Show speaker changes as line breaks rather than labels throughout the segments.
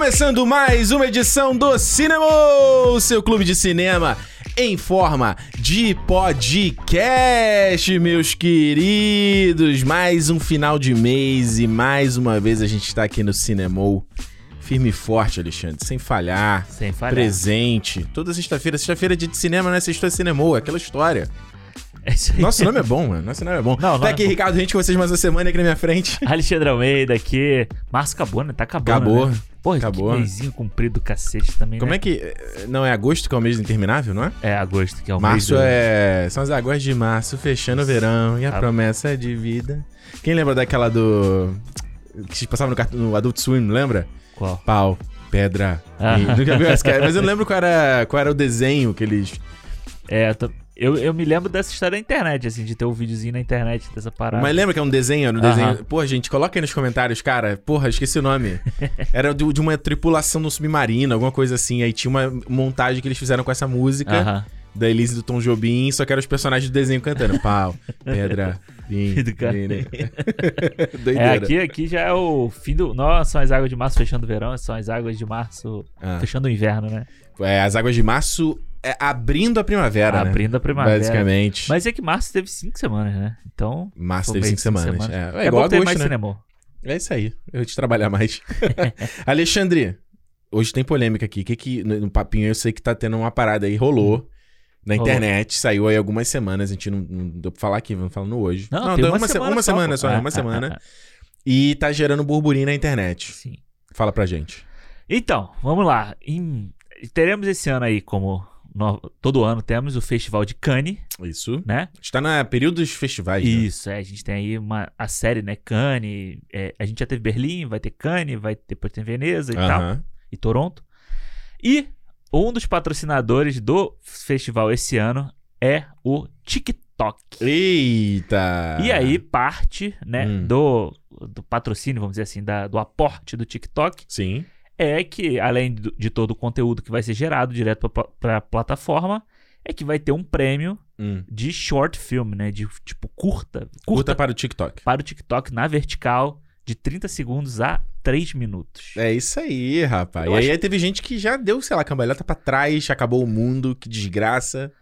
Começando mais uma edição do Cinema, seu clube de cinema em forma de podcast, meus queridos. Mais um final de mês e mais uma vez a gente está aqui no Cinemou. Firme e forte, Alexandre, sem falhar.
Sem falhar.
Presente. Toda sexta-feira. Sexta-feira é dia de cinema, né? Sexta é Cinemou, aquela história.
É isso aí.
Nosso nome é bom, mano. Nosso nome é bom.
Não,
tá
é
aqui,
bom.
Ricardo, gente, com vocês mais uma semana aqui na minha frente.
Alexandre Almeida aqui. Março acabou, né? Tá acabando.
Acabou.
Né? Porra,
Acabou.
que mêsinho comprido do cacete também,
Como
né?
é que. Não é agosto que é o mês interminável, não é?
É agosto, que é o
Março
mês do-
é. São as águas de março, fechando o verão e a
Ah.
promessa de vida. Quem lembra daquela do. Que se passava no, cart- no Adult Swim, lembra?
Qual?
Pau, pedra.
Ah.
e-? Mas eu não lembro qual era, qual era o desenho que eles.
É, eu, tô- eu, eu me lembro dessa história da internet, assim, de ter um videozinho na internet dessa parada.
Mas lembra que é um desenho? Era um
Aham.
desenho. Porra, gente, coloca aí nos comentários, cara. Porra, esqueci o nome. Era de, de uma tripulação no submarino, alguma coisa assim. Aí tinha uma montagem que eles fizeram com essa música.
Aham.
da Elise e do Tom Jobim, só que eram os personagens do desenho cantando. Pau, pedra, vim,
Do cara.
vim,
É, aqui, aqui já é o fim do. Nossa, são as águas de março fechando o verão, são as águas de março
Ah.
fechando o inverno, né?
É, as águas de março é, abrindo a primavera, né?
Abrindo a primavera.
Basicamente.
Mas é que março teve cinco semanas, né? Então.
Março teve cinco semanas.
semanas.
É, é
É,
igual agosto,
mais
né?
cinema.
É isso aí. Eu te trabalhar mais. Alexandre, hoje tem polêmica aqui. Que que, no, no papinho eu sei que tá tendo uma parada aí, rolou. Na
Rolou.
internet, saiu aí algumas semanas, a gente não, não deu pra falar aqui, vamos falando hoje.
Não,
não deu
uma
uma, se-
semana
uma
só,
semana só,
Ah,
uma
ah,
semana.
ah,
E tá gerando burburinho na internet.
Sim.
Fala pra gente.
Então, vamos lá. Em- Teremos esse ano aí, como no- todo ano, temos o Festival de Cannes,
Isso.
né?
Está na período dos festivais, né?
Isso, é, a gente tem aí uma, a série, né, Cannes. é, a gente já teve Berlim, vai ter Cannes, vai depois tem Veneza e tal,
Aham.
e Toronto. E um dos patrocinadores do festival esse ano é o TikTok.
Eita!
E aí, parte, né,
Hum.
do, do patrocínio, vamos dizer assim, da- do aporte do TikTok,
Sim.
É que, além de todo o conteúdo que vai ser gerado direto para a plataforma, é que vai ter um prêmio
Hum.
de short film, né? De tipo curta. Curta,
Curta para o TikTok.
para o TikTok na vertical, de 30 segundos a 3 minutos.
É isso aí, rapaz.
Eu
e aí
acho-
teve gente que já deu, sei lá, cambalhota pra trás, acabou o mundo, que desgraça.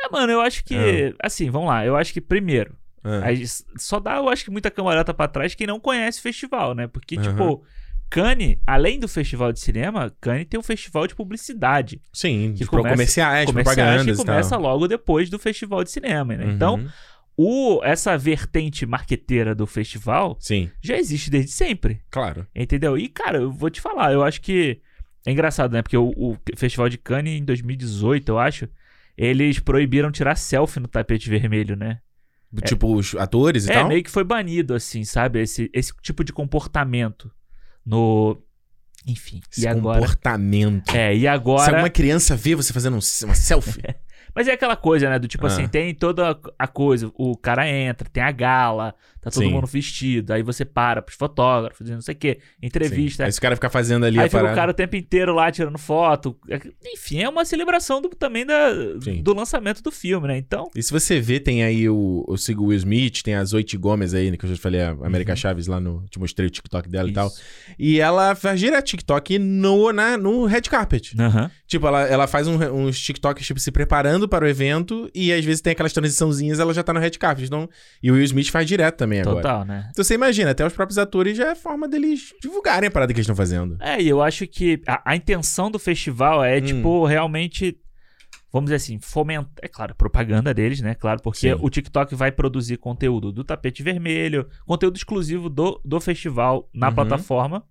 É, mano, eu acho que. Assim, vamos lá. Eu acho que, primeiro, aí s- só dá, eu acho que muita cambalhota pra trás quem não conhece o festival, né? Porque, tipo. Cannes, além do festival de cinema, Cannes tem um festival de publicidade.
Sim,
que
de pro
começa-
comerciais,
comerciais
propagandas
que começa logo depois do festival de cinema, né?
Uhum.
Então, o, essa vertente marqueteira do festival
Sim,
já existe desde sempre,
claro.
entendeu? E, cara, eu vou te falar, eu acho que é engraçado, né? Porque o, o Festival de Cannes, em 2018, eu acho, eles proibiram tirar selfie no tapete vermelho, né?
Tipo, os atores e
é,
tal.
meio que foi banido, assim, sabe? Esse, esse tipo de comportamento no... Enfim,
Esse
e agora...
comportamento.
É, e
Se
agora...
alguma criança vê você fazendo um- uma selfie,
Mas é aquela coisa, né? Do tipo
Ah.
assim, tem toda a coisa. O cara entra, tem a gala, tá todo
Sim.
mundo vestido. Aí você para pros fotógrafos, não sei o quê, entrevista.
Sim. Aí esse cara fica fazendo ali
Aí
a
fica
parada.
o cara o tempo inteiro lá tirando foto. Enfim, é uma celebração do- também da,
Sim.
do lançamento do filme, né? Então,
E se você vê, tem aí o, o sigo Will Smith, tem a Zoe Gomes aí, né, que eu já falei, a América Chaves lá no. Te mostrei o TikTok dela e tal.
Uhum. isso.
E ela faz direto TikTok no, na, no red carpet.
Aham.
Tipo, ela, ela faz um- uns TikToks, tipo, se preparando para o evento e às vezes tem aquelas transiçãozinhas, ela já tá no red carpet. Então, e o Will Smith faz direto também agora.
Total, né?
Então você imagina, até os próprios atores já é forma deles divulgarem a parada que eles estão fazendo.
É, e eu acho que a, a intenção do festival é,
Hum.
tipo, realmente. Vamos dizer assim, fomentar. É claro, propaganda deles, né? Claro, porque
Sim.
o TikTok vai produzir conteúdo do tapete vermelho, conteúdo exclusivo do, do festival na
Uhum.
plataforma.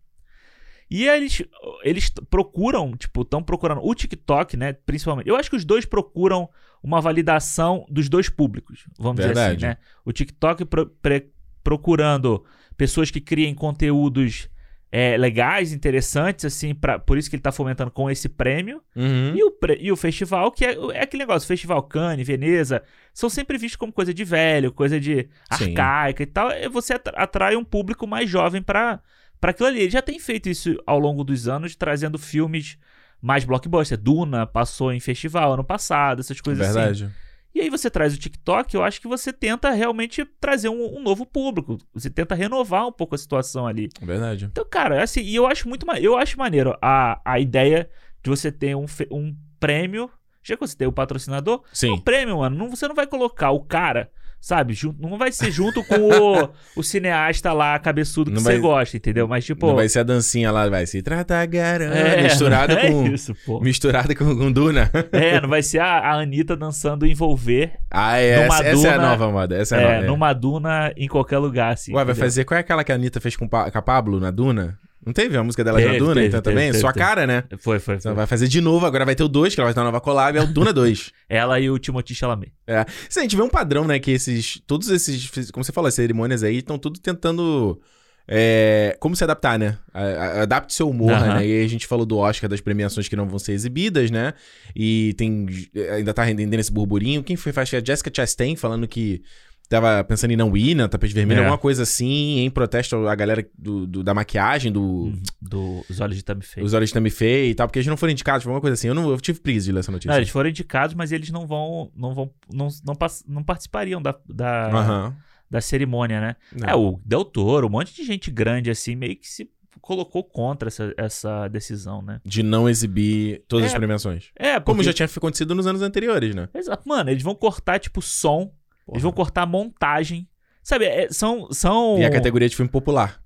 E eles, eles procuram, tipo, estão procurando o TikTok, né? Principalmente. Eu acho que os dois procuram uma validação dos dois públicos, vamos dizer
Verdade.
assim, né? O TikTok pro- pre- procurando pessoas que criem conteúdos é, legais, interessantes, assim, pra, por isso que ele tá fomentando com esse prêmio.
Uhum.
E, o, e o festival, que é, é aquele negócio, Festival Cannes, Veneza, são sempre vistos como coisa de velho, coisa de
Sim.
arcaica e tal. E você atra- atrai um público mais jovem pra, pra aquilo ali. Ele já tem feito isso ao longo dos anos, trazendo filmes mais blockbuster. Duna passou em festival ano passado, essas coisas assim.
Verdade.
E aí você traz o TikTok, eu acho que você tenta realmente trazer um, um novo público. Você tenta renovar um pouco a situação ali.
Verdade.
Então, cara, assim, e eu acho muito eu acho maneiro a, a ideia de você ter um, um prêmio. Já que você tem o patrocinador, um
Sim.
prêmio, mano. Não, você não vai colocar o cara, sabe? Junto, não vai ser junto com o, o cineasta lá, cabeçudo que
Não
você
vai-
gosta, entendeu? Mas, tipo.
Não vai ser a dancinha lá, vai se tratar garota.
é,
misturado
não é
com.
isso, pô.
Misturado com, com Duna.
É, não vai ser a, a Anitta dançando envolver
Ah, é. Essa, essa é a
duna-
nova moda. Essa é, a
é,
nova. é.
numa duna em qualquer lugar, assim.
Ué, vai
entendeu?
fazer. Qual é aquela que a Anitta fez com, com a Pablo na Duna? Não teve a música dela
Teve,
Duna,
teve,
então
teve,
também?
teve,
Sua cara, né?
Foi, foi,
Então
foi.
vai fazer de novo, agora vai ter o 2, que ela vai ter uma nova collab, é o Duna 2.
Ela e o Timothy Chalamet.
É. Sim, a gente vê um padrão, né? Que esses. Todos esses. Como você falou, as cerimônias aí estão tudo tentando. é, como se adaptar, né? A- a- Adapte seu humor,
Aham.
né? E a gente falou do Oscar das premiações que não vão ser exibidas, né? E tem. Ainda tá rendendo esse burburinho. Quem foi? Acho que é a Jessica Chastain falando que. Tava pensando em não ir na tapete vermelho,
É.
alguma coisa assim, em protesto à galera do, do- da maquiagem, do.
Do Os Olhos de Tammy Faye.
Os olhos também feio e tal, porque eles não foram indicados, foi alguma coisa assim. Eu, não, eu tive preguiça de ler essa notícia.
Não, eles foram indicados, mas eles não vão. Não vão. Não, não, não participariam da, da,
Aham.
da cerimônia, né?
Não.
É, o Del Toro, um monte de gente grande assim, meio que se colocou contra essa, essa decisão, né?
De não exibir todas as
É,
premiações.
É,
Como
porque-
já tinha acontecido nos anos anteriores, né?
Exato. Mano, eles vão cortar, tipo, som.
Porra.
Eles vão cortar montagem. Sabe, é- são. são...
E a categoria de filme popular.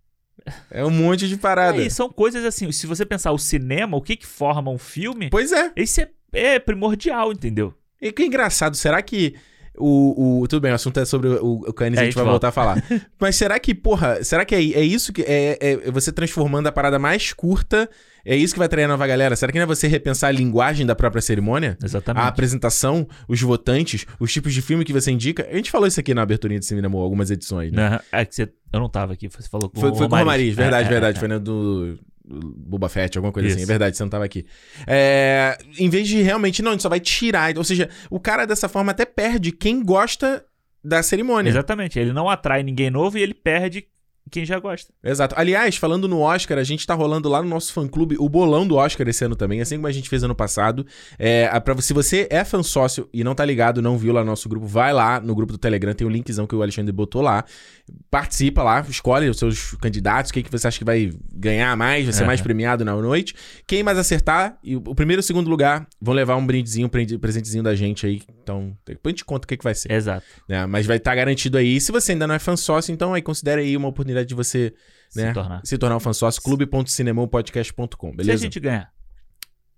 É um monte de parada.
É, e são coisas assim, se você pensar o cinema, o que que forma um filme,
Pois é.
isso é, é primordial, entendeu?
E que engraçado, será que o, o. Tudo bem, o assunto é sobre o, o Cannes,
É,
a gente vai
volta.
voltar a falar. Mas será que, porra, será que é, é isso que. É, é você transformando a parada mais curta? É isso que vai atrair a nova galera? Será que não é você repensar a linguagem da própria cerimônia?
Exatamente.
A apresentação, os votantes, os tipos de filme que você indica. A gente falou isso aqui na aberturinha de cinema, algumas edições, né?
Aham. É que você, eu não tava aqui, você falou com
Foi,
o
foi com o Romariz, verdade,
É, é,
verdade.
é.
Foi do do Boba Fett, alguma coisa assim. É
Isso.
verdade, você não tava aqui. É, em vez de realmente, não, a gente só vai tirar. Ou seja, o cara dessa forma até perde quem gosta da cerimônia.
Exatamente. Ele não atrai ninguém novo e ele perde quem já gosta.
Exato. Aliás, falando no Oscar, a gente tá rolando lá no nosso fã-clube o bolão do Oscar esse ano também, assim como a gente fez ano passado. É, pra, se você é fã sócio e não tá ligado, não viu lá no nosso grupo, vai lá no grupo do Telegram, tem o linkzão que o Alexandre botou lá. Participa lá, escolhe os seus candidatos, quem que você acha que vai ganhar mais, vai ser
Aham.
mais premiado na noite. Quem mais acertar, e o primeiro e o segundo lugar vão levar um brindezinho, um presentezinho da gente aí. Então, depois a gente conta o que, que vai ser
Exato.
né? Mas vai estar garantido aí. Se você ainda não é fã sócio, então aí considere aí uma oportunidade de você né,
Se tornar.
se tornar um fã sócio. clube.cinemopodcast.com,
Se a
beleza?
gente ganhar.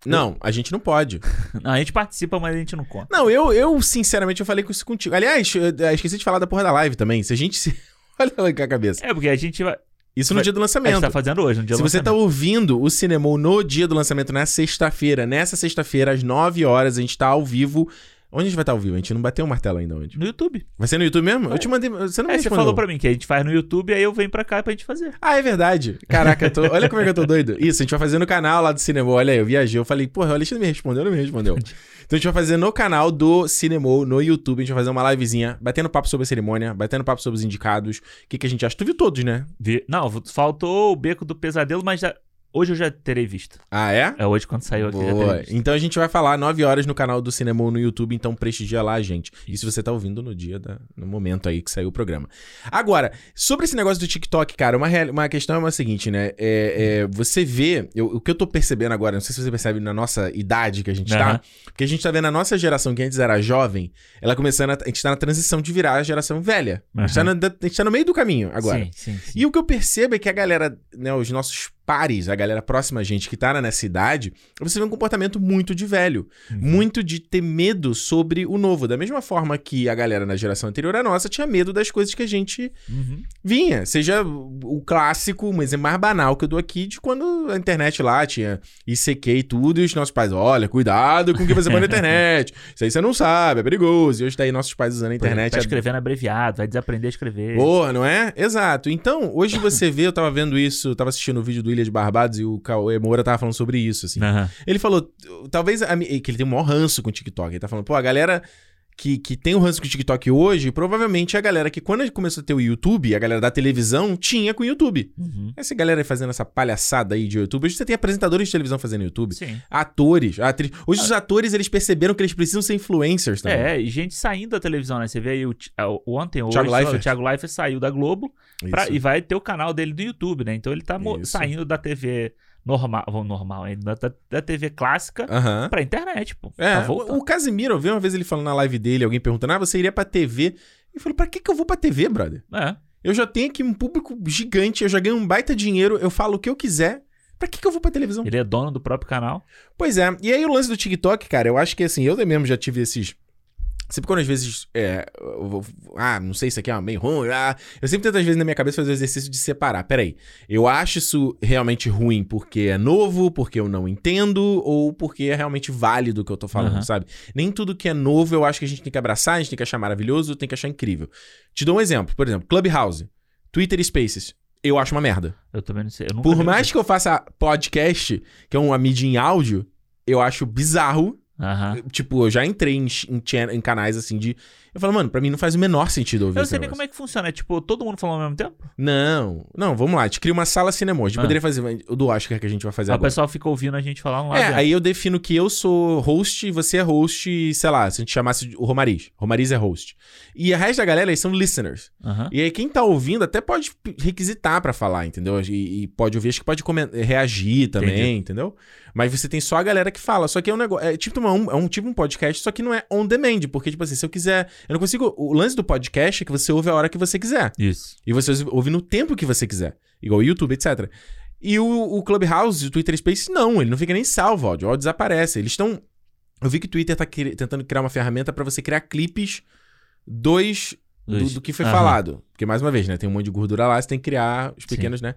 Não, a gente não pode.
Não, a gente participa, mas a gente não conta.
Não, eu, eu sinceramente, eu falei com isso contigo. Aliás, eu, esqueci de falar da porra da live também. Se a gente se... Olha lá com a cabeça.
É, porque a gente vai.
Isso no
Vai-
dia do
A
lançamento.
gente tá fazendo hoje, no dia
Se
do
você tá ouvindo o Cinema no dia do lançamento, na sexta-feira, nessa sexta-feira, às 9 horas, a gente tá ao vivo. Onde a gente vai estar ao vivo? A gente não bateu o martelo ainda onde?
No YouTube.
Vai ser no YouTube mesmo? Eu
Vai.
te mandei. Você não me
É, você
respondeu.
falou pra mim que a gente faz no YouTube, aí eu venho pra cá pra gente fazer.
Ah, é verdade. Caraca, eu tô... olha como é que eu tô doido. Isso, a gente vai fazer no canal lá do Cinema. Olha aí, eu viajei. Eu falei, porra, o Alexandre me respondeu, não me respondeu. Então a gente vai fazer no canal do Cinema, no YouTube. A gente vai fazer uma livezinha, batendo papo sobre a cerimônia, batendo papo sobre os indicados. O que, que a gente acha? Tu viu todos, né?
Vi- Não, faltou o Beco do Pesadelo, mas já- hoje eu já terei visto.
Ah, é?
É hoje quando saiu aqui.
Boa. Então a gente vai falar 9 horas no canal do Cinema no YouTube, então prestigia lá, gente. E se você tá ouvindo no dia, da, no momento aí que saiu o programa. Agora, sobre esse negócio do TikTok, cara, uma, real- uma questão é a seguinte, né? É, é, você vê, eu- o que eu tô percebendo agora, não sei se você percebe na nossa idade que a gente tá,
Aham.
porque a gente tá vendo a nossa geração, que antes era jovem, ela começando a, a gente tá na transição de virar a geração velha. A, gente tá no, a gente tá no meio do caminho agora.
Sim, sim, sim.
E o que eu percebo é que a galera, né, os nossos pares, a galera próxima a gente que tá nessa idade, você vê um comportamento muito de velho.
Uhum.
Muito de ter medo sobre o novo. Da mesma forma que a galera na geração anterior à nossa tinha medo das coisas que a gente
Uhum.
vinha. Seja o clássico, mas é mais banal que eu dou aqui, de quando a internet lá tinha ICQ e tudo, e os nossos pais, olha, cuidado com o que você põe na internet. Isso aí você não sabe, é perigoso. E hoje tá aí nossos pais usando a internet.
Tá escrevendo abreviado, vai desaprender a escrever.
Boa, não é? Exato. Então, hoje você vê, eu tava vendo isso, eu tava assistindo o vídeo do De Barbados e o Cauê Moura tava falando sobre isso, assim.
Aham.
Ele falou, talvez, a que ele tem o maior ranço com o TikTok. Ele tá falando, pô, a galera que, que tem o ranço com o TikTok hoje, provavelmente é a galera que quando começou a ter o YouTube, a galera da televisão tinha com o YouTube.
Uhum.
Essa galera aí fazendo essa palhaçada aí de YouTube. Hoje você tem apresentadores de televisão fazendo YouTube.
Sim.
Atores, atri... Hoje os atores, eles perceberam que eles precisam ser influencers também.
É, e gente saindo da televisão, né? Você vê aí o, ah, o ontem, hoje,
Thiago Leifert.
o Thiago Leifert saiu da Globo pra- e vai ter o canal dele do YouTube, né? Então ele tá
Isso.
saindo da TV normal, normal, hein? da, da, TV clássica
Aham.
pra internet, pô.
É,
Tá
o, o Casimiro, eu vi uma vez ele falando na live dele, alguém perguntando, ah, você iria pra TV? Eu falei, pra que que eu vou pra TV, brother?
É.
Eu já tenho aqui um público gigante, eu já ganho um baita dinheiro, eu falo o que eu quiser. Pra que que eu vou pra televisão?
Ele é dono do próprio canal.
Pois é, e aí o lance do TikTok, cara, eu acho que assim, eu mesmo já tive esses. Sempre quando às vezes. É, vou- ah, não sei, isso aqui é meio ruim. Ah, eu sempre tento, às vezes, na minha cabeça, fazer o exercício de separar. Peraí, eu acho isso realmente ruim porque é novo, porque eu não entendo, ou porque é realmente válido o que eu tô falando,
Aham.
sabe? Nem tudo que é novo eu acho que a gente tem que abraçar, a gente tem que achar maravilhoso, tem que achar incrível. Te dou um exemplo, por exemplo, Clubhouse, Twitter Spaces. Eu acho uma merda.
Eu também não sei.
Por mais que eu faça podcast, que é uma mídia em áudio, eu acho bizarro.
Aham.
Tipo, eu já entrei em, em, em canais assim de. Eu falo, mano, pra mim não faz o menor sentido ouvir
Eu não sei nem como é que funciona. É tipo, todo mundo falando ao mesmo tempo?
Não, não, vamos lá. A gente cria uma sala cinema. A gente
Ah.
poderia fazer o do Oscar que a gente vai fazer
o
agora.
pessoal fica ouvindo a gente falando lá.
É,
dentro.
aí eu defino que eu sou host, você é host, e, sei lá, se a gente chamasse o Romariz. Romariz é host. E a resto da galera, eles são listeners. E aí quem tá ouvindo até pode requisitar pra falar, entendeu? E, e pode ouvir, acho que pode comen- reagir também,
Entendi.
entendeu? Mas você tem só a galera que fala. Só que é um negócio. É tipo, uma- um, é um tipo um podcast, só que não é on demand. Porque, tipo assim, se eu quiser. Eu não consigo. O lance do podcast é que você ouve a hora que você quiser.
Isso.
E você ouve no tempo que você quiser. Igual o YouTube, etc. E o, o Clubhouse, o Twitter Space, não. Ele não fica nem salvo, o áudio. O áudio desaparece. Eles estão. Eu vi que o Twitter tá cri- tentando criar uma ferramenta pra você criar clipes dois do,
Dois.
do que foi
Aham.
falado. Porque, mais uma vez, né? Tem um monte de gordura lá, você tem que criar os pequenos, né?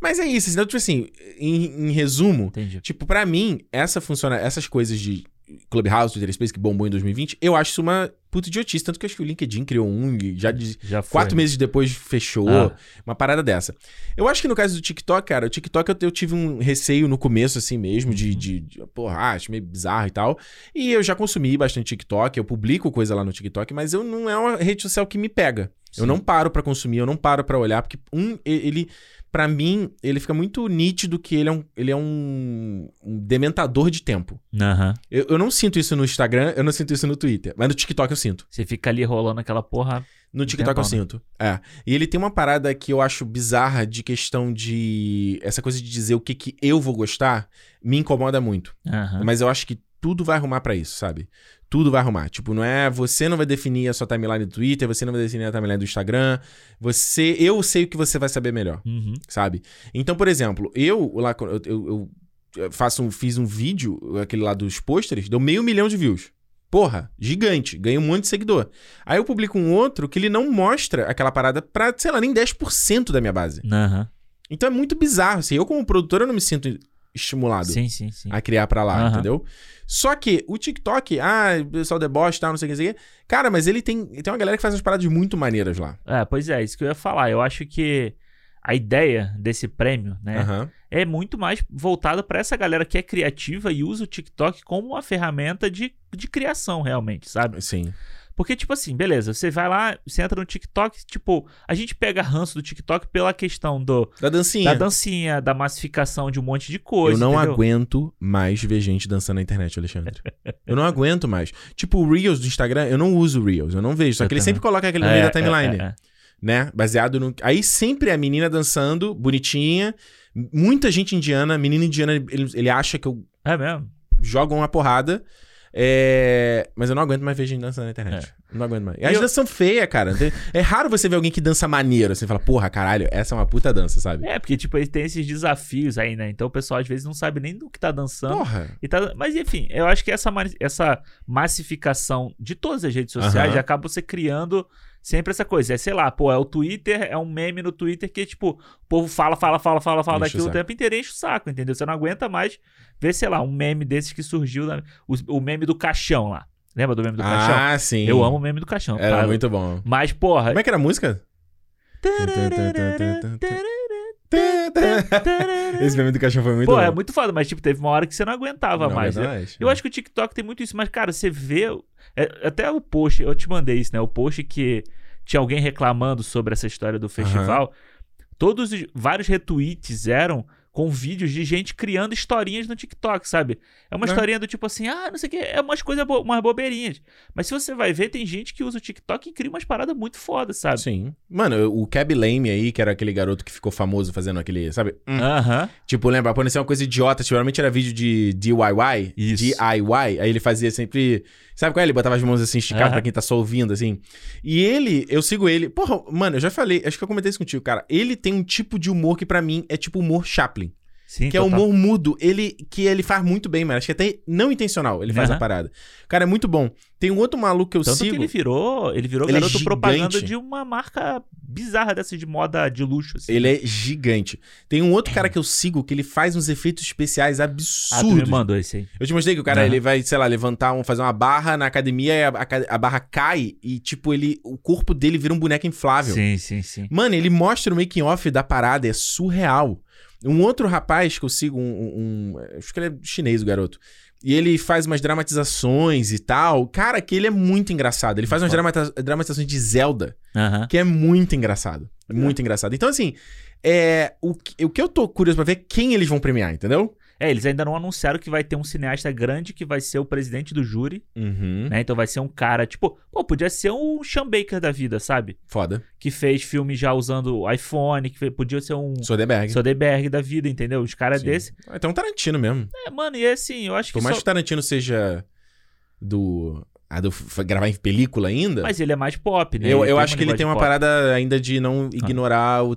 Mas é isso. Então, tipo assim, em, em resumo,
Entendi.
tipo, pra mim, essa funciona, essas coisas de Clubhouse, Twitter Space, que bombou em 2020, eu acho isso uma puta idiotice. Tanto que eu acho que o LinkedIn criou um e já de,
Já foi.
quatro meses depois fechou.
Ah.
Uma parada dessa. Eu acho que no caso do TikTok, cara, o TikTok eu, eu tive um receio no começo, assim mesmo, de, de, de. Porra, ah, acho meio bizarro e tal. E eu já consumi bastante TikTok, eu publico coisa lá no TikTok, mas eu não é uma rede social que me pega. Eu
Sim.
não paro pra consumir, eu não paro pra olhar, porque um, ele. Pra mim, ele fica muito nítido que ele é um, ele é um, um dementador de tempo.
Aham.
Eu, eu não sinto isso no Instagram, eu não sinto isso no Twitter. Mas no TikTok eu sinto.
Você fica ali rolando aquela porra.
No TikTok eu
né?
sinto. É. E ele tem uma parada que eu acho bizarra de questão de. Essa coisa de dizer o que, que eu vou gostar me incomoda muito.
Aham.
Mas eu acho que tudo vai arrumar pra isso, sabe? Tudo vai arrumar. Tipo, não é. Você não vai definir a sua timeline do Twitter, você não vai definir a timeline do Instagram. Você. Eu sei o que você vai saber melhor
Uhum.
sabe? Então, por exemplo, eu lá eu, eu, eu faço um, fiz um vídeo, aquele lá dos pôsteres, deu meio milhão de views. Porra, gigante, ganha um monte de seguidor. Aí eu publico um outro que ele não mostra aquela parada pra, sei lá, nem 10% da minha base.
Aham.
Então é muito bizarro, assim, eu como produtor eu não me sinto estimulado
Sim, sim, sim.
a criar pra lá,
Aham.
entendeu? Só que o TikTok, ah, o pessoal deboche e tal, não sei o que, não sei o que. Cara, mas ele tem, tem uma galera que faz umas paradas muito maneiras lá.
É, pois é, isso que eu ia falar. Eu acho que a ideia desse prêmio, né,
Aham.
é muito mais voltada pra essa galera que é criativa e usa o TikTok como uma ferramenta de, de criação, realmente, sabe?
Sim.
Porque, tipo assim, beleza, você vai lá, você entra no TikTok, tipo, a gente pega ranço do TikTok pela questão do,
Da dancinha.
da dancinha, da massificação de um monte de coisa.
Eu não
entendeu?
aguento mais ver gente dançando na internet, Alexandre. eu não aguento mais. Tipo, o Reels do Instagram, eu não uso Reels, eu não vejo. Só
Eu
que ele
também.
sempre coloca aquele no
É,
meio da
é,
timeline,
é, é.
né? Baseado no. Aí sempre é a menina dançando, bonitinha. Muita gente indiana, menina indiana, ele, ele acha que eu
É mesmo?
jogo uma porrada. É... Mas eu não aguento mais ver gente dançando na internet. Não aguento mais. E as
É. eu-
danças são feias, cara. É raro você ver alguém que dança maneiro. Você fala, porra, caralho, essa é uma puta dança, sabe?
É, porque, tipo, tem esses desafios aí, né? Então o pessoal às vezes não sabe nem do que tá dançando.
Porra.
E tá- Mas enfim, eu acho que essa, essa massificação de todas as redes sociais acaba você criando sempre essa coisa. É, sei lá, pô, é o Twitter, é um meme no Twitter que, tipo, o povo fala, fala, fala, fala, fala
Enche
daquilo o tempo inteiro e enche o saco, entendeu? Você não aguenta mais ver, sei lá, um meme desses que surgiu, na- o, o meme do caixão lá. Lembra do meme do caixão?
Ah, sim.
Eu amo o meme do caixão.
Era
tá?
muito bom.
Mas, porra.
Como é que era a música? Esse meme do cachorro foi muito
Pô,
bom.
é muito foda, mas tipo, teve uma hora que você não aguentava
Não,
mais.
é
né? Eu acho que o TikTok tem muito isso, mas, cara, você vê. é, até o post, eu te mandei isso, né? O post que tinha alguém reclamando sobre essa história do festival. Todos os vários retweets eram com vídeos de gente criando historinhas no TikTok, sabe? É uma
Né?
historinha do tipo assim, ah, não sei o que, é umas coisas, bo umas bobeirinhas. Mas se você vai ver, tem gente que usa o TikTok e cria umas paradas muito fodas, sabe?
Sim. Mano, o Cab Lame aí, que era aquele garoto que ficou famoso fazendo aquele, sabe? Hum.
Aham.
Tipo, lembra? Apareceu uma coisa idiota. Geralmente era vídeo de DIY.
Isso.
DIY. Aí ele fazia sempre. Sabe qual é? Ele botava as mãos assim esticadas
Aham.
pra quem tá só ouvindo, assim. E ele, eu sigo ele. Porra, mano, eu já falei, acho que eu comentei isso contigo, cara. Ele tem um tipo de humor que pra mim é tipo humor Chaplin.
Sim,
Que é
total.
humor mudo. Ele, que ele faz muito bem, mano. Acho que até não intencional ele faz
Aham.
a parada. Cara, é muito bom. Tem um outro maluco que eu
Tanto
sigo.
que ele virou, ele virou
Ele é
garoto
gigante.
propaganda de uma marca bizarra dessa de moda de luxo. Assim.
Ele é gigante. Tem um outro cara que eu sigo que ele faz uns efeitos especiais
Ah, tu me
absurdos.
mandou esse aí.
Eu te mostrei que o cara,
Aham.
ele vai, sei lá, levantar, um, fazer uma barra na academia e a, a- a barra cai e, tipo, ele, o corpo dele vira um boneco inflável.
Sim, sim, sim.
Mano, ele mostra o making off da parada, é surreal. Um outro rapaz que eu sigo, um, um- um- acho que ele é chinês, o garoto. E ele faz umas dramatizações e tal. Cara, que ele é muito engraçado. Ele faz umas
Foda.
dramatiza- dramatizações de Zelda,
Aham.
que é muito engraçado. Muito engraçado. Então, assim, é, o, o que eu tô curioso pra ver é quem eles vão premiar, entendeu?
É, eles ainda não anunciaram que vai ter um cineasta grande que vai ser o presidente do júri,
Uhum.
né? Então vai ser um cara, tipo, pô, podia ser um Sean Baker da vida, sabe?
Foda.
Que fez filme já usando iPhone, que fez- podia ser um
Soderbergh.
Soderbergh da vida, entendeu? Os caras desse.
Ah, Então Tarantino mesmo.
É, mano, e assim, eu acho que
Por mais
só...
que o Tarantino seja do. A do f- gravar em película ainda.
Mas ele é mais pop, né?
eu eu acho que ele tem uma
pop.
parada ainda de não ignorar o,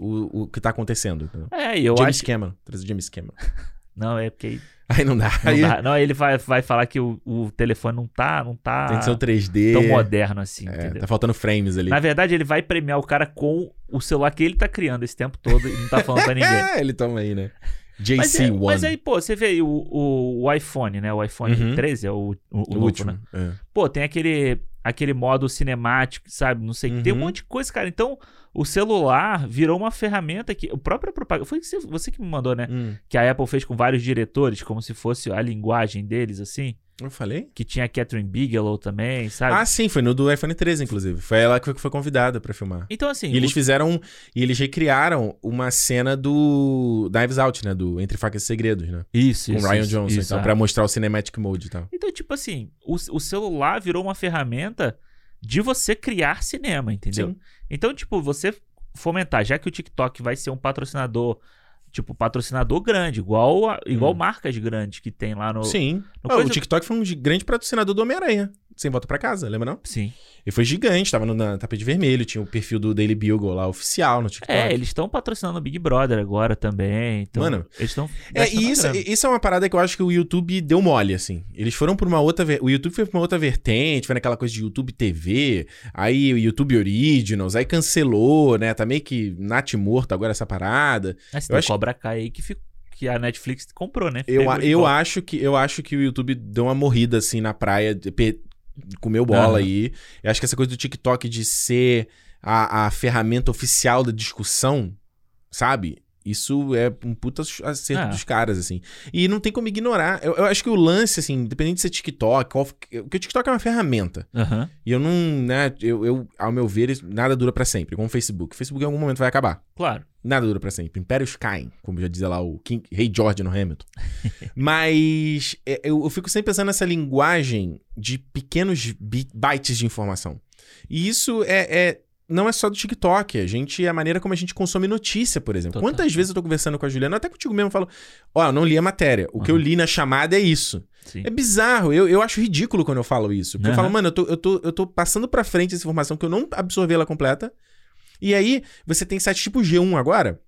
o, o que tá acontecendo.
É, eu
James
acho...
Cameron. Traz o James Cameron.
Não, é porque...
Aí não dá.
Não,
Aí
dá. não ele vai, vai falar que o, o telefone não tá, não tá
tem que ser o 3D.
tão moderno assim,
É,
entendeu?
tá faltando frames ali.
Na verdade, ele vai premiar o cara com o celular que ele tá criando esse tempo todo e não tá falando pra ninguém.
É, ele toma aí, né?
Mas, é-
JC1.
mas aí, pô, você vê aí o, o, o iPhone, né? O iPhone
Uhum.
13 é o, o, o
o
novo,
último.
né?
É.
Pô, tem aquele, aquele modo cinemático, sabe? Não sei. Tem um
Uhum.
monte de coisa, cara. Então, o celular virou uma ferramenta que. O próprio propaganda. Foi você, você que me mandou, né?
Hum.
Que a Apple fez com vários diretores, como se fosse a linguagem deles, assim.
Eu falei?
Que tinha a Catherine Bigelow também, sabe?
Ah, sim, foi no do iPhone 13, inclusive. Foi ela que foi, convidada pra filmar.
então, assim.
E eles
o-
fizeram. E eles recriaram uma cena do Knives Out, né? Do Entre Facas e Segredos, né?
Isso,
Com
isso.
Ryan
isso,
Johnson,
isso,
então,
é.
pra mostrar o Cinematic Mode e tal.
Então, tipo assim, o, o celular virou uma ferramenta de você criar cinema, entendeu?
Sim.
Então, tipo, você fomentar, já que o TikTok vai ser um patrocinador, tipo, patrocinador grande, igual, a- igual
Hum.
marcas grandes que tem lá no.
Sim.
no
Ah,
coisa-
O TikTok foi um grande patrocinador do Homem-Aranha. Sem volta pra casa, lembra não?
Sim.
Ele foi gigante, tava no na tapete vermelho, tinha o perfil do Daily Bugle lá, oficial no TikTok.
É, eles estão patrocinando o Big Brother agora também. Então,
Mano,
eles estão.
É, e isso, isso é uma parada que eu acho que o YouTube deu mole, assim. Eles foram por uma outra... O YouTube foi pra uma outra vertente, foi naquela coisa de YouTube TV, aí o YouTube Originals, aí cancelou, né? Tá meio que nat morto agora essa parada.
Mas
eu
tem
acho-
Cobra Kai aí que, ficou, que a Netflix comprou, né?
Eu, eu, acho que, eu acho que o YouTube deu uma morrida, assim, na praia, comeu bola
Aham.
aí. Eu acho que essa coisa do TikTok de ser a, a ferramenta oficial da discussão, sabe? Isso é um puta acerto
É.
dos caras, assim. E não tem como ignorar. Eu, eu acho que o lance, assim, independente de ser TikTok, qual, porque o TikTok é uma ferramenta.
Aham.
E eu não, né, eu, eu ao meu ver, nada dura pra sempre, como o Facebook. O Facebook em algum momento vai acabar.
Claro.
Nada dura pra sempre. Impérios caem, como já dizia lá o King, Rei George no Hamilton. Mas é, eu, eu fico sempre pensando nessa linguagem de pequenos bytes de informação. E isso é, é- não é só do TikTok. A gente, é a maneira como a gente consome notícia, por exemplo.
Total.
Quantas vezes eu tô conversando com a Juliana, até contigo mesmo, eu falo: Ó, eu não li a matéria. O que eu li na chamada é isso.
Sim.
É bizarro. Eu, eu acho ridículo quando eu falo isso. Porque eu
Aham.
falo, mano, eu tô, eu, tô, eu tô passando pra frente essa informação que eu não absorvi ela completa. E aí, você tem site tipo G1 agora.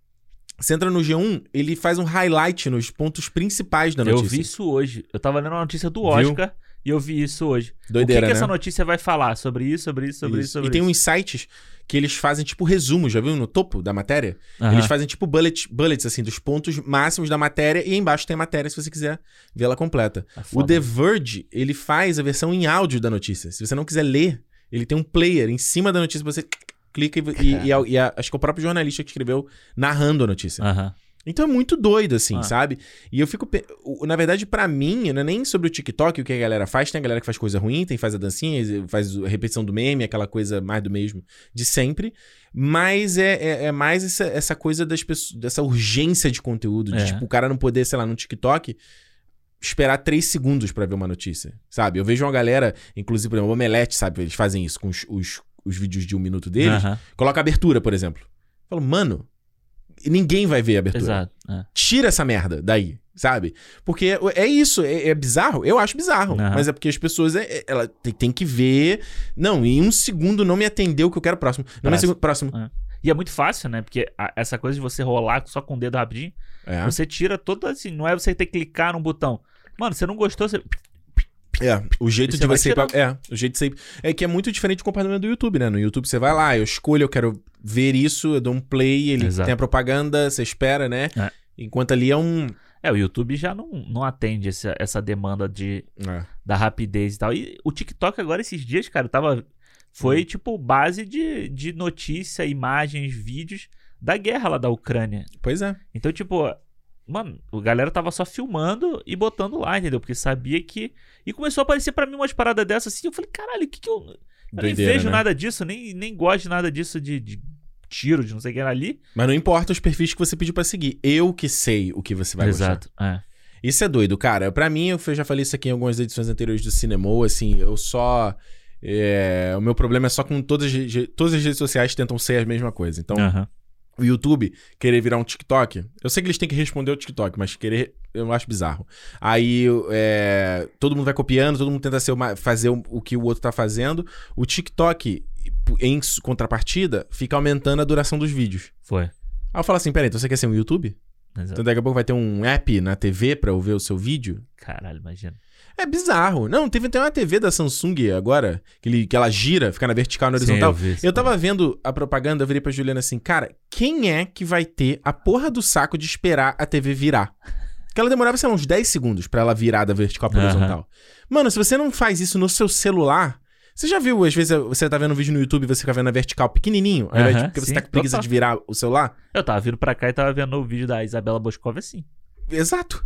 Você entra no G1, ele faz um highlight nos pontos principais da notícia.
Eu vi isso hoje. Eu tava lendo a notícia do
Viu?
Oscar e eu vi isso hoje.
Doideira,
o que, que
né?
essa notícia vai falar? Sobre isso, sobre isso, sobre isso,
Isso.
sobre
e tem
isso.
uns sites que eles fazem tipo resumo, já viu no topo da matéria?
Aham.
Eles fazem tipo bullet, bullets, assim, dos pontos máximos da matéria e embaixo tem a matéria se você quiser ver ela completa.
É
O. The Verge, ele faz a versão em áudio da notícia. Se você não quiser ler, ele tem um player em cima da notícia você clica e, e- e a- e a- acho que é o próprio jornalista que escreveu narrando a notícia.
Aham.
Então é muito doido, assim,
Ah.
sabe? E eu fico. pe- Na verdade, pra mim, não é nem sobre o TikTok o que a galera faz. Tem a galera que faz coisa ruim, tem faz a dancinha, faz a repetição do meme, aquela coisa mais do mesmo de sempre. Mas é, é, é mais essa, essa coisa das pessoas, dessa urgência de conteúdo. De,
É.
tipo, o cara não poder, sei lá, no TikTok. Esperar três segundos pra ver uma notícia, sabe? Eu vejo uma galera, inclusive, por exemplo, o Omelete, sabe? Eles fazem isso com os, os, os vídeos de um minuto deles.
Aham.
Coloca abertura, por exemplo. Eu falo, mano, ninguém vai ver a abertura.
Exato. é.
Tira essa merda daí, sabe? Porque é isso, é, é bizarro. Eu acho bizarro.
Aham.
Mas é porque as pessoas, é, é- ela tem, tem que ver. Não, em um segundo não me atendeu o que eu quero próximo. Não me
Próximo.
próximo.
E é muito fácil, né? Porque a- essa coisa de você rolar só com o dedo rapidinho,
É.
você tira todo assim. Não é você ter que clicar num botão. Mano, você não gostou, você.
É, o jeito
E
de
você vai
você. ir pra- É, o jeito de você. ir- É que é muito diferente do comportamento do YouTube, né? No YouTube você vai lá, eu escolho, eu quero ver isso, eu dou um play, ele
Exato.
tem a propaganda, você espera, né?
É.
Enquanto ali é um.
É, o YouTube já não, não atende essa, essa demanda de,
É.
da rapidez e tal. E o TikTok agora, esses dias, cara, tava.
Hum.
Foi, tipo, base de, de notícia, imagens, vídeos da guerra lá da Ucrânia.
Pois é.
Então, tipo, mano, a galera tava só filmando e botando lá, entendeu? Porque sabia que. E começou a aparecer pra mim umas paradas dessas assim. Eu falei, caralho, o que que eu. Eu nem vejo
né?
nada disso, nem, nem gosto de nada disso de, de tiro, de não sei o que era ali.
Mas não importa os perfis que você pediu pra seguir. Eu que sei o que você vai gostar.
Exato. É.
Isso é doido, cara. Pra mim, eu já falei isso aqui em algumas edições anteriores do Cinema, assim, eu só. é, o meu problema é só com todas todas as redes sociais tentam ser a mesma coisa. Então,
Aham.
O YouTube querer virar um TikTok, eu sei que eles têm que responder o TikTok, mas querer, eu acho bizarro. Aí, é, todo mundo vai copiando, todo mundo tenta ser uma- fazer o, o que o outro tá fazendo. O TikTok, em contrapartida, fica aumentando a duração dos vídeos.
Foi.
Aí eu falo assim, peraí, então você quer ser um YouTube?
Exato.
Então daqui a pouco vai ter um app na TV pra eu ver o seu vídeo?
Caralho, imagina.
É bizarro. Não, teve até uma TV da Samsung agora, que, ele- que ela gira, fica na vertical e na
Sim,
horizontal.
eu vi
eu tava vendo a propaganda, eu virei pra Juliana assim, cara, quem é que vai ter a porra do saco de esperar a TV virar? Porque ela demorava, sei lá, uns 10 segundos pra ela virar da vertical pra
Aham.
horizontal. Mano, se você não faz isso no seu celular. Você já viu, às vezes, você tá vendo um vídeo no YouTube e você fica vendo na vertical pequenininho, ao invés de porque você
sim,
tá com preguiça
total.
de virar o celular?
Eu tava vindo pra cá e tava vendo o vídeo da Isabela Boscov assim.
Exato.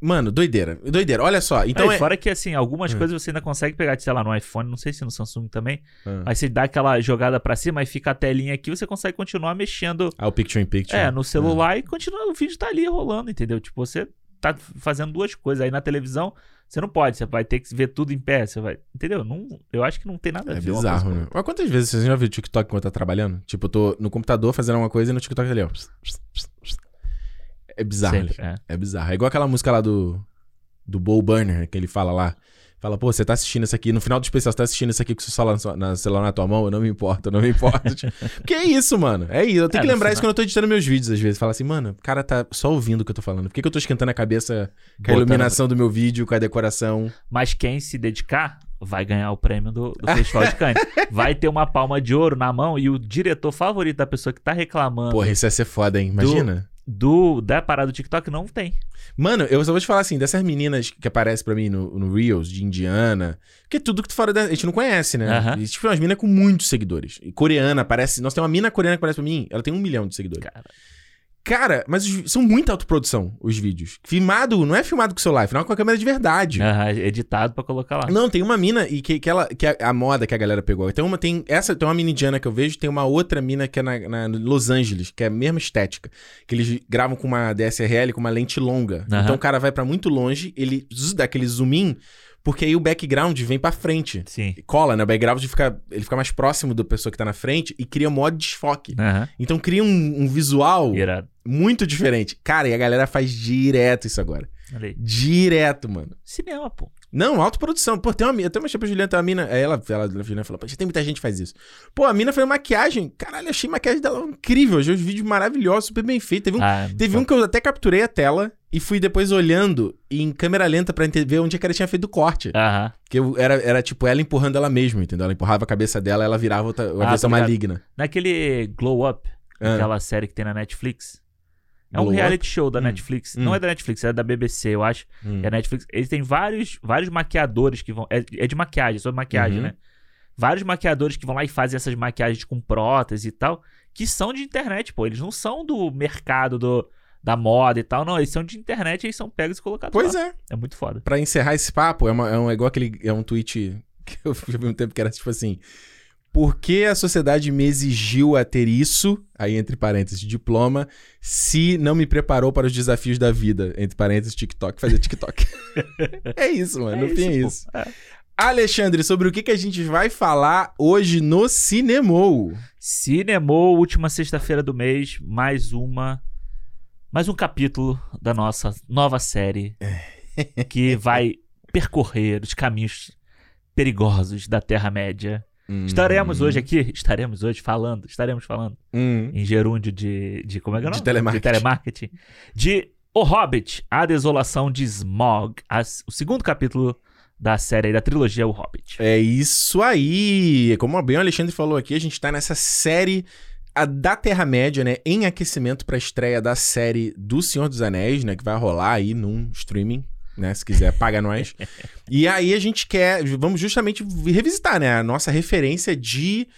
Mano, doideira. Doideira. Olha só. Então
Então,
é.
Fora que, assim, algumas
Hum.
coisas você ainda consegue pegar, sei lá, no iPhone, não sei se no Samsung também. Aí você dá aquela jogada pra cima e fica a telinha aqui, você consegue continuar mexendo
Ah, o Picture in Picture.
é, no celular e continua, o vídeo tá ali rolando, entendeu? Tipo, você tá fazendo duas coisas. Aí na televisão, você não pode, você vai ter que ver tudo em pé, você vai. Entendeu? Não, eu acho que não tem nada a
É
ver. uma
bizarro, né? Mas quantas vezes você já viu TikTok enquanto tá trabalhando? Tipo, eu tô no computador fazendo uma coisa e no TikTok ali, ó. É bizarro.
Sempre, é.
É bizarro. É igual aquela música lá do. Do Bo Burner, que ele fala lá. Fala, pô, você tá assistindo isso aqui. No final do especial, você tá assistindo isso aqui com o seu celular, na celular na tua mão? Eu não me importo, eu não me importo. Tipo, Porque é isso, mano. É isso. Eu tenho
É,
que lembrar isso quando eu tô editando meus vídeos, às vezes. Fala assim, mano, o cara tá só ouvindo o que eu tô falando. Por que, que eu tô esquentando a cabeça com a
Botando-
iluminação do meu vídeo, com a decoração?
Mas quem se dedicar vai ganhar o prêmio do, do Festival de Cannes. Vai ter uma palma de ouro na mão e o diretor favorito da pessoa que tá reclamando
Porra, isso ia ser foda, hein? Imagina.
Do, da parada do TikTok não tem.
Mano, eu só vou te falar assim, dessas meninas que aparecem pra mim no, no Reels, de Indiana, que é tudo que tu fora da. A gente não conhece, né?
Aham.
E, tipo, umas minas com muitos seguidores. E coreana, aparece. Nossa, tem uma mina coreana que aparece pra mim, ela tem um milhão de seguidores.
Cara,
Cara, mas os- são muita autoprodução, os vídeos. Filmado, não é filmado com o celular, é filmado com a câmera de verdade.
Aham, editado pra colocar lá.
Não, tem uma mina e que, que ela que a, a moda que a galera pegou. Tem uma tem essa tem uma mina indiana que eu vejo, tem uma outra mina que é na, na Los Angeles, que é a mesma estética, que eles gravam com uma DSLR com uma lente longa.
Aham.
Então o cara vai pra muito longe, ele zzz, dá aquele zoom in, porque aí o background vem pra frente.
Sim.
Cola, né? O background fica, ele fica mais próximo da pessoa que tá na frente e cria modo desfoque.
Aham.
Então cria um, um visual
Irado.
muito diferente. Cara, e a galera faz direto isso agora.
Aí.
Direto, mano.
Cinema, pô.
Não, autoprodução. Pô, tem uma mina, até uma pra Juliana, tem uma mina. Aí ela, ela, a Juliana falou, pô, já tem muita gente que faz isso. Pô, a mina fez maquiagem. Caralho, achei a maquiagem dela incrível. Achei os vídeos maravilhosos, super bem feitos. Teve um,
Ah,
teve um que eu até capturei a tela e fui depois olhando em câmera lenta pra ver onde é que ela tinha feito o corte.
Aham.
Porque eu- era, era tipo ela empurrando ela mesma, entendeu? Ela empurrava a cabeça dela, ela virava outra, uma
Ah,
versão
tô ligado.
maligna.
Naquele Glow Up,
Ah.
aquela série que tem na Netflix. É um
Glow
reality show da
Hum.
Netflix.
Hum.
Não é da Netflix, é da BBC, eu acho.
Hum.
É Netflix. Eles têm vários, vários maquiadores que vão. É, é de maquiagem, sobre maquiagem,
Uhum.
né? vários maquiadores que vão lá e fazem essas maquiagens com prótese e tal, que são de internet, pô. Eles não são do mercado do, da moda e tal, não. Eles são de internet eles são pegos e colocados
Pois
lá.
é.
É muito foda.
Pra encerrar esse papo, é, uma, é, um, é igual aquele. É um tweet que eu vi um tempo que era tipo assim. Por que a sociedade me exigiu a ter isso, aí entre parênteses, diploma, se não me preparou para os desafios da vida, entre parênteses, TikTok, fazer TikTok? é isso, mano.
É
no fim é
isso,
isso.
É.
Alexandre, sobre o que, que a gente vai falar hoje no Cinemou?
Cinemou, última sexta-feira do mês, mais uma. Mais um capítulo da nossa nova série que vai percorrer os caminhos perigosos da Terra-média. Estaremos hoje aqui, estaremos hoje falando, estaremos falando
Hum.
em gerúndio de, de como é que é o
De
nome?
telemarketing.
De telemarketing. De O Hobbit, A Desolação de Smog, as- o segundo capítulo da série, da trilogia O Hobbit.
É isso aí. Como bem o Alexandre falou aqui, a gente tá nessa série a da Terra-média, né? Em aquecimento pra estreia da série do Senhor dos Anéis, né? Que vai rolar aí num streaming, né? Se quiser, paga nós. e aí a gente quer. Vamos justamente revisitar, né? A nossa referência de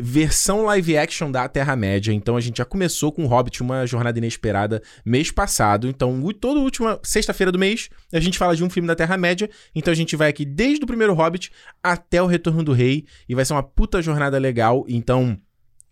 versão live action da Terra-média. Então a gente já começou com o Hobbit, uma jornada inesperada, mês passado. Então, toda última sexta-feira do mês, a gente fala de um filme da Terra-média. Então a gente vai aqui desde o primeiro Hobbit até o Retorno do Rei. E vai ser uma puta jornada legal. Então.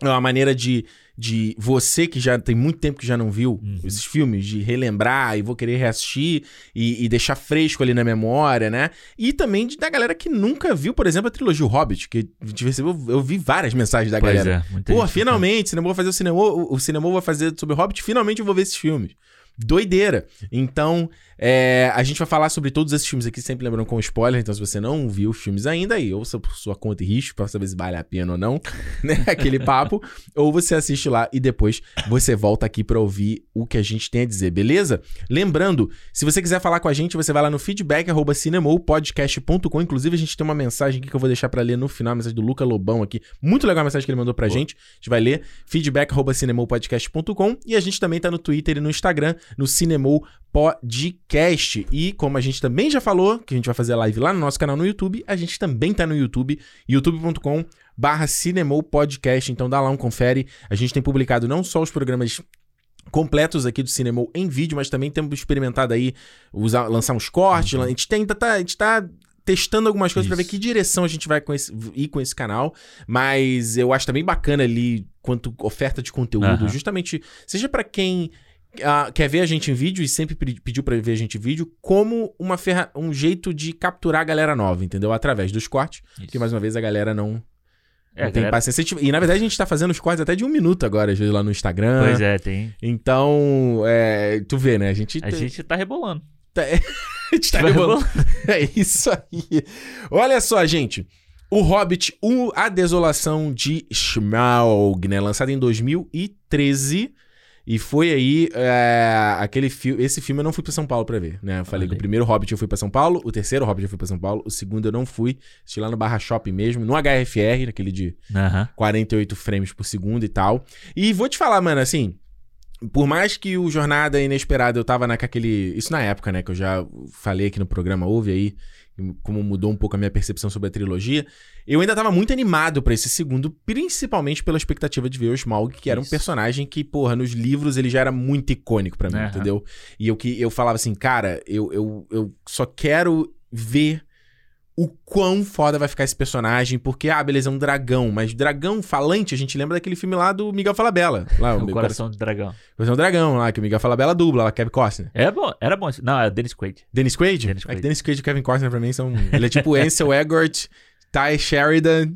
É uma maneira de, de você que já tem muito tempo que já não viu
Uhum.
esses filmes, de relembrar e vou querer reassistir e, e deixar fresco ali na memória, né? E também de, da galera que nunca viu, por exemplo, a trilogia Hobbit, que recebeu, eu vi várias mensagens da
Pois
galera.
é,
Pô, finalmente, cinema vai fazer o cinema, o, o cinema vai fazer sobre Hobbit, finalmente eu vou ver esses filmes. Doideira. Então, é, a gente vai falar sobre todos esses filmes aqui, sempre lembrando com spoiler. Então, se você não viu os filmes ainda, aí ouça por sua conta e risco pra saber se vale a pena ou não, né? Aquele papo. ou você assiste lá e depois você volta aqui pra ouvir o que a gente tem a dizer, beleza? Lembrando, se você quiser falar com a gente, você vai lá no feedback arroba cinemopodcast.com. Inclusive, a gente tem uma mensagem aqui que eu vou deixar pra ler no final, a mensagem do Luca Lobão aqui. Muito legal a mensagem que ele mandou pra
Boa.
gente. A gente vai ler feedback arroba cinemopodcast.com e a gente também tá no Twitter e no Instagram, no Cinemou Podcast. E como a gente também já falou, que a gente vai fazer live lá no nosso canal no YouTube, a gente também tá no YouTube, youtube.com barra Cinemou Podcast. Então dá lá um confere. A gente tem publicado não só os programas completos aqui do Cinemou em vídeo, mas também temos experimentado aí usar, lançar uns cortes. A gente tem, tá, a gente tá testando algumas coisas pra ver que direção a gente vai com esse, ir com esse canal, mas eu acho também bacana ali quanto oferta de conteúdo,
Aham.
justamente seja pra quem ah, quer ver a gente em vídeo e sempre pedi- pediu pra ver a gente em vídeo, como uma ferra um jeito de capturar a galera nova, entendeu? Através dos cortes,
Isso.
que mais uma vez a galera não,
É,
não
a
tem
galera-
paciência. E na verdade a gente tá fazendo os cortes até de um minuto agora, às vezes lá no Instagram.
Pois é, tem.
Então, é, tu vê, né? A gente,
A gente tá rebolando.
a gente tá
Vai
rebolando. É isso aí. Olha só, gente. O Hobbit, o- A Desolação de Smaug, né? Lançado em 2013. E foi aí é, aquele filme. Esse filme eu não fui pra São Paulo pra ver, né? Eu falei
Olha
que o primeiro Hobbit eu fui pra São Paulo, o terceiro Hobbit eu fui pra São Paulo, o segundo eu não fui. Assisti lá no Barra Shopping mesmo, no HFR, naquele de
Aham.
48 frames por segundo e tal. E vou te falar, mano, assim. Por mais que o Jornada Inesperada eu tava naquele. Isso na época, né? Que eu já falei aqui no programa, houve aí. Como mudou um pouco a minha percepção sobre a trilogia. Eu ainda tava muito animado pra esse segundo, principalmente pela expectativa de ver o Smaug, que era um
Isso.
personagem que, porra, nos livros ele já era muito icônico pra mim,
Aham.
entendeu? E eu, que, eu falava assim, cara, eu, eu, eu só quero ver o quão foda vai ficar esse personagem, porque, ah, beleza, é um dragão, mas dragão falante, a gente lembra daquele filme lá do Miguel Falabella. Lá,
O
Meu
coração do dragão.
Coração do Dragão, lá, que o Miguel Falabella dubla, lá, Kevin Costner.
É bom, era bom. Não, é Dennis Quaid.
Dennis Quaid?
Dennis
É que
Quaid.
Dennis Quaid e Kevin Costner pra mim são... Ele é tipo Ansel Elgort, Ty Sheridan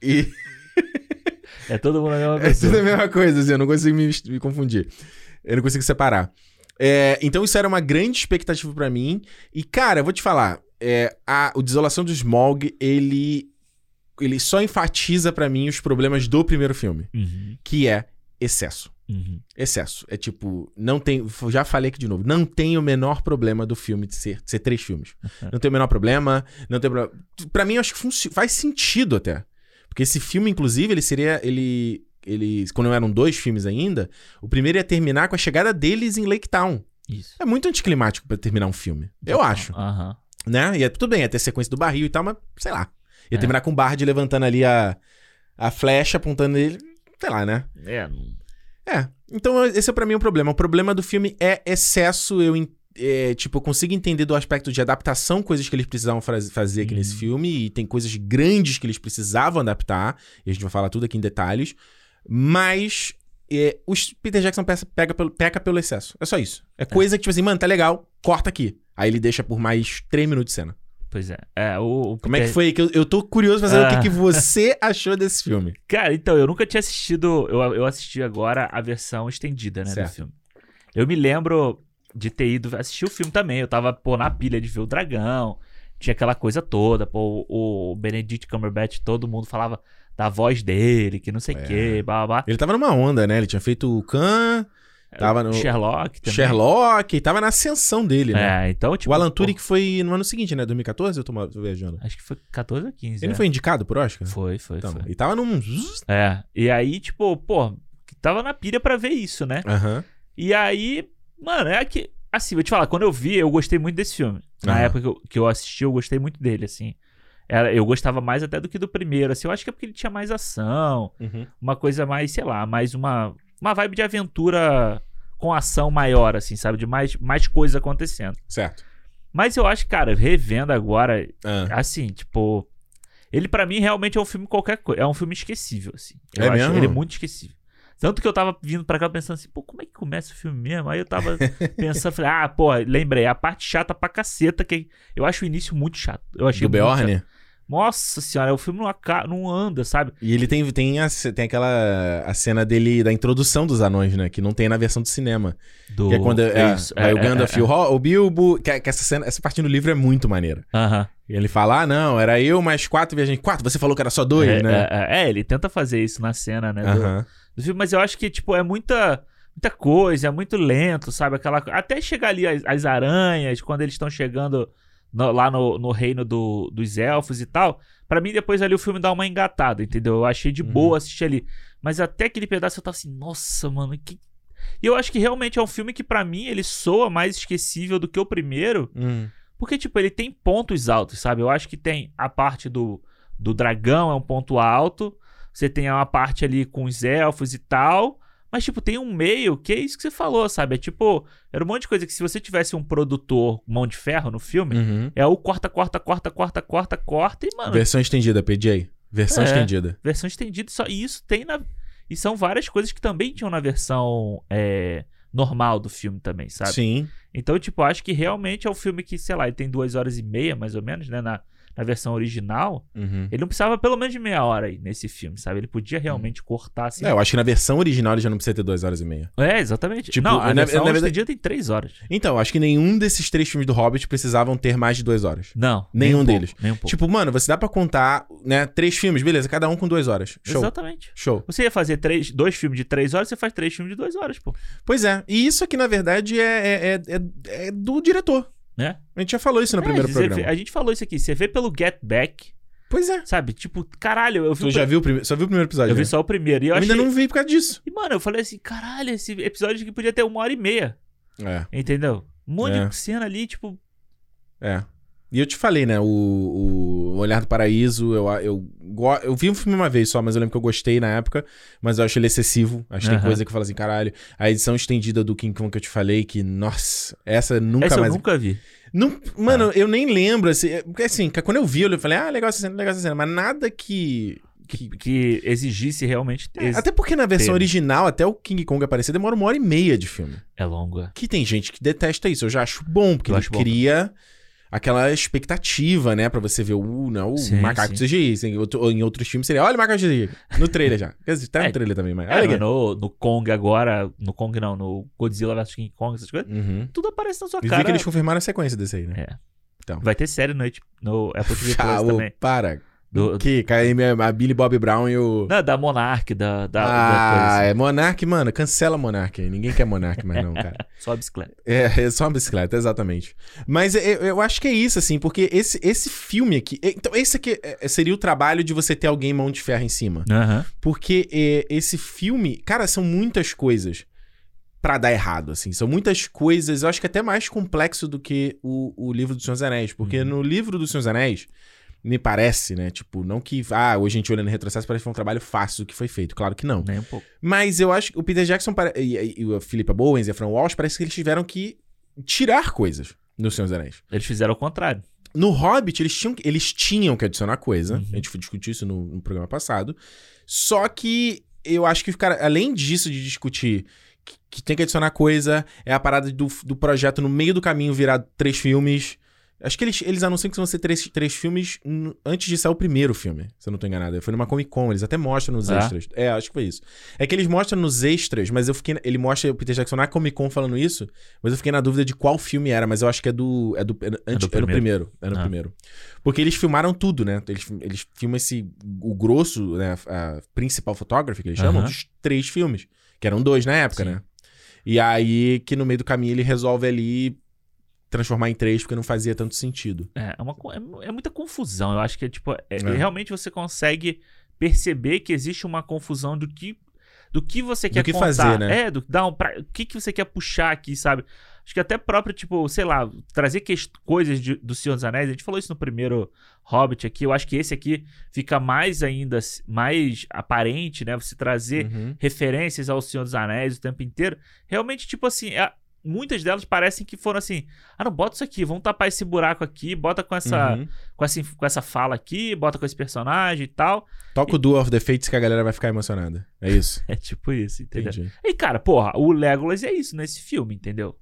e...
É todo mundo a mesma
É
pessoa.
tudo a mesma coisa, assim, eu não consigo me, me confundir. Eu não consigo separar. É, então isso era uma grande expectativa pra mim. E, cara, eu vou te falar, é, a, o Desolação do Smog, ele, ele só enfatiza pra mim os problemas do primeiro filme,
Uhum,
que é excesso.
uhum.
Excesso. É tipo, não tem. Já falei aqui de novo. Não tem o menor problema do filme de ser, de ser três filmes. Não tem o menor problema. Não tem problema. Pra mim, eu acho que faz sentido até. Porque esse filme, inclusive, ele seria. Ele. Ele, quando eram dois filmes ainda, o primeiro ia terminar com a chegada deles em Lake Town.
Isso.
É muito anticlimático pra terminar um filme. Eu acho.
Aham.
Né? E é tudo bem, é ter sequência do barril e tal, mas sei lá. Ia
É.
terminar com o Bard levantando ali a, a flecha, apontando ele. Sei lá, né?
É,
É. Então, esse é pra mim o problema. O problema do filme é excesso. Eu, é, tipo, eu consigo entender do aspecto de adaptação, coisas que eles precisavam faz- fazer aqui
Uhum.
nesse filme. E tem coisas grandes que eles precisavam adaptar. E a gente vai falar tudo aqui em detalhes. Mas. é, o Peter Jackson pega pelo, peca pelo excesso. É só isso. É coisa que, tipo assim, mano, tá legal, corta aqui. Aí ele deixa por mais 3 minutos de cena.
pois é. É, o, o
Como é que foi? Que eu, eu tô curioso pra saber o
Ah.
que, que você achou desse filme.
Cara, então, eu nunca tinha assistido. Eu, eu assisti agora a versão estendida, né,
Certo.
do filme. Eu me lembro de ter ido assistir o filme também. Eu tava, pô, na pilha de ver o dragão. Tinha aquela coisa toda. Pô, o, o Benedict Cumberbatch, todo mundo falava da voz dele, que não sei o
É.
quê, blá blá blá.
Ele tava numa onda, né? Ele tinha feito o Khan, tava no
Sherlock também.
Sherlock, tava na ascensão dele, né?
É, então, tipo.
o Alan Turing foi no ano seguinte, né? 2014, eu tô viajando.
Acho que foi 14 ou 15.
Ele
é.
foi indicado por Oscar?
Foi, foi,
Então,
foi.
e tava num...
É. E aí, tipo, pô, tava na pilha pra ver isso, né?
Aham.
E aí, mano, é que. Assim, vou te falar, quando eu vi, eu gostei muito desse filme. Na
Aham.
época que eu, que eu assisti, eu gostei muito dele, assim. Era, eu gostava mais até do que do primeiro, assim. Eu acho que é porque ele tinha mais ação,
Uhum.
uma coisa mais, sei lá, mais uma, uma vibe de aventura com ação maior, assim, sabe? De mais, mais coisas acontecendo.
Certo.
Mas eu acho, cara, revendo agora,
Ah.
assim, tipo. Ele pra mim realmente é um filme qualquer coisa. É um filme esquecível, assim. Eu
É
acho
mesmo?
ele muito esquecível. Tanto que eu tava vindo pra cá pensando assim, pô, como é que começa o filme mesmo? Aí eu tava pensando, falei, ah, pô, lembrei, a parte chata pra caceta, que eu acho o início muito chato. Eu achei
Do
muito chato. Nossa senhora, o filme não, não anda, sabe?
E ele tem, tem, a, tem aquela a cena dele, da introdução dos anões, né? Que não tem na versão do cinema.
Do...
Que é quando é,
Isso,
vai
é,
o Gandalf
é,
e o, Ho- o Bilbo. Que, que essa, cena, essa parte no livro é muito maneira.
é. Aham.
E ele fala, ah, não, era eu mais quatro viajantes. Quatro? Você falou que era só dois,
é,
né?
é, é, ele tenta fazer isso na cena, né? do-
Aham.
do filme, mas eu acho que, tipo, é muita, muita coisa, é muito lento, sabe? Aquela, até chegar ali as, as aranhas, quando eles estão chegando no- lá no, no reino do- dos elfos e tal. Pra mim, depois ali o filme dá uma engatada, entendeu? Eu achei de
Uhum.
boa assistir ali. Mas até aquele pedaço eu tava assim, nossa, mano, que. E eu acho que realmente é um filme que, pra mim, ele soa mais esquecível do que o primeiro.
Hum.
Porque, tipo, ele tem pontos altos, sabe? Eu acho que tem a parte do, do dragão, é um ponto alto. Você tem uma parte ali com os elfos e tal. Mas, tipo, tem um meio que é isso que você falou, sabe? É tipo, era um monte de coisa que se você tivesse um produtor mão de ferro no filme,
Uhum.
é o corta, corta, corta, corta, corta, corta e, mano,
Versão estendida, PJ. Versão
É.
estendida.
versão estendida só. E isso tem na. E são várias coisas que também tinham na versão é, normal do filme também, sabe?
Sim.
Então, tipo, acho que realmente é um filme que, sei lá, ele tem duas horas e meia, mais ou menos, né? Na, na versão original.
Uhum.
Ele não precisava pelo menos de meia hora aí nesse filme, sabe? Ele podia realmente cortar assim.
É, eu acho que na versão original ele já não precisa ter duas horas e meia.
É, exatamente.
Tipo,
não, a
na-
versão
na verdade-
estendida tem três horas.
Então, eu acho que nenhum desses três filmes do Hobbit precisavam ter mais de duas horas.
Não.
Nenhum
nem um pouco,
deles.
nem um pouco.
Tipo, mano, você dá pra contar, né? Três filmes, beleza, cada um com duas horas. Show.
Exatamente.
Show.
Você ia fazer três, dois filmes de três horas, você faz três filmes de duas horas, pô.
Pois é. E isso aqui, na verdade, é, é, é, é- é do diretor.
Né?
A gente já falou isso no
É,
primeiro programa.
vê- a gente falou isso aqui. Você vê pelo Get Back,
Pois é.
sabe? Tipo, caralho, eu vi,
Tu já viu o primeiro? Só viu o primeiro episódio?
eu vi
né?
só o primeiro. E eu,
Eu
achei...
ainda não vi por causa disso.
E, mano, eu falei assim, caralho, esse episódio aqui podia ter uma hora e meia.
É,
Entendeu? Um monte
É.
de cena ali, tipo.
é. E eu te falei, né? O, o Olhar do Paraíso, eu, eu, go- eu vi um filme uma vez só, mas eu lembro que eu gostei na época, mas eu acho ele excessivo. Acho que tem
Aham.
coisa que eu falo assim, caralho. A edição estendida do King Kong que eu te falei, que, nossa, essa nunca
essa
mais.
eu nunca vi.
Não, mano, eu nem lembro, assim, é- porque assim, quando eu vi, eu falei, ah, legal essa cena, legal essa cena, mas nada que. que-
Que exigisse realmente.
É,
ex-
até porque na versão
Teve.
original, até o King Kong aparecer, demora uma hora e meia de filme.
É longa.
Que tem gente que detesta isso. Eu já acho bom, porque
Eu
ele
acho bom.
Aquela expectativa, né? Pra você ver o, não, o
Sim,
macaco
sim.
CGI. Em, outro- em outros filmes seria, olha o macaco CGI. No trailer já. Quer dizer, tá no
É,
trailer também, mas.
É,
olha aqui.
no, no Kong agora. No Kong não, no Godzilla vs King Kong, essas coisas.
Uhum.
Tudo aparece na sua
E
cara.
que eles confirmaram a sequência desse aí, né?
É.
Então.
Vai ter série no, no Apple TV
Ah,
Plus
ô,
também.
para.
Do,
Que cai a Billy Bob Brown e o.
não, da Monarch, da, da, da
ah,
coisa. assim.
é Monark, mano. Cancela Monark aí. Ninguém quer Monark mais, não, cara.
Só a bicicleta.
É, é só uma bicicleta, exatamente. Mas eu, eu acho que é isso, assim, porque esse, esse filme aqui. Então, esse aqui é, seria o trabalho de você ter alguém mão de ferro em cima.
Aham.
Porque é, esse filme, cara, são muitas coisas pra dar errado, assim. São muitas coisas, eu acho que até mais complexo do que o, o livro do Senhor dos Anéis. Porque
Uhum.
no livro do Senhor dos Anéis, me parece, né? Tipo, não que. Ah, hoje a gente olhando em retrocesso parece que foi um trabalho fácil que foi feito. Claro que não.
Nem um pouco.
Mas eu acho que o Peter Jackson pare- e, e, e o Philippa Bowens e a Fran Walsh parece que eles tiveram que tirar coisas no Senhor dos Anéis.
Eles fizeram o contrário.
No Hobbit, eles tinham, que- eles tinham que adicionar coisa.
Uhum.
A gente discutiu isso no, no programa passado. Só que eu acho que, cara, além disso de discutir que, que tem que adicionar coisa, é a parada do, do projeto no meio do caminho virar três filmes. Acho que eles, eles anunciam que vão ser três, três filmes antes de sair o primeiro filme, se eu não tô enganado. Foi numa Comic Con, eles até mostram nos
É?
extras. É, acho que foi isso. É que eles mostram nos extras, mas eu fiquei. Ele mostra o Peter Jackson na Comic Con falando isso, mas eu fiquei na dúvida de qual filme era, mas eu acho que é do. É do, é, antes, é no primeiro. É no
Ah.
primeiro. Porque eles filmaram tudo, né? Eles, eles filmam esse. O grosso, né? A principal photography, que eles chamam,
Aham.
dos três filmes. Que eram dois na época,
Sim.
né? E aí que no meio do caminho ele resolve ali transformar em três, porque não fazia tanto sentido.
É, é, uma, é, é muita confusão. Eu acho que é tipo. é-
É.
Realmente você consegue perceber que existe uma confusão do que. Do que você quer
que
contar.
fazer, né?
É, do, dá um pra, o que, que você quer puxar aqui, sabe? Acho que até próprio, tipo, sei lá, trazer ques- coisas de- do Senhor dos Anéis. A gente falou isso no primeiro Hobbit aqui. Eu acho que esse aqui fica mais ainda, mais aparente, né? Você trazer
Uhum.
referências ao Senhor dos Anéis o tempo inteiro. Realmente, tipo assim, é- muitas delas parecem que foram assim: ah, não, bota isso aqui, vamos tapar esse buraco aqui, bota com essa,
Uhum.
com essa, com essa fala aqui, bota com esse personagem e tal.
Toca o Duel of the Fates que a galera vai ficar emocionada. É isso.
É tipo isso, entendeu?
Entendi.
E cara, porra, o Legolas é isso nesse filme, entendeu?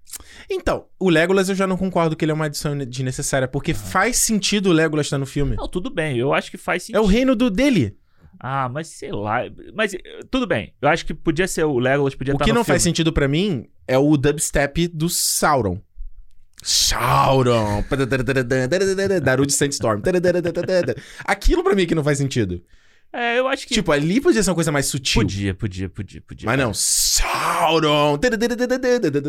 Então, o Legolas eu já não concordo que ele é uma adição desnecessária, porque faz sentido o Legolas estar no filme.
Não, tudo bem, eu acho que faz
É
sentido.
o reino do dele.
Ah, mas sei lá. Mas eh, tudo bem, eu acho que podia ser o Legolas, podia
O
estar
que
no
não
filme.
faz sentido pra mim é o dubstep do Sauron. Sauron. Darude Sandstorm. Aquilo pra mim que não faz sentido.
É, eu acho que.
Tipo, ali podia ser uma coisa mais sutil.
podia, podia, podia, podia.
Mas não, Sauron.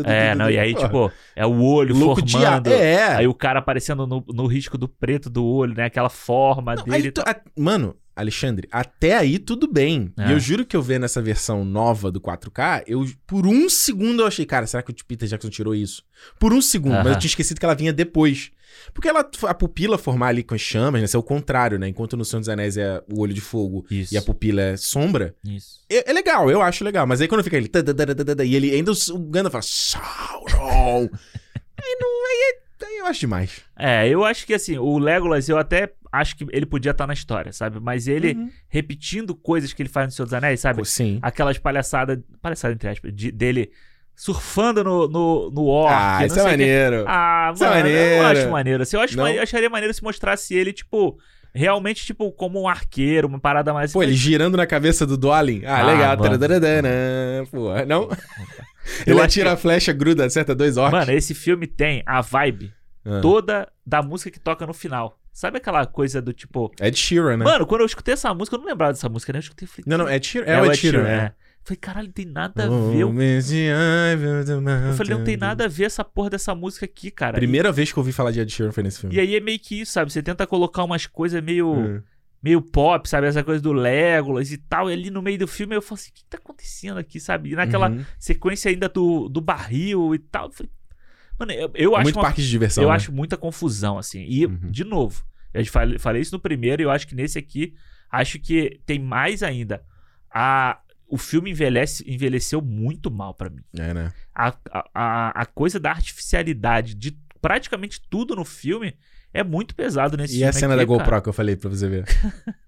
É, não, e aí, tipo, é o olho
louco de
formando.
É.
Aí o cara aparecendo no, no risco do preto do olho, né? Aquela forma
Não,
dele.
aí a- mano, Alexandre, até aí tudo bem.
É.
E eu juro que eu vendo essa versão nova do 4K, eu por um segundo eu achei, cara, será que o Peter Jackson tirou isso? Por um segundo, mas eu tinha esquecido que ela vinha depois. Porque ela, a pupila formar ali com as chamas, né? Isso é o contrário, né? Enquanto no Senhor dos Anéis é o olho de fogo
Isso.
e a pupila é sombra,
Isso.
é, é legal, eu acho legal. Mas aí quando fica ele. E ele ainda o Gandalf fala, Sauron. aí não. Aí, é- aí eu acho demais.
É, eu acho que assim, o Legolas, eu até acho que ele podia estar na história, sabe? Mas ele
Uhum.
repetindo coisas que ele faz no Senhor dos Anéis, sabe?
Sim.
Aquelas palhaçadas, palhaçadas entre aspas, de- dele surfando no, no, no orc.
ah, isso é maneiro.
Ah,
Isso é
mano, eu
maneiro.
acho maneiro. Assim, eu, acho, eu acharia maneiro se mostrasse ele, tipo, realmente, tipo, como um arqueiro, uma parada mais.
Pô, ele girando na cabeça do Dolin. Ah,
Ah,
legal. Pô, não?
Eu
ele
acho
atira a flecha, gruda, acerta dois orcs.
Mano, esse filme tem a vibe
Ah.
toda da música que toca no final. Sabe aquela coisa do tipo.
Ed Sheeran, né?
Mano, quando eu escutei essa música, eu não lembrava dessa música, né? Eu escutei e falei.
não, não,
que-
Ed Sheeran. É, o Ed Sheeran.
é.
é.
Falei, caralho, não tem nada a ver. Eu, eu falei, não tem nada a ver essa porra dessa música aqui, cara.
Primeira vez que eu ouvi falar de Ed Sheeran foi nesse filme.
E aí é meio que isso, sabe? Você tenta colocar umas coisas meio.
Hum.
meio pop, sabe? Essa coisa do Legolas e tal. E ali no meio do filme eu falo assim: o que tá acontecendo aqui, sabe? E naquela
Uhum.
sequência ainda do, do barril e tal. Eu falei, mano, eu, eu
É
acho
muito
uma-
parque de diversão.
eu
né?
acho muita confusão, assim. E,
Uhum.
de novo, eu falei, falei isso no primeiro e eu acho que nesse aqui, acho que tem mais ainda. A, o filme envelhece, envelheceu muito mal pra mim.
É, né?
A, a- a coisa da artificialidade de praticamente tudo no filme é muito pesado nesse
E a cena
aqui,
da GoPro
cara.
que eu falei pra você ver?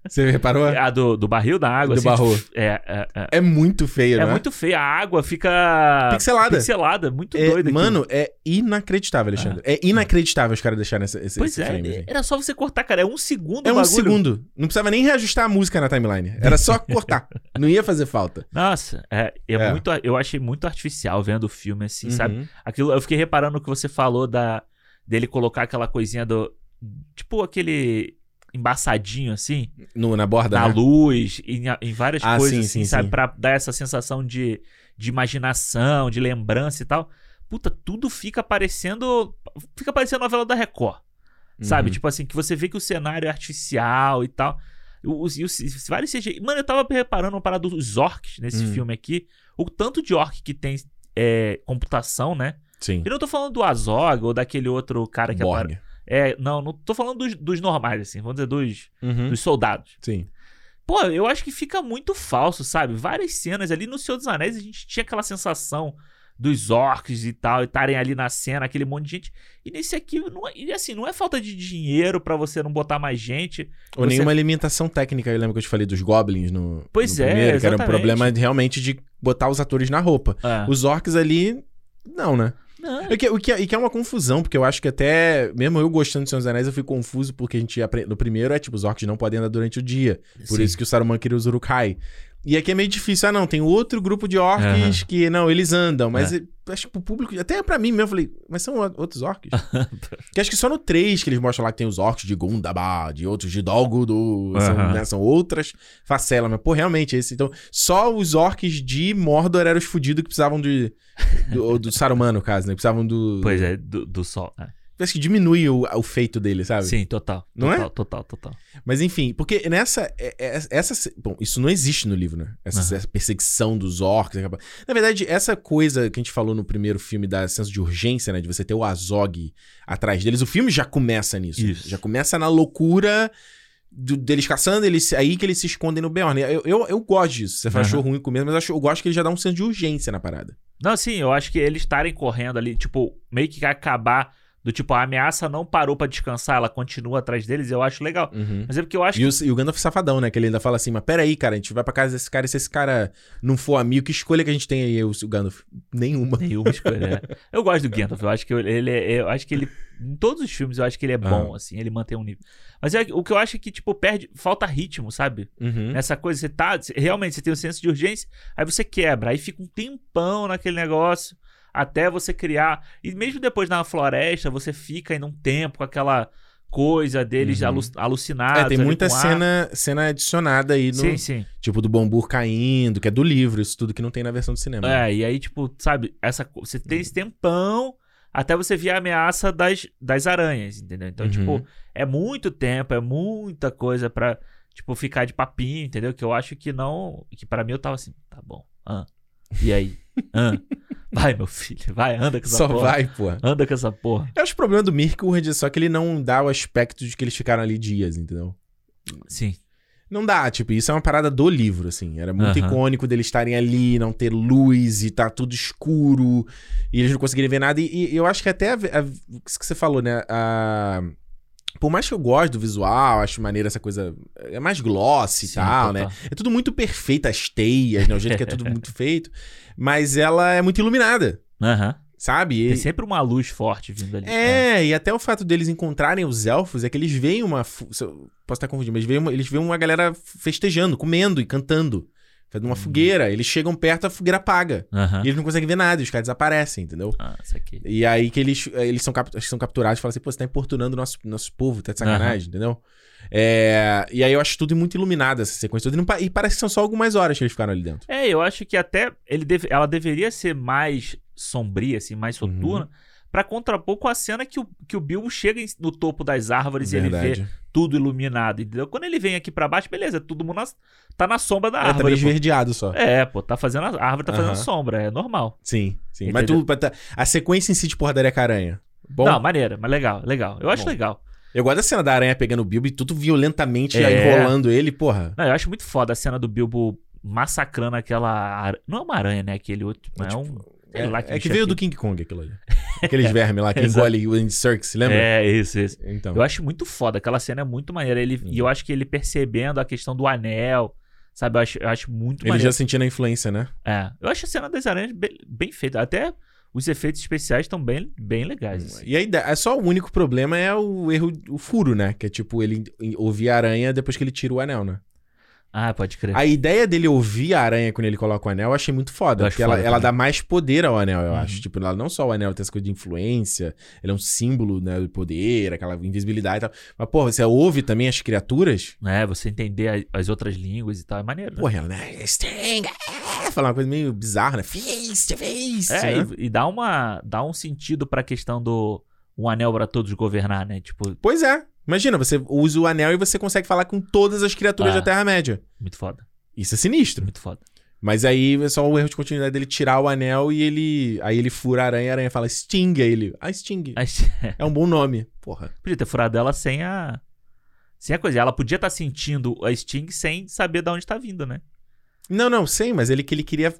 Você reparou?
A do, do barril da água.
Do
assim,
barro.
tipo, é, é, é.
É muito feio,
É
né?
muito feio. A água fica.
Pixelada.
Pixelada. Muito
É,
doido aqui.
mano, é inacreditável, Alexandre. É inacreditável os caras deixarem esse, esse,
Pois
esse
é,
frame. assim.
era só você cortar, cara. É um segundo
É
o
um
bagulho.
segundo. Não precisava nem reajustar a música na timeline. Era só cortar. Não ia fazer falta.
Nossa, é, é
É.
muito. Eu achei muito artificial vendo o filme, assim, sabe?
Uhum.
Aquilo, eu fiquei reparando no que você falou da dele colocar aquela coisinha do. Tipo aquele embaçadinho, assim,
No, na borda,
na
né?
luz, em, em várias
Ah,
coisas,
sim,
assim,
sim,
sabe?
sim.
Pra dar essa sensação de, de imaginação, de lembrança e tal. Puta, tudo fica parecendo. Fica parecendo novela da Record. Sabe?
Uhum.
Tipo assim, que você vê que o cenário é artificial e tal. Os, e os, vários CGI. Mano, eu tava reparando uma parada dos orcs nesse
Hum.
filme aqui. O tanto de orc que tem é, computação, né?
Sim.
E não tô falando do Azog ou daquele outro cara que
Borg.
apare... É, não, não tô falando dos, dos normais, assim, vamos dizer, dos,
Uhum.
dos soldados.
Sim.
Pô, eu acho que fica muito falso, sabe? Várias cenas ali no Senhor dos Anéis a gente tinha aquela sensação dos orcs e tal, e estarem ali na cena, aquele monte de gente. E nesse aqui, não é, e assim, não é falta de dinheiro pra você não botar mais gente.
Ou
Você-
nenhuma limitação técnica. Eu lembro que eu te falei dos goblins no,
Pois
no
é,
primeiro, que era um problema realmente de botar os atores na roupa.
É.
Os orcs ali, não, né?
Não,
O que, o que, e que é uma confusão, porque eu acho que até, mesmo eu gostando de Senhor dos Anéis, eu fui confuso porque a gente aprende. No primeiro é tipo, os orcs não podem andar durante o dia. Por
sim.
isso que o Saruman queria os Urukai. E aqui é meio difícil. Ah, não, tem outro grupo de orcs que, não, eles andam. Mas
É.
acho que pro público, até pra mim mesmo, eu falei, mas são o- outros orcs? que acho que só no 3 que eles mostram lá que tem os orcs de Gundabad, de outros de Dolgudu, são,
Aham.
né, são outras facelas. Mas, pô, realmente, esse. Então, só os orcs de Mordor eram os fudidos que precisavam de. Do, do Saruman, no caso, né? Precisavam do.
Pois é, do, do sol. né?
Parece que diminui o, o feito dele, sabe?
Sim, total.
Não é?
total, Total, total.
Mas enfim, porque nessa. é- é- Essa, bom, isso não existe no livro, né? Essa,
Aham.
essa perseguição dos orcs. acaba- Na verdade, essa coisa que a gente falou no primeiro filme da senso de urgência, né? De você ter o Azog atrás deles, o filme já começa nisso.
Isso.
Já começa na loucura do- deles caçando, eles, aí que eles se escondem no Beorn. Eu, eu, eu gosto disso. Você
Aham.
achou ruim com mesmo, mas eu, acho- eu gosto que ele já dá um senso de urgência na parada.
Não, sim, eu acho que eles estarem correndo ali, tipo, meio que acabar do tipo, a ameaça não parou pra descansar, ela continua atrás deles, eu acho legal.
Uhum.
Mas é porque eu acho
E o, e o Gandalf safadão, né? Que ele ainda fala assim, mas peraí, cara, a gente vai pra casa desse cara e se esse cara não for amigo, que escolha que a gente tem aí, o, o Gandalf? Nenhuma.
Nenhuma escolha. é. Eu gosto do Gandalf. Eu acho que ele é, eu acho que ele em todos os filmes eu acho que ele é bom assim, ele mantém um nível. Mas é, o que eu acho é que tipo perde, falta ritmo, sabe?
Uhum.
Nessa coisa você tá, realmente você tem um senso de urgência, aí você quebra, aí fica um tempão naquele negócio até você criar. E mesmo depois na floresta, você fica ainda um tempo com aquela coisa deles
Uhum.
alu- alucinados.
É, tem muita cena, cena adicionada aí no.
Sim, sim.
Tipo, do bambu caindo, que é do livro, isso tudo que não tem na versão do cinema.
É, e aí, tipo, sabe, essa, você tem esse tempão até você ver a ameaça das, das aranhas, entendeu? Então,
Uhum.
tipo, é muito tempo, é muita coisa pra, tipo, ficar de papinho, entendeu? Que eu acho que não. Que pra mim eu tava assim, tá bom. ah, e aí? Ah, vai, meu filho, vai, anda com essa
Só
porra.
vai, pô.
Anda com essa porra.
Eu acho que o problema do Mirkwood é só que ele não dá o aspecto de que eles ficaram ali dias, entendeu?
Sim.
Não dá, tipo, isso é uma parada do livro, assim. Era muito
Aham.
icônico deles estarem ali, não ter luz e tá tudo escuro e eles não conseguirem ver nada. E, e eu acho que até a, a- isso que você falou, né? A- por mais que eu goste do visual, acho maneiro essa coisa. É mais gloss e tal, né? É tudo muito perfeito, as teias, né? O jeito que é tudo muito feito. Mas ela é muito iluminada,
Aham.
sabe? E-
Tem sempre uma luz forte vindo ali.
é, e até o fato deles encontrarem os elfos é que eles veem uma. Posso estar confundindo, mas veem uma, eles veem uma galera festejando, comendo e cantando. Fazendo uma
Hum.
fogueira. Eles chegam perto, a fogueira apaga.
Aham.
E eles não conseguem ver nada, e os caras desaparecem, entendeu?
Ah, isso aqui.
E aí que eles, eles são, cap- são capturados e falam assim, pô, você tá importunando o nosso, nosso povo, tá de sacanagem, entendeu? É, e aí eu acho tudo muito iluminado, essa sequência toda. E, pa- e parece que são só algumas horas que eles ficaram ali dentro.
É, eu acho que até ele deve- ela deveria ser mais sombria, assim, mais
Uhum.
Pra contrapor com a cena que o, que o Bilbo chega no topo das árvores e ele vê tudo iluminado, entendeu? Quando ele vem aqui pra baixo, beleza, todo mundo nas- tá na sombra da
É, tá
árvore.
meio
pô.
esverdeado só.
É, pô, tá fazendo a, árvore tá fazendo
Aham.
sombra, é normal.
Sim, sim.
Entendeu?
Mas tu, a sequência em si de porradaria com a aranha. Bom,
Não, maneira, mas legal, legal. Eu acho
Bom.
legal.
eu gosto da cena da aranha pegando o Bilbo e tudo violentamente
É.
enrolando ele, porra.
Não, eu acho muito foda a cena do Bilbo massacrando aquela. ar- Não é uma aranha, né? Aquele outro.
É
É,
tipo-
um.
É,
sei lá
é que veio
aquilo.
do King Kong aquilo ali. Aqueles vermes lá que engole o Andy Serkis, lembra?
É, isso, isso.
Então.
Eu acho muito foda. Aquela cena é muito maneira. Ele, E eu acho que ele percebendo a questão do anel, sabe? Eu acho, eu acho muito
Ele
maneiro.
já sentindo a influência, né?
É. Eu acho a cena das aranhas bem, bem feita. Até os efeitos especiais estão bem, bem legais. assim.
E aí, é só o único problema é o erro, o furo, né? Que é tipo, ele ouvir a aranha depois que ele tira o anel, né?
Ah, pode crer.
A ideia dele ouvir a aranha quando ele coloca o anel, eu achei muito foda.
Eu
Porque ela,
foda
ela dá mais poder ao anel, eu
Uhum.
acho. Tipo, ela não só o anel tem essa coisa de influência, ele é um símbolo, né, do poder, aquela invisibilidade e tal. Mas, porra, você ouve também as criaturas?
É, você entender as outras línguas e tal. É maneiro. Né?
Porra, ela, né? Sting, é, falar uma coisa meio bizarra, né? Feast, feast,
É,
né?
e, e dá, uma, dá um sentido pra questão do um anel pra todos governar, né? Tipo,
Pois é. Imagina, você usa o anel e você consegue falar com todas as criaturas
Ah.
da Terra-média.
muito foda.
Isso é sinistro.
Muito foda.
Mas aí é só o erro de continuidade dele tirar o anel e ele. Aí ele fura a aranha e a aranha fala Sting. Aí ele. Ah, Sting. É um bom nome. Porra.
Podia ter furado ela sem a. Sem a coisa. Ela podia estar sentindo a Sting sem saber de onde tá vindo, né?
Não, não, sei, mas ele que ele queria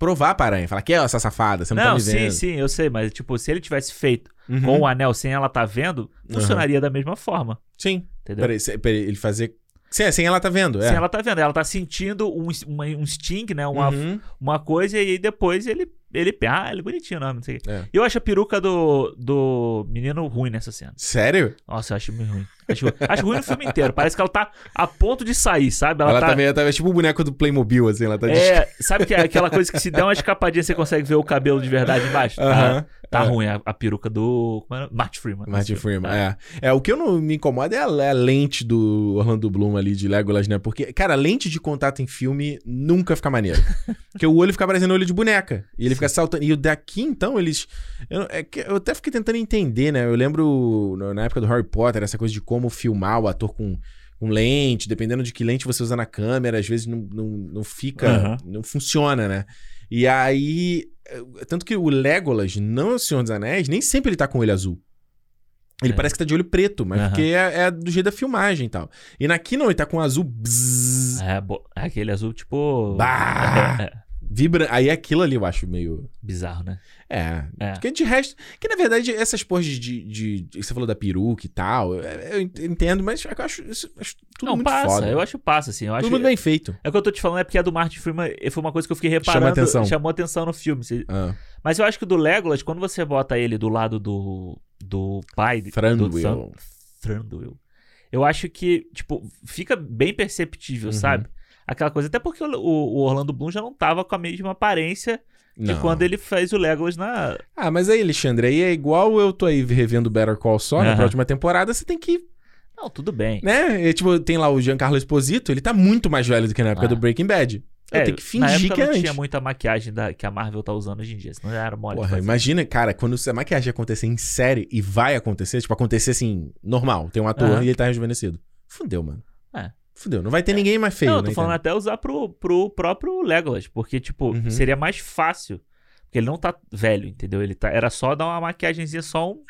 provar pra aranha. Falar que é essa safada, você não, tá
Não,
me
sim,
vendo.
sim, eu sei, mas tipo, se ele tivesse feito
Uhum.
com o anel sem ela tá vendo, funcionaria da mesma forma.
Sim.
Entendeu?
Peraí, peraí, ele fazer. Sim, sem ela tá vendo. É.
Sem ela tá vendo, ela tá sentindo um, uma- um sting, né? Uma,
Uhum.
uma coisa, e aí depois ele. Ele ah, ele é bonitinho o nome, não sei o quê.
É.
Eu acho a peruca do, do menino ruim nessa cena.
Sério?
Nossa, eu acho muito ruim. Acho, acho ruim no filme inteiro. Parece que ela tá a ponto de sair, sabe?
Ela,
Ela,
tá,
tá.
meio, tá meio tipo o boneco do Playmobil, assim. Ela tá de-
É, sabe que é aquela coisa que se der uma escapadinha você consegue ver o cabelo de verdade embaixo? Tá,
Aham.
tá
É.
ruim a, a peruca do. Como era? Martin Freeman.
Martin Freeman,
Ah.
é. É, o que eu não me incomoda é a, é a lente do Orlando Bloom ali de Legolas, né? Porque, cara, lente de contato em filme nunca fica maneiro. Porque o olho fica parecendo olho de boneca. E ele saltando. E o daqui, então, eles. Eu, é eu até fiquei tentando entender, né? Eu lembro na época do Harry Potter, essa coisa de como filmar o ator com. Com lente, dependendo de que lente você usa na câmera, às vezes não, não, não fica.
Aham.
Não funciona, né? E aí. eh, Tanto que o Legolas, não é o Senhor dos Anéis, nem sempre ele tá com o olho azul. Ele
É.
parece que tá de olho preto, mas
Aham.
porque é, é do jeito da filmagem e tal. E naqui não, ele tá com azul. bzzz,
É, bo- é aquele azul, tipo.
Bah!
É, é,
vibra. Aí aquilo ali eu acho meio.
bizarro, né?
É.
É.
Porque de resto. Que na verdade, essas porras de. de, de- você falou da peruca e tal. Eu, eu entendo, mas eu acho, isso- acho tudo
não,
muito
passa.
foda.
Eu acho passa, assim. Eu acho
tudo muito bem feito.
É o que eu tô te falando, é porque a do Martin Freeman foi uma coisa que eu fiquei reparando.
Chamou atenção.
Chamou atenção no filme.
Ah,
Mas eu acho que o do Legolas, quando você bota ele do lado do, do pai... do
Thranduil.
Sam- Thranduil. Eu acho que, tipo, fica bem perceptível,
Uhum.
sabe? Aquela coisa. Até porque o, o Orlando Bloom já não tava com a mesma aparência de
não.
quando ele fez o Legolas na...
Ah, mas aí, Alexandre, aí é igual eu tô aí revendo Better Call Saul na
Aham.
próxima temporada, você tem que
Não, tudo bem.
Né? E, tipo, tem lá o Giancarlo Esposito, ele tá muito mais velho do que na época
Ah.
do Breaking Bad. Eu
É,
tenho que
na
fingir
época
que é
não
antes.
tinha muita maquiagem da, que a Marvel tá usando hoje em dia, senão já era mole.
Porra, imagina, cara, quando a maquiagem acontecer em série e vai acontecer, tipo, acontecer assim, normal, tem um ator
Aham.
e ele tá rejuvenescido. Fudeu, mano.
É.
Fudeu. Não vai ter ninguém mais feio,
Não, eu
né?
tô falando até usar pro, pro próprio Legolas, porque, tipo,
Uhum.
seria mais fácil. Porque ele não tá velho, entendeu? Ele tá, era só dar uma maquiagemzinha, só um,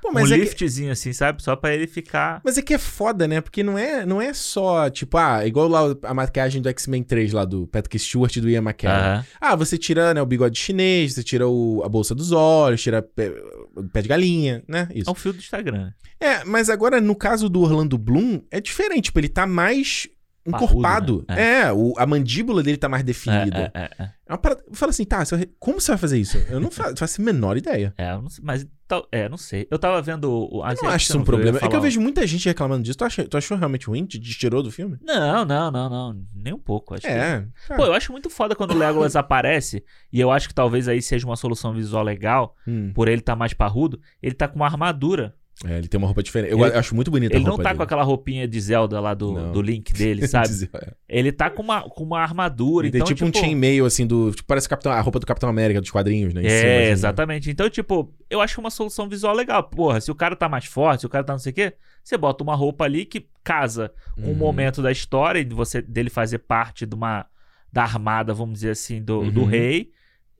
Pô,
um
é que,
liftzinho, assim, sabe? Só pra ele ficar.
mas é que é foda, né? Porque não é, não é só, tipo, ah, igual lá a maquiagem do X-Men 3 lá do Patrick Stewart e do Ian McKellen. Ah, você tira né, o bigode chinês, você tira o- a bolsa dos olhos, tira pé- o pé de galinha, né? Isso.
É um fio do Instagram.
É, mas agora no caso do Orlando Bloom, é diferente. Tipo, ele tá mais
Parrudo,
encorpado.
né?
É, o- a mandíbula dele tá mais definida.
É, é, é, é.
É uma parada- Fala assim, tá, como você vai fazer isso? Eu não fa- faço a menor ideia.
É, não sei, mas. tal- É, não sei. Eu tava vendo. O,
Eu não acho isso um problema. É que eu vejo muita gente reclamando disso. Tu, acha, tu achou realmente ruim? Te te tirou do filme?
Não, não, não, não. Nem um pouco. Acho que-
É. tá.
Pô, eu acho muito foda quando o Legolas aparece, e eu acho que talvez aí seja uma solução visual legal,
Hum.
por ele tá mais parrudo, ele tá com uma armadura.
É, ele tem uma roupa diferente. Eu
Ele-
acho muito bonita
Ele
a
não
roupa
tá
dele.
com aquela roupinha de Zelda lá do,
Não.
do Link dele, sabe?
É.
ele tá com uma, com uma armadura,
Ele tem
então,
tipo, um chainmail, assim, do. Tipo, parece Capitão, a roupa do Capitão América dos quadrinhos, né? em cima,
É,
assim,
exatamente. Então, tipo, eu acho uma solução visual legal. Porra, se o cara tá mais forte, se o cara tá não sei o quê, você bota uma roupa ali que casa com o
Uhum.
momento da história, de você, dele fazer parte de uma. da armada, vamos dizer assim, do, do
Uhum.
rei.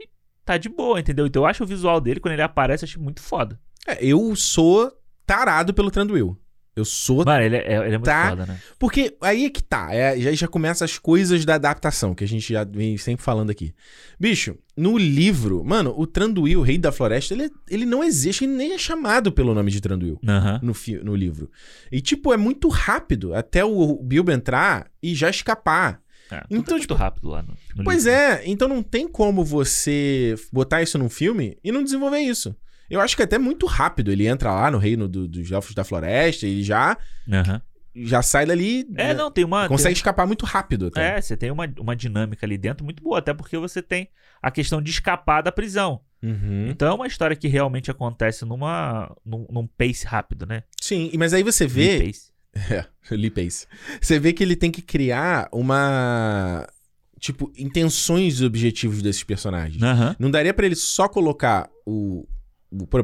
E tá de boa, entendeu? Então eu acho o visual dele, quando ele aparece, eu acho muito foda.
É, eu sou tarado pelo Tranduil. Eu sou.
Mano, ele é, ele é muito
Tá.
foda, né?
Porque aí é que tá. É, já, já começa as coisas da adaptação, que a gente já vem sempre falando aqui. Bicho, no livro, mano, o Tranduil, o rei da floresta, ele, ele não existe, ele nem é chamado pelo nome de Tranduil. No, fi- no livro. E, tipo, é muito rápido até o Bilbo entrar e já escapar.
É,
Então,
é muito
tipo,
rápido lá no, no
Pois
livro.
é, então não tem como você botar isso num filme e não desenvolver isso. Eu acho que é até muito rápido. Ele entra lá no reino do- dos elfos da floresta e já,
Aham.
já sai dali.
É, não, tem uma.
Consegue escapar muito rápido
tem-
até.
É, você tem uma, uma dinâmica ali dentro muito boa, até porque você tem a questão de escapar da prisão.
Uhum.
Então é uma história que realmente acontece numa, num, num pace rápido, né?
Sim, mas aí você vê.
Pace.
É, Lee Pace. Você vê que ele tem que criar uma. Tipo, intenções e objetivos desses personagens.
Aham.
Não daria pra ele só colocar o,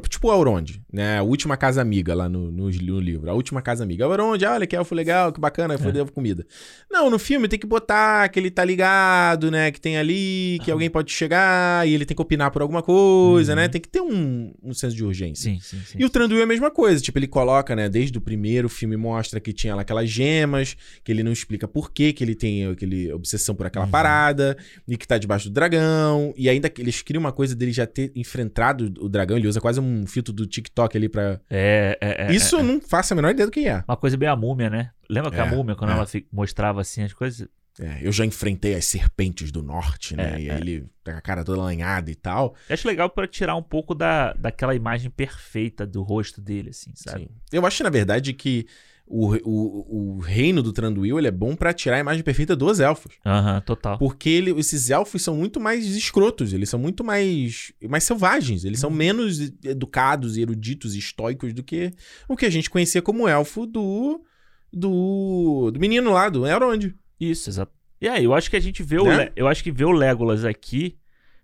tipo o Elrond, né? A última casa amiga lá no, no, no livro. A última casa amiga. Elrond, olha que elfo legal, que bacana, foi deu comida. Não, no filme tem que botar que ele tá ligado, né? Que tem ali, que alguém pode chegar e ele tem que opinar por alguma coisa,
Uhum.
né? Tem que ter um, um senso de urgência.
Sim, sim, sim.
E o Tranduil é a mesma coisa, tipo, ele coloca, né, desde o primeiro filme mostra que tinha lá aquelas gemas, que ele não explica por que que ele tem aquele obsessão por aquela
Uhum.
parada, e que tá debaixo do dragão, e ainda que eles criam uma coisa dele já ter enfrentado o dragão, ele usa quase um filtro do TikTok ali pra...
É, é, é.
Isso
é,
eu não faço a menor ideia do que é.
Uma coisa bem a múmia, né? Lembra que a
É,
múmia, quando
é.
ela mostrava assim as coisas.
É, eu já enfrentei as serpentes do norte, né,
É,
e
é.
aí ele tá com a cara toda lanhada e tal.
Eu acho legal pra tirar um pouco da, daquela imagem perfeita do rosto dele, assim, sabe?
Sim. Eu acho, na verdade, que o, o, o reino do Tranduil, ele é bom pra tirar a imagem perfeita dos elfos.
Aham, total.
Porque ele- esses elfos são muito mais escrotos, eles são muito mais, mais selvagens, eles são
Uhum.
menos educados, eruditos e estoicos do que o que a gente conhecia como elfo do do, do menino lá, do Elrond.
Isso, exato. E aí, eu acho que a gente vê o,
Né?
Le- eu acho que ver o Legolas aqui,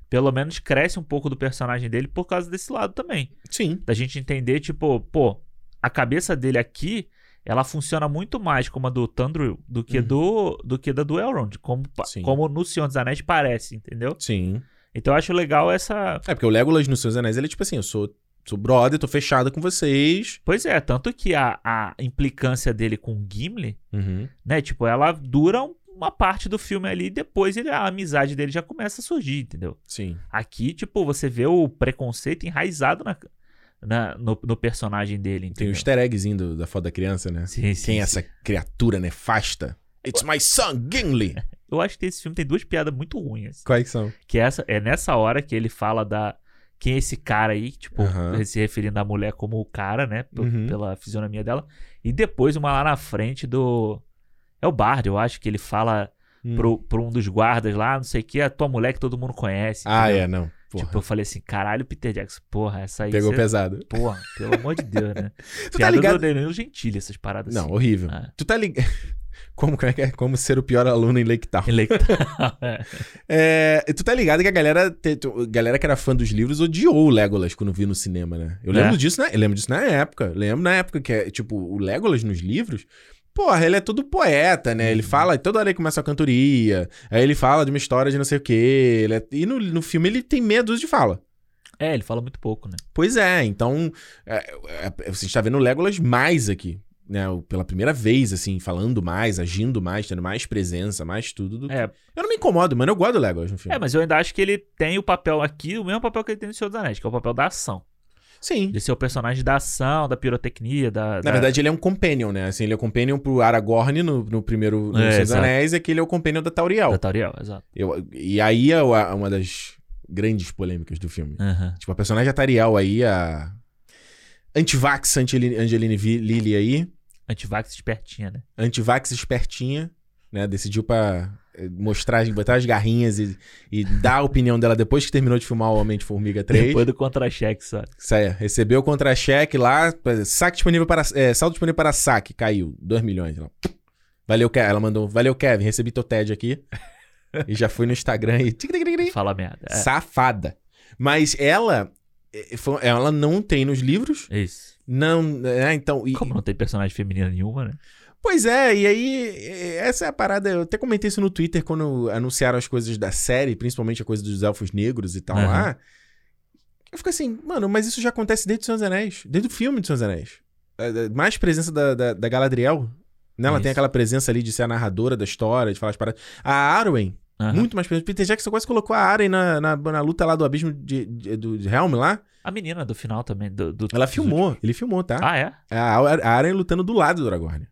pelo menos cresce um pouco do personagem dele por causa desse lado também.
Sim.
Da gente entender, tipo, pô, a cabeça dele aqui, ela funciona muito mais como a do Tandril do que
Uhum.
do do que da do Elrond, como,
Sim.
como no Senhor dos Anéis parece, entendeu?
Sim.
Então eu acho legal essa.
É porque o Legolas nos seus anéis, ele é tipo assim, eu sou, sou brother, tô fechado com vocês.
Pois é, tanto que a, a implicância dele com o Gimli,
Uhum.
né, tipo, ela dura um- uma parte do filme ali e depois ele, a amizade dele já começa a surgir, entendeu?
Sim.
Aqui, tipo, você vê o preconceito enraizado na, na- no, no personagem dele,
Tem
entendeu?
o easter eggzinho do- da foto da criança, né?
Sim, sim,
Quem é essa criatura nefasta? It's my son, Gimli!
Eu acho que esse filme tem duas piadas muito ruins. assim.
Quais são?
Que essa, é nessa hora que ele fala da. Quem é esse cara aí? Tipo,
Aham.
se referindo à mulher como o cara, né?
Uhum.
Pela fisionomia dela. E depois uma lá na frente do. É o Bard, eu acho que ele fala
Hum.
pro, pro um dos guardas lá, não sei o que, a tua mulher que todo mundo conhece.
Ah,
entendeu?
é, não. Porra,
Tipo, eu falei assim, caralho, Peter Jackson, porra, essa aí.
pegou
cê-
pesado.
Porra, pelo amor de Deus, né?
Tu tá
Piada
ligado?
do Danilo Gentili, essas paradas
Não,
assim.
horrível.
Ah.
Tu tá ligado? Como, como é que é? Como ser o pior aluno em Lake Town.
Eleitoral. É.
É, tu tá ligado que a galera, te- tu- galera que era fã dos livros odiou o Legolas quando viu no cinema, né? Eu lembro
É.
disso, né? Eu lembro disso na época. Lembro na época que, é, tipo, o Legolas nos livros. Porra, ele é todo poeta, né?
Uhum.
Ele fala, toda hora ele começa a cantoria. Aí ele fala de uma história de não sei o quê. ele é- e no, no filme ele tem meia dúzia de fala.
É, ele fala muito pouco, né?
Pois é, então. é, é, você está vendo o Legolas mais aqui. Né, pela primeira vez, assim, falando mais, agindo mais, tendo mais presença, mais tudo. do-
É,
Eu não me incomodo, mano. Eu gosto do Legolas no filme.
é, mas eu ainda acho que ele tem o papel aqui, o mesmo papel que ele tem no Senhor dos Anéis, que é o papel da ação.
Sim.
De ser o personagem da ação, da pirotecnia, da.
Na
da-
verdade, ele é um companion, né? Assim, ele é o companion pro Aragorn no, no primeiro no
É, exato.
Anéis, é que ele é o companion da Tauriel.
Da Tauriel, exato.
Eu- e aí é uma das grandes polêmicas do filme.
Aham.
Tipo, a personagem da Tariel aí, a antivax Angeline, Angeline Lilly aí,
Antivax espertinha, né?
antivax espertinha, né? Decidiu pra mostrar, botar as garrinhas e, e dar a opinião dela depois que terminou de filmar o Homem de Formiga 3.
Depois do contra-cheque, sabe?
Isso aí, recebeu o contra-cheque lá, saque disponível para, é, saldo disponível para saque, caiu, 2 milhões. Ela, valeu, Kevin, ela mandou, valeu, Kevin, recebi teu TED aqui. e já fui no Instagram e...
Fala merda. É,
Safada. Mas ela, eh, ela não tem nos livros,
isso.
não, né, então... e-
Como não tem personagem feminina nenhuma, né?
Pois é, e aí, essa é a parada. Eu até comentei isso no Twitter quando anunciaram as coisas da série, principalmente a coisa dos elfos negros e tal
Aham.
lá. Eu fico assim, mano, mas isso já acontece desde o Senhor dos Anéis, desde o filme de Senhor dos Anéis. É, é, Mais presença da, da, da Galadriel. Né? Ela
Isso.
tem aquela presença ali de ser a narradora da história, de falar as paradas. A Arwen,
Aham.
muito mais presente. Peter Jackson quase colocou a Arwen na, na, na luta lá do abismo de, de- do Helm lá.
A menina do final também. Do, do-
Ela filmou, ele filmou, tá?
Ah, é?
A, a Arwen lutando do lado do Aragorn.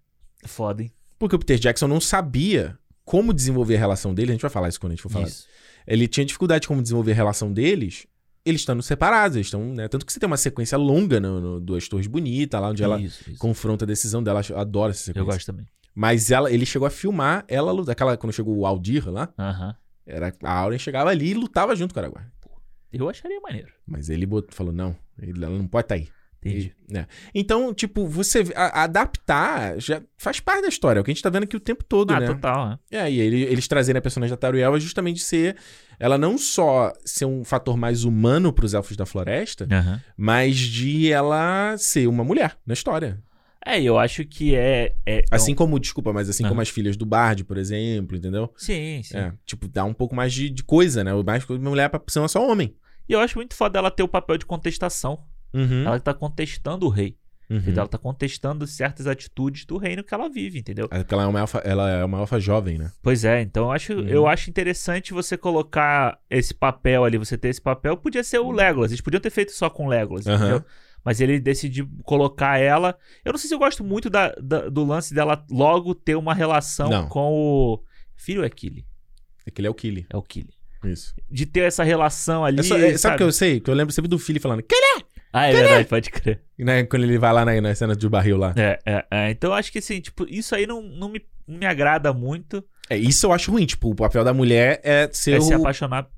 Foda, hein?
Porque o Peter Jackson não sabia como desenvolver a relação dele. A gente vai falar isso quando a gente for falar.
Isso.
Ele tinha dificuldade de como desenvolver a relação deles. Eles estando separados, eles estão, né? Tanto que você tem uma sequência longa no, no Duas Torres Bonita, lá onde ela
isso, isso.
confronta a decisão dela. Eu adoro essa sequência.
Eu gosto também.
Mas ela, ele chegou a filmar ela, aquela quando chegou o Aldir lá,
Aham.
era a Auren chegava ali e lutava junto com o Aragorn.
Eu acharia maneiro.
Mas ele botou- falou não, ele- ela não pode estar aí.
Entendi.
E- né? Então, tipo, você a- adaptar já faz parte da história. É o que a gente tá vendo aqui o tempo todo,
ah,
né?
total, né?
É, e ele- eles trazerem a personagem da Taruel é justamente ser. Ela não só ser um fator mais humano pros elfos da floresta,
Aham.
mas de ela ser uma mulher na história.
É, eu acho que é. é
Assim como, desculpa, mas assim
Aham.
como as filhas do Bard, por exemplo, entendeu?
Sim, sim.
É, tipo, dá um pouco mais de, de coisa, né? Mais coisa de mulher pra ser só homem.
E eu acho muito foda ela ter o papel de contestação.
Uhum.
Ela tá contestando o rei.
uhum.
Ela tá contestando certas atitudes do reino que ela vive, entendeu?
É porque ela é uma elfa, ela é uma elfa jovem, né?
Pois é, então eu acho,
Uhum.
eu acho interessante você colocar esse papel ali, você ter esse papel. Podia ser o Legolas, eles podiam ter feito só com o Legolas, entendeu? Mas ele decidiu colocar ela. Eu não sei se eu gosto muito da- da- do lance dela logo ter uma relação
Não.
com o. Filho é Killy?
É que ele é o Killy.
É o Killy.
Isso.
De ter essa relação ali.
É só- é, sabe o que eu sei? Que eu lembro sempre do Philly falando, que
Ah, é verdade, pode crer.
né, quando ele vai lá na, na cena de barril lá.
É, é, é. Então eu acho que assim, tipo, isso aí não, não, me, me agrada muito.
É, isso eu acho ruim. Tipo, o papel da mulher é ser
É
o
se apaixonar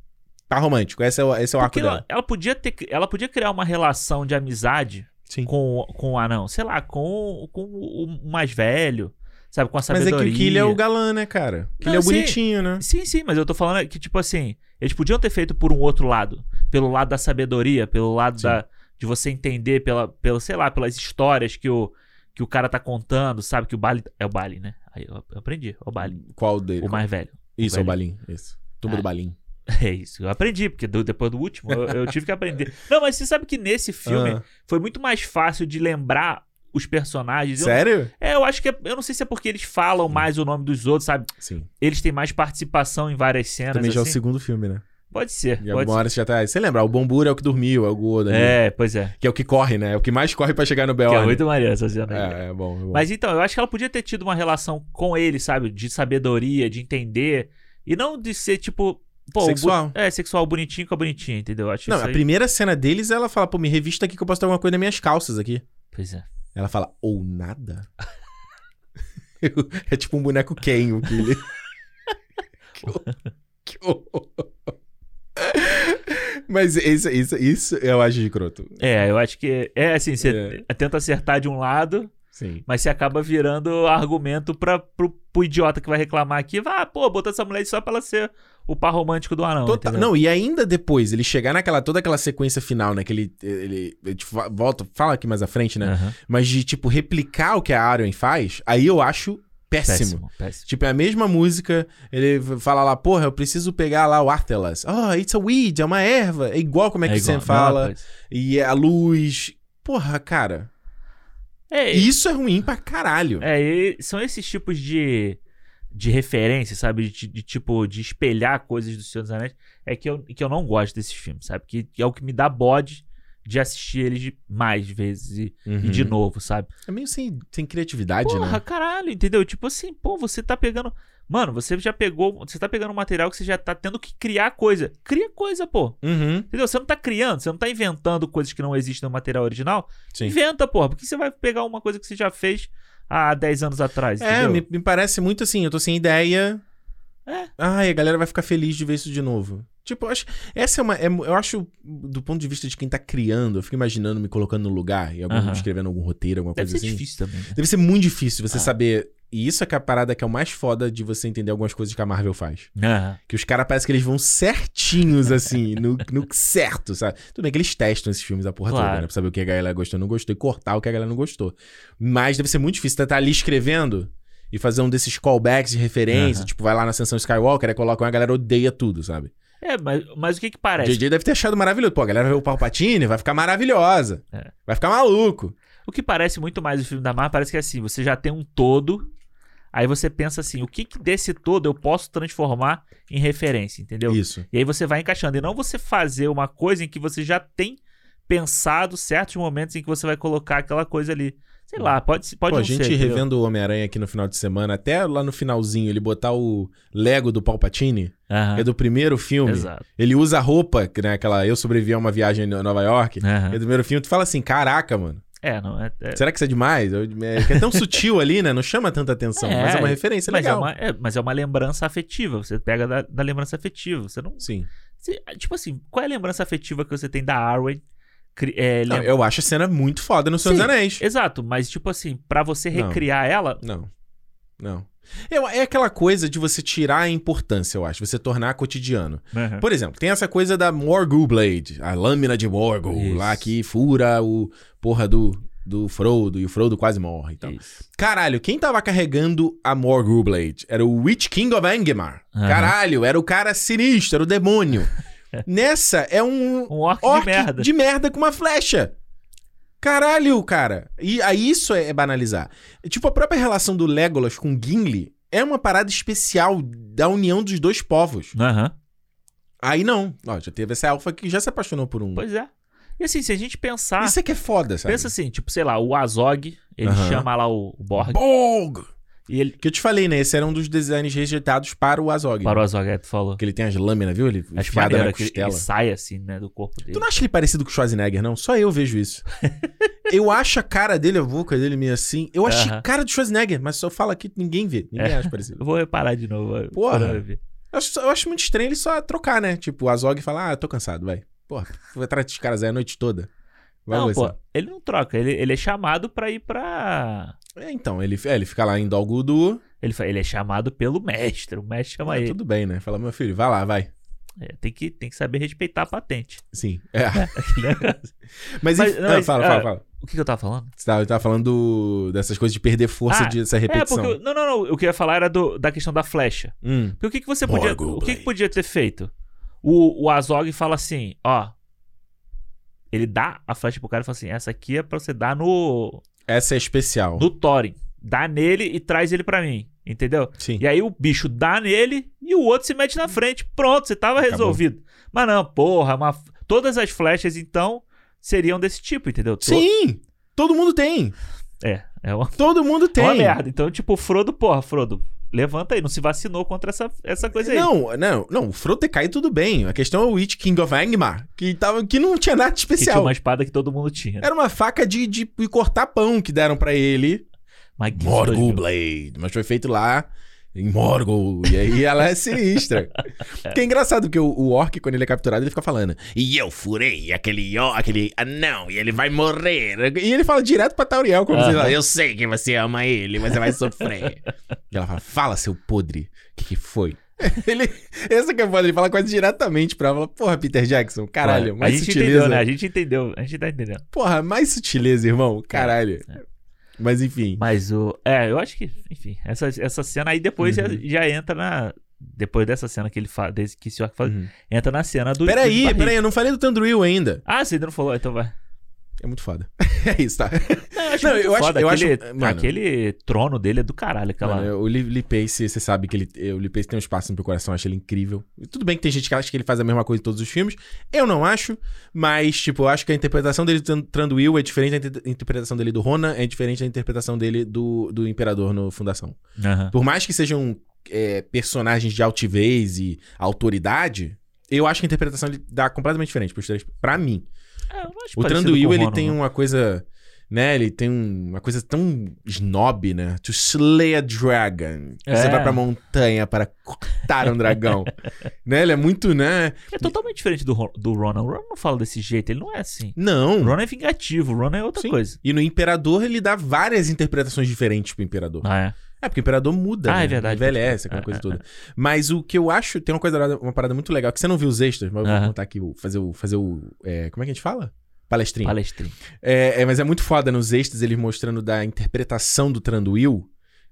par romântico. Esse é o, esse é o arco
Porque
dela.
ela, ela podia ter, ela podia criar uma relação de amizade
Sim.
com, com o anão, sei lá, com, com o mais velho, sabe, com a
Mas é
sabedoria.
que o Killy é o galã, né, cara? O Killy é o bonitinho, né?
Sim, sim, mas eu tô falando que, tipo assim, eles podiam ter feito por um outro lado. Pelo lado da sabedoria, pelo lado
Sim.
da, de você entender, pela, pela, sei lá, pelas histórias que o, que o cara tá contando, sabe? Que o Bali. É o Bali, né? Aí eu aprendi, é o Bali.
Qual dele?
O mais velho.
Isso, é o. Balim. Isso. Tubo
Ah.
do Balim.
É isso, eu aprendi, porque do- depois do último eu, eu tive que aprender. Não, mas você sabe que nesse filme
Ah.
foi muito mais fácil de lembrar os personagens. Eu-
Sério?
é, eu acho que é, eu não sei se é porque eles falam mais o nome dos outros, sabe?
Sim.
Eles têm mais participação em várias cenas.
Também já é o
assim.
segundo filme, né?
Pode ser.
E
pode
você já tá. Você lembra? O Bombur é o que dormiu, é o ali.
É, pois é.
Que é o que corre, né? É o que mais corre pra chegar no
Que é
Beorn.
muito maneiro essa cena.
É, é bom. É bom.
Mas então, eu acho que ela podia ter tido uma relação com ele, sabe? De sabedoria, de entender. E não de ser, tipo. Pô,
Sexual.
É, sexual bonitinho com a bonitinha, entendeu? Eu Acho
Não, a
aí-
primeira cena deles, ela fala, pô, me revista aqui que eu posso ter alguma coisa nas minhas calças aqui.
Pois é.
Ela fala, ou nada? é tipo um boneco Ken, o Killy. que horror. Que horror. Mas isso, isso, isso eu acho de croto.
É, eu acho que. É assim, você tenta acertar de um lado,
Sim.
mas você acaba virando argumento pra, pro, pro idiota que vai reclamar aqui. Ah, pô, botar essa mulher só pra ela ser o par romântico do anão.
Total- não, e ainda depois, ele chegar naquela, toda aquela sequência final, né? Que ele, ele, ele tipo, volta, fala aqui mais à frente, né?
Aham.
Mas de, tipo, replicar o que a Arwen faz, aí eu acho péssimo.
Péssimo, péssimo.
Tipo, é a mesma música, ele fala lá, porra, eu preciso pegar lá o Artelas. Oh, it's a weed, é uma erva. É igual como é que
igual,
você fala. E é a luz. Porra, cara.
É,
Isso é ruim pra caralho.
É, e são esses tipos de, de referência, sabe? De, de tipo, de espelhar coisas do Senhor dos Anéis. É que eu, que eu não gosto desses filmes, sabe? Que, que é o que me dá bode de assistir eles de mais vezes e, e
Uhum.
de novo, sabe?
É meio sem, sem criatividade,
Porra,
né?
caralho, entendeu? Tipo assim, pô, você tá pegando. Mano, você já pegou. Você tá pegando um material que você já tá tendo que criar coisa. Cria coisa, pô.
Uhum.
Entendeu? Você não tá criando, você não tá inventando coisas que não existem no material original.
Sim.
Inventa, porra. Porque você vai pegar uma coisa que você já fez há 10 anos atrás.
É, me, me parece muito assim, eu tô sem ideia.
É.
Ai, a galera vai ficar feliz de ver isso de novo. Tipo, eu acho, essa é uma. é- eu acho, do ponto de vista de quem tá criando, eu fico imaginando me colocando no lugar e algum,
Aham.
escrevendo algum roteiro, alguma
Deve
coisa
ser
assim.
difícil também. Né?
Deve ser muito difícil você
Ah.
saber. E isso é que é a parada que é o mais foda de você entender algumas coisas que a Marvel faz.
Aham.
Que os caras parecem que eles vão certinhos, assim, no, no certo, sabe? Tudo bem que eles testam esses filmes a porra
Claro.
toda, né? Pra saber o que a galera gostou não gostou e cortar o que a galera não gostou. Mas deve ser muito difícil você estar ali escrevendo e fazer um desses callbacks de referência.
Aham.
Tipo, vai lá na Ascensão Skywalker e coloca uma a galera odeia tudo, sabe?
É, mas, mas o que que
O
parece?
JJ deve ter achado maravilhoso. Pô, a galera vai ver o Palpatine, vai ficar maravilhosa.
É.
Vai ficar maluco.
O que parece muito mais o filme da Marvel parece que é assim, você já tem um todo, aí você pensa assim, o que, que desse todo eu posso transformar em referência, entendeu?
Isso.
E aí você vai encaixando. E não você fazer uma coisa em que você já tem pensado certos momentos em que você vai colocar aquela coisa ali. Sei lá, pode, pode
Pô, a gente
ser.
revendo o Homem-Aranha aqui no final de semana, até lá no finalzinho, ele botar o Lego do Palpatine, que é do primeiro filme.
Exato.
Ele usa a roupa, que, né, aquela Eu Sobrevivi a uma viagem em Nova York. É do primeiro filme, tu fala assim, caraca, mano.
É, não é. é-
Será que isso é demais? É, é tão sutil ali, né? Não chama tanta atenção,
É,
mas é uma referência
mas, é
legal.
uma, é, mas é uma lembrança afetiva. Você pega da, da lembrança afetiva. Você não.
Sim.
você- tipo assim, qual é a lembrança afetiva que você tem da Arwen é,
Não,
lem-
eu acho a cena muito foda no Senhor dos
Sim.
Anéis.
Exato, mas tipo assim, pra você
Não.
recriar ela,
Não. Não. Eu- é aquela coisa de você tirar a importância, eu acho. Você tornar cotidiano.
Uhum.
Por exemplo, tem essa coisa da Morgul Blade, a lâmina de Morgul,
Isso.
lá que fura o porra do, do Frodo e o Frodo quase morre. Então.
Isso.
Caralho, quem tava carregando a Morgul Blade? Era o Witch King of Angmar.
Aham.
Caralho, era o cara sinistro, era o demônio. Nessa é um
Um orc,
orc
de merda.
de merda com uma flecha. Caralho, cara. E aí isso é banalizar. Tipo, a própria relação do Legolas com Gimli é uma parada especial da união dos dois povos.
Aham.
Aí não. Ó, já teve essa elfa que já se apaixonou por um.
Pois é. E assim, se a gente pensar.
Isso é que é foda, sabe?
Pensa assim, tipo, sei lá, o Azog, ele
Aham.
chama lá o, o Borg.
Borg!
E ele.
Que eu te falei, né? Esse era um dos designs rejeitados para o Azog.
Para o Azog, é, tu falou.
Porque ele tem as lâminas, viu? Ele
Acho
enfiada
maneiro
na
que ele,
costela.
ele sai assim, né, do corpo dele.
Tu não acha ele parecido com o Schwarzenegger, não? Só eu vejo isso. eu acho a cara dele, a boca dele meio assim. Eu acho
Aham.
cara do Schwarzenegger, mas se eu falo aqui, ninguém vê. Ninguém
É.
acha parecido.
Eu vou reparar de novo.
Porra.
eu
acho, eu acho muito estranho ele só trocar, né? Tipo, o Azog fala, ah, eu tô cansado, vai. Porra, vou atrás dos caras aí a noite toda. Vai
Não,
você.
pô, ele não troca. Ele, ele é chamado pra ir pra.
É, então, ele, é, ele fica lá em Dol Guldur.
Ele, ele é chamado pelo mestre. O mestre chama
Ah,
ele.
tudo bem, né? Fala, meu filho, vai lá, vai.
É, tem, que, tem que saber respeitar a patente.
Sim. É. Mas,
Mas-
enfim,
não,
ah,
mas,
fala,
ah,
fala, fala.
o que, que eu tava falando?
Você tava, tava falando do- dessas coisas de perder força
Ah,
dessa
É,
repetição.
porque. eu- Não, não, não. O que eu ia falar era do- da questão da flecha.
Hum.
Porque o que, que você podia.
Morgul
O que, que podia ter feito? O, o Azog fala assim, ó. Ele dá a flecha pro cara e fala assim: essa aqui é pra você dar no.
Essa é especial.
no Thorin. Dá nele e traz ele pra mim. Entendeu?
Sim.
E aí o bicho dá nele e o outro se mete na frente. Pronto, você tava
Acabou.
resolvido. Mas não, porra, uma- todas as flechas então seriam desse tipo, entendeu?
Sim! Todo mundo tem.
É, é uma,
Todo mundo
é
tem.
uma merda. Então, tipo, Frodo, porra, Frodo, levanta aí, não se vacinou contra essa, essa coisa aí.
Não, não, não. O Frodo ter caído tudo bem. A questão é o Witch King of Angmar, que, tava, que não tinha nada de
que tinha
especial.
uma espada que todo mundo tinha.
Era uma faca de, de, de cortar pão que deram pra ele. Morgul
2000.
Blade. Mas foi feito lá em Morgul. E aí ela é sinistra. que é engraçado, porque o, o Orc, quando ele é capturado, ele fica falando. E eu furei aquele, ó, aquele anão, e ele vai morrer. E ele fala direto pra Tauriel, como se fala, eu sei que você ama ele, mas você vai sofrer. e ela fala, fala, seu podre. O que, que foi? ele, essa que é foda, ele fala quase diretamente pra ela. Porra, Peter Jackson, caralho,
a
mais
gente
sutileza.
entendeu, né? A gente entendeu. A gente tá entendendo.
Porra, mais sutileza, irmão. Caralho.
É.
Mas enfim.
Mas o. É, eu acho que, enfim, essa, essa cena aí depois
Uhum.
já, já entra na. Depois dessa cena que ele fala, desse que esse orc fala,
Uhum.
entra na cena do.
Peraí, peraí, eu não falei do Tandruil ainda.
Ah, você ainda não falou, então vai.
É muito foda. é isso, tá?
Não, eu acho
Não, eu
aquele,
acho- mano.
aquele trono dele é do caralho, aquela.
Mano, o Lee, Pace, você sabe que ele, o Lee Pace tem um espaço no meu coração, eu acho ele incrível. Tudo bem que tem gente que acha que ele faz a mesma coisa em todos os filmes. Eu não acho, mas, tipo, eu acho que a interpretação dele do Tranduil é diferente da inter- interpretação dele do Ronan, é diferente da interpretação dele do, do Imperador no Fundação.
Aham.
Por mais que sejam é, personagens de altivez e autoridade, eu acho que a interpretação ele dá completamente diferente pros três, pra mim.
É,
O Tranduil,
o
ele
Ronan,
tem uma coisa, né? Ele tem um- uma coisa tão snob, né? To slay a dragon.
É.
Você vai pra montanha para cortar um dragão. né? Ele é muito, né?
É totalmente diferente do, do Ronan. O Ronan não fala desse jeito, ele não é assim. O
Não.
Ronan é vingativo, o Ronan é outra
Sim.
coisa.
E no Imperador, ele dá várias interpretações diferentes pro Imperador.
Ah, é.
É, porque o Imperador muda,
Ah,
né?
é verdade.
Envelhece, aquela
É,
coisa
é,
toda. Mas o que eu acho, tem uma coisa, uma parada muito legal, que você não viu os extras, mas eu vou contar aqui, fazer o, fazer o, é, como é que a gente fala? Palestrinha.
Palestrinho.
É, é, mas é muito foda nos extras eles mostrando da interpretação do Tranduil,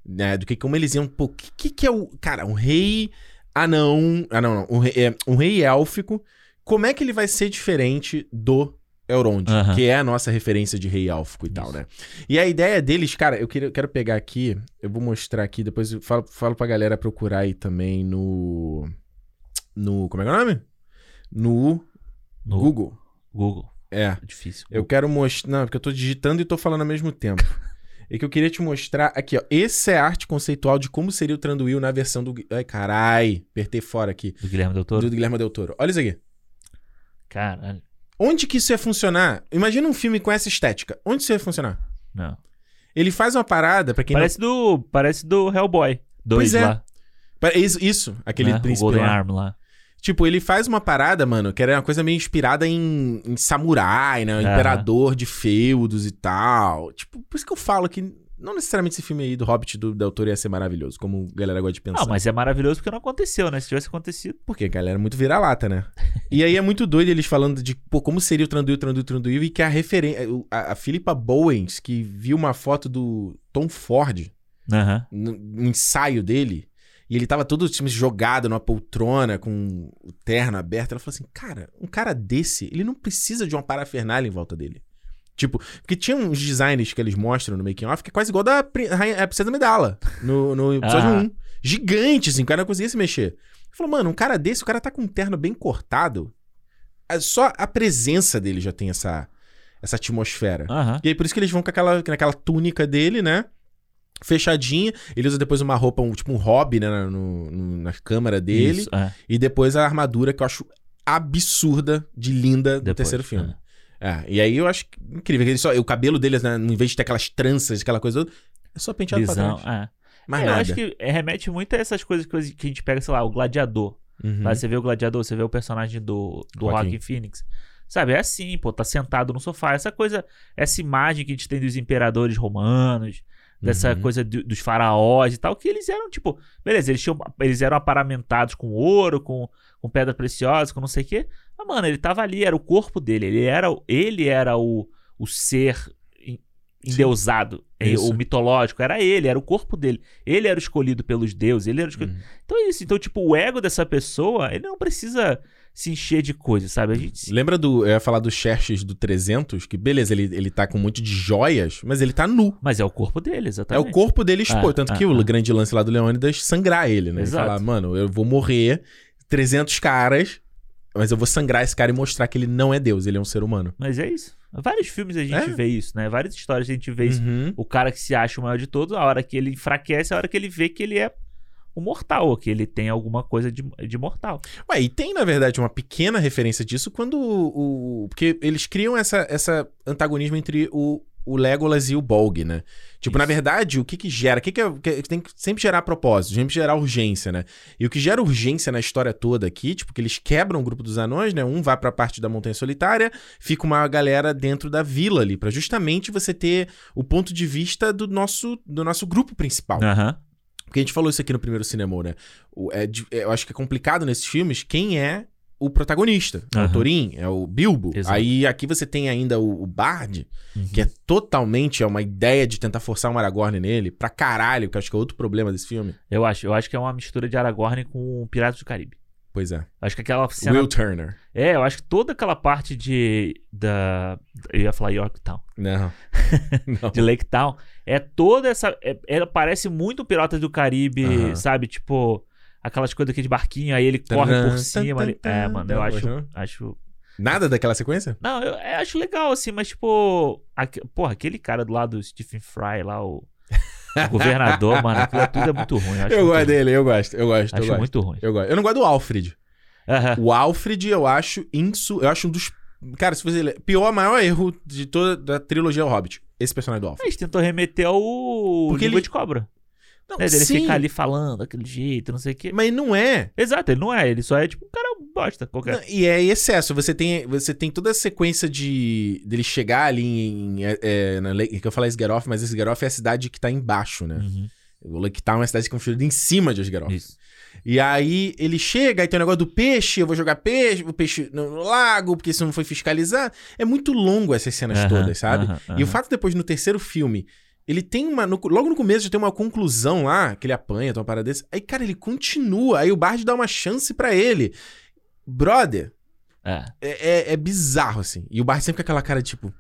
né? Do que como eles iam. Pô, o que, que, que é o. Cara, um rei anão. Ah, não, não. Um rei, é, um rei élfico. Como é que ele vai ser diferente do Elrond,
Aham.
que é a nossa referência de rei élfico e tal, né? E a ideia deles, cara, eu, queria, eu quero pegar aqui, eu vou mostrar aqui, depois eu falo, falo pra galera procurar aí também no. No. Como é que é o nome? No,
No
Google.
Google.
É.
É difícil.
Eu quero mostrar. Não, porque eu tô digitando e tô falando ao mesmo tempo. É que eu queria te mostrar aqui, ó. Essa é a arte conceitual de como seria o Tranduil na versão do. Ai, carai. Apertei fora aqui.
Do Guilherme Del Toro.
Do Guilherme Del Toro. Olha isso aqui.
Caralho.
Onde que isso ia funcionar? Imagina um filme com essa estética. Onde isso ia funcionar?
Não.
Ele faz uma parada, pra quem
Parece do. Parece do Hellboy. Dois
Pois é.
lá.
não. Isso, isso aquele
né? O
príncipe
Golden
lá.
Arm lá.
Tipo, ele faz uma parada, mano, que era uma coisa meio inspirada em, em samurai, né?
Aham.
Imperador de feudos e tal. Tipo, por isso que eu falo que não necessariamente esse filme aí do Hobbit do Del Toro ia ser maravilhoso, como a galera gosta de pensar.
Não, mas é maravilhoso porque não aconteceu, né? Se tivesse acontecido.
Porque a galera é muito vira-lata, né? e aí é muito doido eles falando de, pô, como seria o Tranduil, Tranduil, Tranduil, e que a referência. A, a Philippa Bowens, que viu uma foto do Tom Ford,
Aham.
no, no ensaio dele, e ele tava todo tipo, jogado numa poltrona, com o terno aberto. Ela falou assim: cara, um cara desse, ele não precisa de uma parafernália em volta dele. Tipo, porque tinha uns designs que eles mostram no making off que é quase igual da Rainha- a Princesa Medala, no, no episódio
Ah.
1. Gigante, assim, o cara não conseguia se mexer. Ele falou, mano, um cara desse, o cara tá com um terno bem cortado. é Só a presença dele já tem essa, essa atmosfera.
Aham.
E aí por isso que eles vão com aquela, naquela túnica dele, né? Fechadinha. Ele usa depois uma roupa, um, tipo um hobby, né? No, no- na câmera dele.
Isso, é.
E depois a armadura que eu acho absurda de linda
Depois,
terceiro filme. É, e aí eu acho incrível. que ele só, o cabelo dele, né, em vez de ter aquelas tranças, aquela coisa, toda, é só penteado
Visão,
pra trás.
é.
Mais
É, eu
nada.
acho que é, remete muito a essas coisas que a gente pega, sei lá, o gladiador.
Uhum.
Tá? Você vê o gladiador, você vê o personagem do, do.
Joaquin
Phoenix. Sabe, é assim, pô, tá sentado no sofá. Essa coisa, essa imagem que a gente tem dos imperadores romanos, dessa
Uhum.
coisa do- dos faraós e tal, que eles eram, tipo, beleza, eles, tinham, eles eram aparamentados com ouro, com, com pedra preciosa, com não sei o quê. Mas, mano, ele tava ali, era o corpo dele, ele era, o- ele era o, o ser en- endeusado,
Isso.
o mitológico, era ele, era o corpo dele. Ele era o escolhido pelos deuses, ele era o escolhido.
Uhum.
Então é isso. Então, tipo, o ego dessa pessoa, ele não precisa se encher de coisas, sabe? A gente.
Lembra do. Eu ia falar do Xerxes do 300, que beleza, ele, ele tá com um monte de joias, mas ele tá nu.
Mas é o corpo dele,
É
exatamente.
o corpo dele expor.
Ah,
Tanto
ah,
que o
ah.
grande lance lá do Leônidas sangrar ele, né? Ele
Exato.
falar, mano, eu vou morrer 300 caras, mas eu vou sangrar esse cara e mostrar que ele não é Deus, ele é um ser humano.
Mas é isso. Vários filmes a gente
É.
vê isso, né? Várias histórias a gente vê isso.
Uhum.
O cara que se acha o maior de todos, a hora que ele enfraquece, a hora que ele vê que ele é o mortal, ou que ele tem alguma coisa de, de mortal.
Ué, e tem, na verdade, uma pequena referência disso quando o. o- porque eles criam essa, essa antagonismo entre o, o Legolas e o Bolg, né? Tipo,
Isso.
na verdade, o que que gera? O que que, é, que tem que sempre gerar propósito, sempre gerar urgência, né? E o que gera urgência na história toda aqui, tipo, que eles quebram o grupo dos anões, né? Um vai pra parte da Montanha Solitária, fica uma galera dentro da vila ali, pra justamente você ter o ponto de vista do nosso, do nosso grupo principal.
Aham.
Porque a gente falou isso aqui no primeiro cinema, né? O- é é, eu acho que é complicado nesses filmes quem é o protagonista. É o
Aham.
Thorin, é o Bilbo.
Exato.
Aí aqui você tem ainda o, o Bard,
Uhum.
que é totalmente é uma ideia de tentar forçar um Aragorn nele, pra caralho, que eu acho que é outro problema desse filme.
Eu acho. Eu acho que é uma mistura de Aragorn com Piratas do Caribe.
Pois é.
Acho que aquela cena.
Will Turner.
É, eu acho que toda aquela parte de. Da. Eu ia falar Yorktown.
Não. Não.
de Lake Town, é toda essa. É, ela parece muito Piratas do Caribe,
Aham.
sabe? Tipo, aquelas coisas aqui de barquinho, aí ele corre por cima. É, mano, eu acho. acho
Nada daquela sequência?
não, eu, eu acho legal, assim, mas tipo. aque- porra, aquele cara do lado do Stephen Fry lá, o. o governador, mano, aquilo tudo é muito ruim. Eu, acho
Eu gosto
ruim.
dele, eu gosto, eu gosto, eu
Acho
gosto.
muito ruim.
Eu gosto. Eu não gosto do Alfred.
Aham.
O Alfred, eu acho insu... Eu acho um dos. Cara, se você ler... pior, maior erro de toda a trilogia O Hobbit. Esse personagem do Alfred.
Eles tentou remeter ao
Porque
Língua
ele-
de Cobra.
Não,
Né, dele
sim,
ficar ali falando daquele jeito, não sei o quê.
mas não é.
Exato, ele não é. Ele só é tipo um cara bosta qualquer.
Não, e é excesso. Você tem, você tem toda a sequência de dele chegar ali em. é, é, na, que eu falei Esgaroth, mas Esgaroth é a cidade que tá embaixo, né?
Uhum,
O Lake Town é uma cidade que é construída em cima de Esgaroth.
Isso.
E aí ele chega, aí tem o negócio do peixe, eu vou jogar peixe, o peixe no, no lago, porque isso não foi fiscalizar. É muito longo essas cenas
Aham,
todas, sabe?
aham,
E o fato depois no terceiro filme, ele tem uma. no- logo no começo já tem uma conclusão lá, que ele apanha, tem uma parada desse. Aí, cara, ele continua. Aí o Bard dá uma chance pra ele. Brother,
É.
é, é- é bizarro, assim. E o Bard sempre com aquela cara tipo.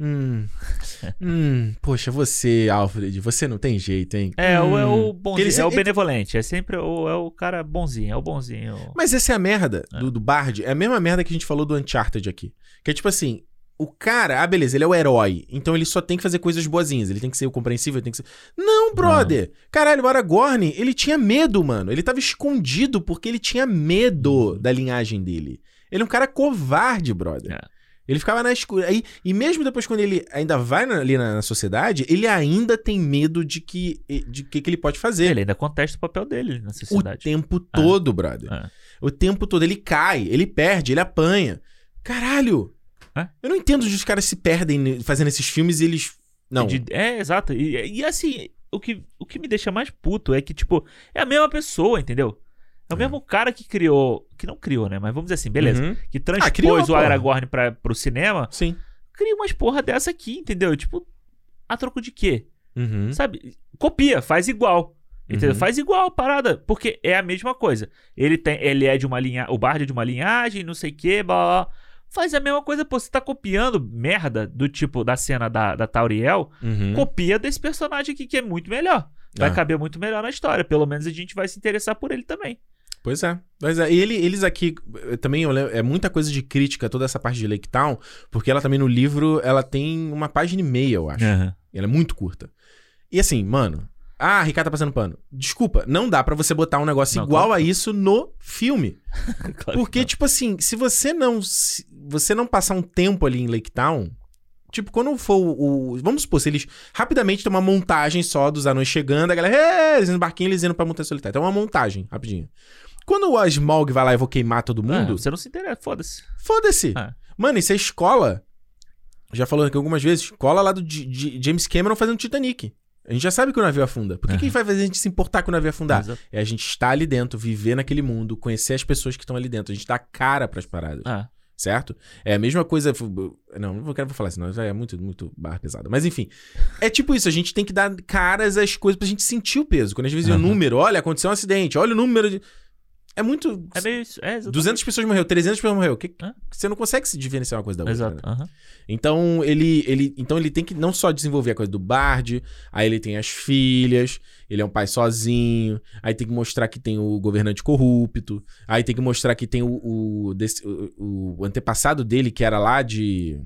Hum. hum. Poxa, você, Alfred, você não tem jeito, hein?
É, o, é
Hum.
o bonzinho,
Que ele
é o benevolente, é sempre o, é o cara bonzinho, é o bonzinho.
Mas essa é a merda do, do Bard. É a mesma merda que a gente falou do Uncharted aqui. Que é tipo assim. O cara, ah, beleza, ele é o herói. Então ele só tem que fazer coisas boazinhas. Ele tem que ser o compreensível, ele tem que ser. Não, brother! Caralho, o Aragorn, ele tinha medo, mano. Ele tava escondido porque ele tinha medo da linhagem dele. Ele é um cara covarde, brother.
É.
Ele ficava na escura. Aí, e mesmo depois, quando ele ainda vai na- ali na, na sociedade, ele ainda tem medo de que de que, que ele pode fazer.
Ele ainda contesta o papel dele na
o
sociedade.
tempo todo, brother.
É.
O tempo todo. Ele cai, ele perde, ele apanha. Caralho!
É?
Eu não entendo onde os caras se perdem fazendo esses filmes e eles. Não.
De- é, exato. E, e assim, o que, o que me deixa mais puto é que, tipo, é a mesma pessoa, entendeu? É o
É.
mesmo cara que criou. Que não criou, né? Mas vamos dizer assim, beleza.
Uhum.
Que
criou,
transpôs o
porra.
Aragorn pra, pro cinema.
Sim.
Cria umas porra dessa aqui, entendeu? Tipo, a troco de quê?
Uhum.
Sabe? Copia, faz igual. Entendeu?
Uhum.
Faz igual a parada. Porque é a mesma coisa. Ele tem. Ele é de uma linha. O Bard é de uma linhagem, não sei o quê, blá, blá, blá. Faz a mesma coisa, pô. Você tá copiando merda do tipo da cena da, da Tauriel.
Uhum.
Copia desse personagem aqui, que é muito melhor. Vai
Ah.
caber muito melhor na história. Pelo menos a gente vai se interessar por ele também.
Pois é. Pois é. Ele, eles aqui, também, lembro, é muita coisa de crítica, toda essa parte de Lake Town, porque ela também no livro, ela tem uma página e meia, eu acho. Ela é muito curta. E assim, mano, ah, Ricardo tá passando pano. Desculpa, não dá pra você botar um negócio
Não,
igual
claro
a isso no filme.
Claro
Porque,
que
tipo assim, se você não. Se você não passar um tempo ali em Lake Town. Tipo, quando for o. o- vamos supor, se eles rapidamente tem uma montagem só dos anões chegando, a galera, "Ê", eles no barquinho, eles indo pra Montanha Solitária. Então é uma montagem, rapidinho. Quando o Smaug vai lá e vou queimar todo
não.
mundo,
Ah, você não se interessa, foda-se.
foda-se.
Ah.
Mano, isso é escola. Já falando aqui algumas vezes, escola lá do J- J- James Cameron fazendo Titanic. A gente já sabe que o navio afunda. Por que, que vai fazer a gente se importar com o navio afundar?
Exato.
É a gente estar ali dentro, viver naquele mundo, conhecer as pessoas que estão ali dentro. A gente dá cara pras paradas,
Ah,
certo? É a mesma coisa. Não, não quero falar isso, não. É muito, muito barra pesada. Mas enfim. É tipo isso, a gente tem que dar caras às coisas pra gente sentir o peso. Quando a gente vê o
Aham.
número, olha, aconteceu um acidente, olha o número de. É muito.
é meio isso. É, exatamente.
200 pessoas morreu, 300 pessoas morreu. Que, você não consegue se diferenciar uma coisa da outra.
Exato.
né?
aham.
Então ele, ele, então ele tem que não só desenvolver a coisa do Bard, aí ele tem as filhas, ele é um pai sozinho, aí tem que mostrar que tem o governante corrupto, aí tem que mostrar que tem o, o, desse- o- o antepassado dele que era lá de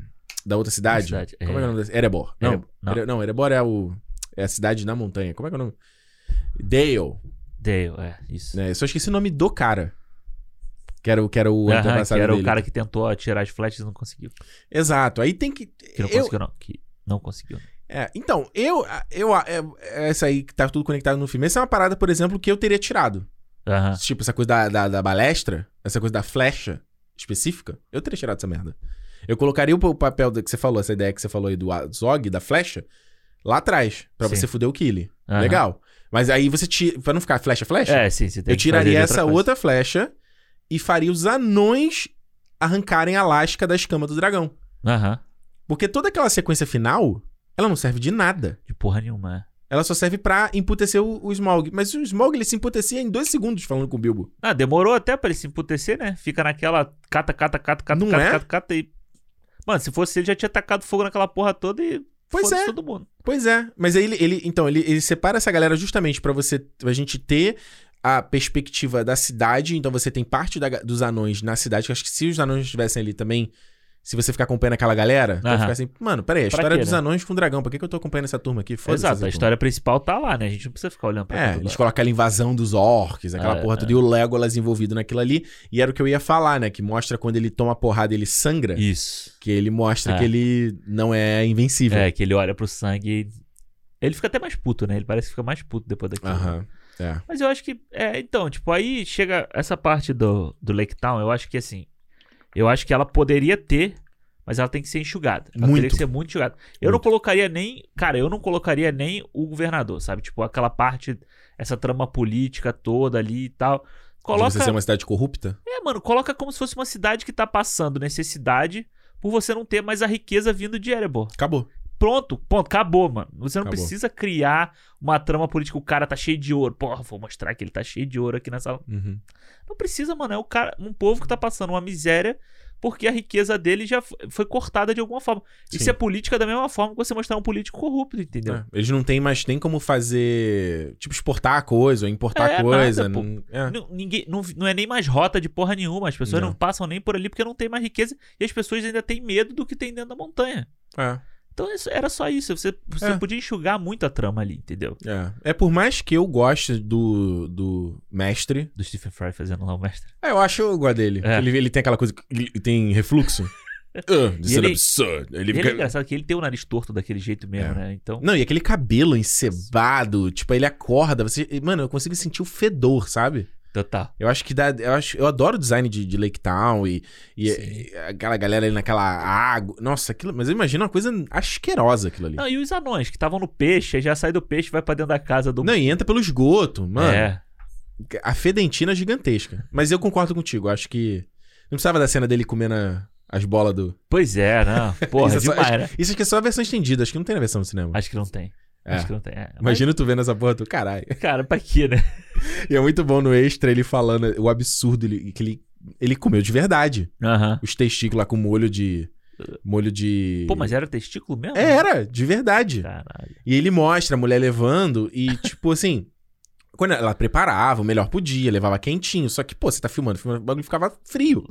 da outra cidade.
cidade,
Como é,
é.
que é o nome desse? Erebor. Não,
Erebor, não.
Ere- não, Erebor é o é a cidade na montanha. Como é que é o nome? Dale,
Dale, é, isso.
né? Eu só esqueci o nome do cara. Que era, o- que era o
Aham,
antepassado
que era
dele.
o cara que tentou atirar as flechas e não conseguiu.
Exato. Aí tem que
Que não
eu-
conseguiu, não. Que não conseguiu.
É, então, eu, eu, é, essa aí que tá tudo conectado no filme, essa é uma parada, por exemplo, que eu teria tirado.
Aham.
Tipo, essa coisa da, da, da balestra, essa coisa da flecha específica, eu teria tirado essa merda. Eu colocaria o, o papel que você falou, essa ideia que você falou aí do Zog, da flecha, lá atrás, pra
Sim.
você fuder o Killy.
Aham.
Legal. Mas aí você tira, pra não ficar flecha, flecha,
É, sim, você tem
eu
que
tiraria essa
coisa.
outra flecha e faria os anões arrancarem a lasca da escama do dragão.
Aham.
Porque toda aquela sequência final, ela não serve de nada.
De porra nenhuma. é.
Ela só serve pra emputecer o, o Smaug. Mas o Smaug, ele se emputecia em dois segundos falando com o Bilbo.
Ah, demorou até pra ele se emputecer, né? Fica naquela cata, cata, cata, cata,
Não
cata,
é?
cata, cata e. Mano, se fosse ele, já tinha tacado fogo naquela porra toda e.
Pois é.
todo mundo.
Pois é. Mas ele, ele- então, ele, ele separa essa galera justamente pra você, pra gente ter a perspectiva da cidade. Então você tem parte da dos anões na cidade. Que eu acho que se os anões estivessem ali também, se você ficar acompanhando aquela galera, vai ficar assim, mano, peraí, a
Pra
história
quê,
dos
né?
anões com o dragão, por que, que eu tô acompanhando essa turma aqui? Foda-se
Exato, a história principal tá lá, né? A gente não precisa ficar olhando pra
É, eles colocam aquela invasão dos orcs, aquela
É,
porra
é.
toda, e o Legolas envolvido naquilo ali. E era o que eu ia falar, né? Que mostra quando ele toma porrada, ele sangra.
Isso.
Que ele mostra
É.
que ele não é invencível.
É, que ele olha pro sangue e. Ele fica até mais puto, né? Ele parece que fica mais puto depois daquilo.
Aham. É.
Mas eu acho que. É, então, tipo, aí chega essa parte do, do Lake Town, eu acho que assim. Eu acho que ela poderia ter, mas ela tem que ser enxugada. Ela
Muito.
teria que ser muito enxugada. Eu não
Muito.
colocaria nem. Cara, eu não colocaria nem o governador, sabe? Tipo, aquela parte, essa trama política toda ali e tal. Coloca.
Você ser uma cidade corrupta?
É, mano, coloca como se fosse uma cidade que tá passando necessidade por você não ter mais a riqueza vindo de Erebor.
Acabou.
Pronto, ponto, acabou, mano. Você não
Acabou.
precisa criar uma trama política. O cara tá cheio de ouro. Porra, vou mostrar que ele tá cheio de ouro aqui nessa.
Uhum.
Não precisa, mano. É o cara, um povo que tá passando uma miséria porque a riqueza dele já foi cortada de alguma forma. Isso
Sim.
é política da mesma forma que você mostrar um político corrupto, entendeu?
É, Eles não têm mais nem como fazer. Tipo, exportar coisa, ou importar
É,
coisa.
nada,
não- é.
Não, ninguém, não, não é nem mais rota de porra nenhuma. As pessoas não.
Não.
passam nem por ali porque não tem mais riqueza. E as pessoas ainda têm medo do que tem dentro da montanha.
É.
Então isso- era só isso. Você, você
É.
podia enxugar muito a trama ali, entendeu?
É. É por mais que eu goste do, do mestre.
Do Stephen Fry fazendo lá o mestre.
É, eu acho eu gosto dele.
É.
Ele, ele tem aquela coisa. que Ele tem refluxo. Uh, this
ele-
absurd. Ele
ele é engraçado que ele tem o nariz torto daquele jeito mesmo,
É.
né? Então.
Não, e aquele cabelo encebado, tipo, ele acorda, você... Mano, eu consigo sentir o fedor, sabe?
Total.
Eu acho que dá. Eu, acho, eu adoro o design de, de Lake Town e, e- e aquela galera ali naquela água. Nossa, aquilo. Mas eu imagino uma coisa asquerosa aquilo ali. Não,
Não, e os anões que estavam no peixe, aí já sai do peixe e vai pra dentro da casa do.
e entra pelo esgoto, mano.
É.
A fedentina é gigantesca. Mas eu concordo contigo. Acho que. Não precisava da cena dele comendo a- as bolas do.
Pois é, não. Porra,
Isso é só-
demais, né?
Isso acho que é só a versão estendida. Acho que não tem na versão do cinema.
Acho que não tem.
É.
Acho que não tem. É.
Imagina tu vendo essa porra, tu, caralho.
Mas, cara, pra quê, né?
E é muito bom no extra ele falando o absurdo ele, que ele, ele comeu de verdade.
Aham.
Os testículos lá com molho de. Molho de.
Pô, mas era testículo mesmo?
É, Era, de verdade.
Caralho.
E ele mostra a mulher levando e, tipo assim. Quando ela preparava, o melhor podia, levava quentinho. Só que, pô, você tá filmando, filmando, o bagulho ficava frio.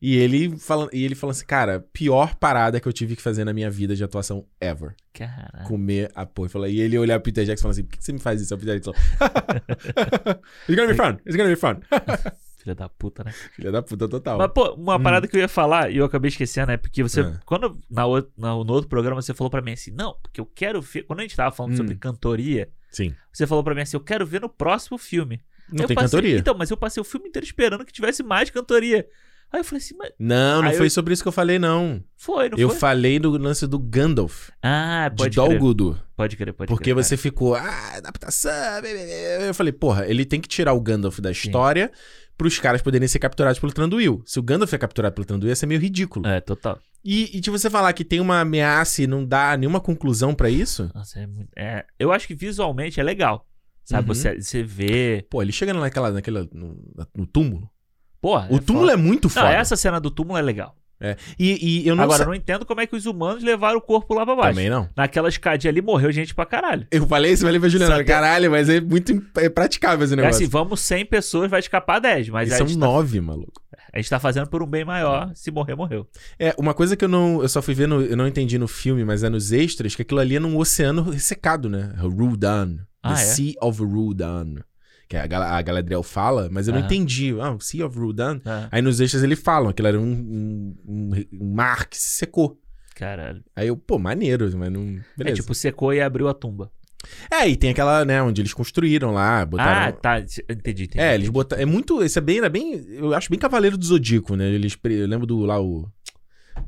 E ele falando, e ele falando assim, cara, pior parada que eu tive que fazer na minha vida de atuação ever.
Caralho.
Comer a porra. E falou- E ele olhar pro Peter Jackson e falar assim, por que que você me faz isso? Aí O Peter Jackson. It's gonna be fun, it's gonna be fun.
Filha da puta, né?
Filha da puta total.
Mas, pô, uma parada que eu ia falar e eu acabei esquecendo, é porque você.
Hum. É.
Quando na, o- na- no outro programa você falou pra mim assim, não, porque eu quero ver. Quando a gente tava falando
Hum.
sobre cantoria,
Sim.
você falou pra mim assim, eu quero ver no próximo filme.
Não
Eu
tem
passei-
cantoria.
Então, mas eu passei o filme inteiro esperando que tivesse mais cantoria. Aí eu falei assim, mas
Não, não
Aí
foi
eu-
sobre isso que eu falei, não.
foi, não
eu
foi?
falei do lance do Gandalf,
Ah,
de
pode
Dol
crer.
Guldur.
Pode crer, pode
Porque
crer.
você ficou, ah, adaptação. Eu falei, porra, ele tem que tirar o Gandalf da história pros caras poderem ser capturados pelo Tranduil. Se o Gandalf é capturado pelo Tranduil, ia ser meio ridículo.
É, total.
E, e de você falar que tem uma ameaça e não dá nenhuma conclusão pra isso,
Nossa, é muito. É, eu acho que visualmente é legal. Sabe,
Uhum.
você, você vê.
pô, ele chegando naquela, naquela no, no túmulo.
Porra.
O
é
túmulo
foda.
é muito
Não,
foda.
essa cena do túmulo é legal.
É. E, e eu não
Agora, eu não entendo como é que os humanos levaram o corpo lá pra baixo.
Também não.
Naquela escadinha ali morreu gente pra caralho.
Eu falei isso, falei pra Juliana, caralho, mas é muito im- é praticável esse
É
negócio.
assim, vamos 100 pessoas, vai escapar 10. Mas
são
gente, tá,
nove, maluco.
a gente tá fazendo por um bem maior. Se morrer, morreu.
É, uma coisa que eu não. Eu só fui ver, no, eu não entendi no filme, mas é nos extras, que aquilo ali é num oceano ressecado, né? Rudan.
Ah,
The
é?
Sea of Rudan. Que a, Gal- a Galadriel fala, mas eu não
Aham.
entendi. Ah, o Sea of Rudan.
Ah,
Aí nos extras eles falam que era um, um, um- um mar que se secou.
caralho.
Aí eu, pô, maneiro, mas não.
É
Beleza.
tipo, secou e abriu a tumba.
É, e tem aquela, né, onde eles construíram lá, botaram.
Ah, tá. Entendi, entendi.
É, eles botaram. É muito. Esse é bem, era bem. Eu acho bem Cavaleiro do Zodíaco, né? Eles. Eu lembro do lá o.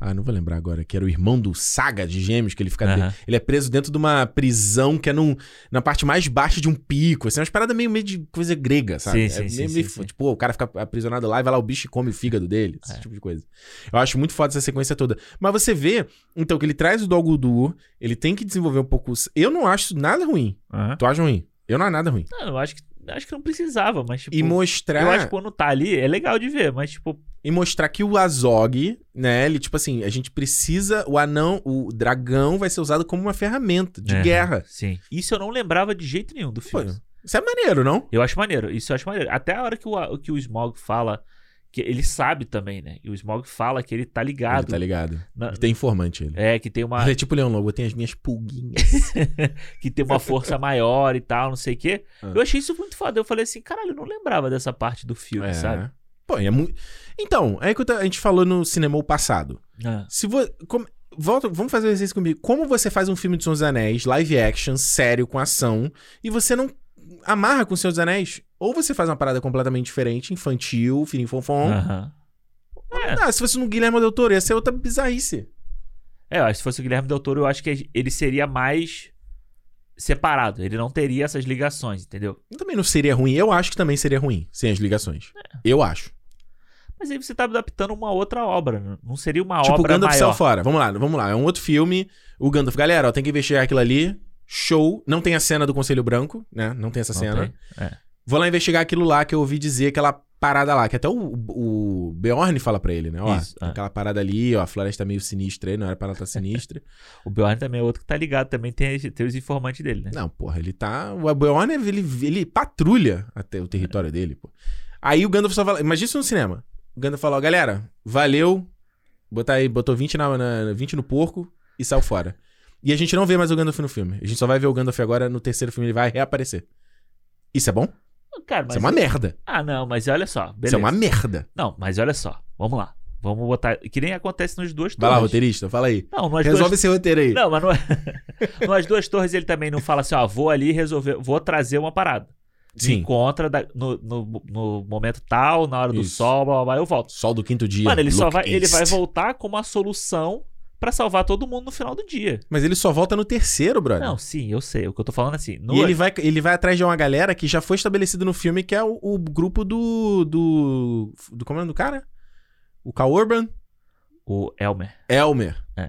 Ah, não vou lembrar agora, que era o irmão do Saga de Gêmeos, que ele fica.
Aham.
Ele é preso dentro de uma prisão que é num, na parte mais baixa de um pico. Assim, umas paradas meio, meio de coisa grega, sabe?
Sim, sim,
é
sim,
meio,
sim,
meio-
sim.
Tipo, o cara fica aprisionado lá e vai lá o bicho e come o fígado dele. Esse
É.
tipo de coisa. Eu acho muito foda essa sequência toda. Mas você vê, então, que ele traz o Dol Guldur, ele tem que desenvolver um pouco. Eu não acho nada ruim.
Aham.
Tu acha ruim? Eu não acho nada ruim.
Não, eu acho que, acho que não precisava, mas tipo.
E mostrar.
Eu acho que quando tá ali é legal de ver, mas tipo.
e mostrar que o Azog, né, ele, tipo assim, a gente precisa, o anão, o dragão vai ser usado como uma ferramenta de
é,
guerra.
Sim. Isso eu não lembrava de jeito nenhum do
Pô,
filme.
isso é maneiro, não?
Eu acho maneiro, isso eu acho maneiro. Até a hora que o, que o Smog fala, que ele sabe também, né? E o Smog fala que ele tá ligado.
Ele tá ligado.
na-
Ele tem informante, ele.
É, que tem uma,
Ele é tipo o Leão Lobo, eu tenho as minhas pulguinhas.
que tem uma força maior e tal, não sei o quê.
Ah.
Eu achei isso muito foda. Eu falei assim, caralho, eu não lembrava dessa parte do filme,
É.
sabe?
Pô, é muito... Então, é que a gente falou no cinema passado.
Ah,
Se vo... como- Volta, vamos fazer um exercício comigo. Como você faz um filme de Senhor dos Anéis, live action, sério, com ação, e você não amarra com o Senhor dos Anéis? Ou você faz uma parada completamente diferente, infantil, firim fonfon.
aham. É.
Ah, se fosse no Guilherme Del Toro, ia ser outra bizarrice.
É, eu acho que se fosse o Guilherme Del Toro, eu acho que ele seria mais separado. Ele não teria essas ligações, entendeu?
Também não seria ruim. Eu acho que também seria ruim, sem as ligações.
É.
Eu acho.
Mas aí você tá adaptando uma outra obra. né? Não seria uma
tipo, o
obra
Gandalf
maior.
saiu fora. Vamos lá, vamos lá. É um outro filme. O Gandalf, galera, ó, tem que investigar aquilo ali. Show. Não tem a cena do Conselho Branco, né? Não tem essa
Não
cena.
tem? É.
Vou lá investigar aquilo lá que eu ouvi dizer, aquela parada lá, que até o, o Beorn fala pra ele, né? Ó,
Isso, é.
aquela parada ali, ó, a floresta meio sinistra aí, não era pra ela estar sinistra.
O Bjorn também é outro que tá ligado, também tem, tem os informantes dele, né?
não, porra, ele tá. O Beorn, ele, ele patrulha até o território dele, pô. Aí o Gandalf só fala. Imagina isso no cinema. O Gandalf falou, galera, valeu. Botar aí, botou 20, na, na, 20 no porco e saiu fora. E a gente não vê mais o Gandalf no filme. A gente só vai ver o Gandalf agora no terceiro filme, ele vai reaparecer. Isso é bom?
Cara, mas
Isso é uma merda.
Ah, não, mas olha só. Beleza.
Isso é uma merda.
Não, mas olha só. Vamos lá. Vamos botar. Que nem acontece nas duas
Vai lá,
torres.
roteirista, fala aí.
Não,
Resolve
duas...
esse roteiro aí.
Não, mas não é... nas duas torres ele também não fala assim, ó, vou ali resolver, vou trazer uma parada. Me
Sim.
encontra da- no, no, no momento tal, na hora do
Isso.
sol, blá, blá, blá, eu volto.
Sol do quinto dia.
Mano, ele só
look
vai, ele vai
east.
voltar com uma solução pra salvar todo mundo no final do dia.
Mas ele só volta no terceiro, brother.
Não, sim, eu sei. O que eu tô falando é assim. No...
E ele vai, ele vai atrás de uma galera que já foi estabelecido no filme, que é o, o grupo do, do. do. Como é o nome do cara? O Cal Urban?
O Elmer.
Elmer.
É.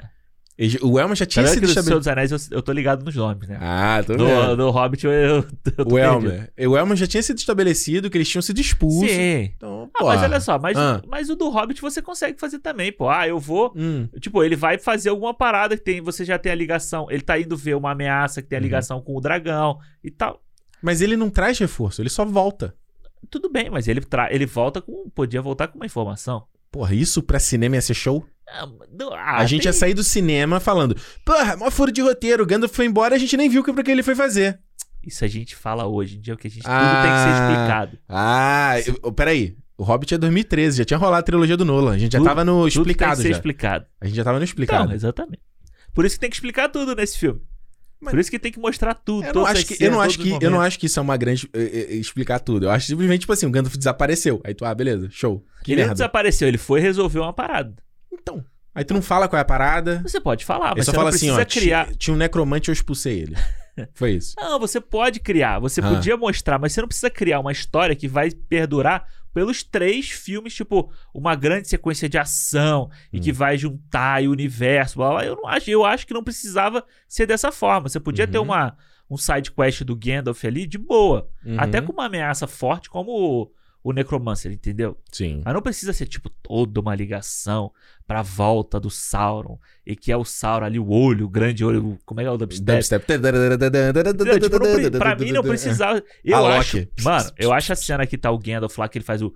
O Elmer já tinha sido
no Senhor
estabelecido.
dos Anéis eu, eu tô ligado nos nomes, né?
Ah, tô vendo.
no Hobbit eu, eu, eu tô
O
perdido.
Elmer. O Elmer já tinha sido estabelecido, que eles tinham sido expulsos.
Sim.
Então,
Ah, mas olha só, mas,
Ah.
mas o do Hobbit você consegue fazer também, pô. Ah, eu vou.
Hum,
Tipo, ele vai fazer alguma parada que tem. Você já tem a ligação. Ele tá indo ver uma ameaça que tem a
Uhum.
ligação com o dragão e tal.
Mas ele não traz reforço, ele só volta.
Tudo bem, mas ele, tra... ele volta com. Podia voltar com uma informação.
Porra, isso pra cinema ia ser show?
Ah, não- ah,
a gente
tem-
ia sair do cinema falando, porra, mó furo de roteiro, o Gandalf foi embora e a gente nem viu o que que ele foi fazer.
Isso a gente fala hoje em dia, porque a gente tudo
Ah.
tem que ser explicado.
Ah, eu- peraí. O Hobbit é 2013, já tinha rolado a trilogia do Nolan. A gente já
Tudo-
tava no
Tudo tem que
explicado
ser
já.
explicado.
A gente já tava no explicado.
Então, exatamente. Por isso que tem que explicar tudo nesse filme.
Mas-
Por isso que tem que mostrar tudo.
eu não, acho que, eu, não acho que, eu não
momentos.
acho que isso é uma grande. eh, eh, explicar tudo. Eu acho simplesmente, tipo assim, o Gandalf desapareceu. Aí tu, ah, beleza, show. Que
Ele não
merda.
desapareceu, ele foi resolver uma parada.
Então. Aí tu não fala qual é a parada.
Você pode falar, mas
só
você
fala
não
assim,
precisa
ó.
criar.
Tinha, um necromante eu expulsei ele. Foi isso.
Não, você pode criar, você
Ah.
podia mostrar, mas você não precisa criar uma história que vai perdurar pelos três filmes, tipo, uma grande sequência de ação e
Hum.
que vai juntar o universo, blá, blá. Eu não acho, eu acho que não precisava ser dessa forma. Você podia ter
Uhum.
uma um side quest do Gandalf ali de boa,
Uhum.
até com uma ameaça forte como o, Necromancer, entendeu?
Sim.
Mas não precisa ser, tipo, toda uma ligação pra volta do Sauron. E que é o Sauron ali, o olho, o grande olho. Como é que é o dubstep?
Dubstep.
Tipo, não pra mim não precisava. Eu
A
acho.
Loki.
Mano, eu acho a cena que tá o Gandalf lá, que ele faz o.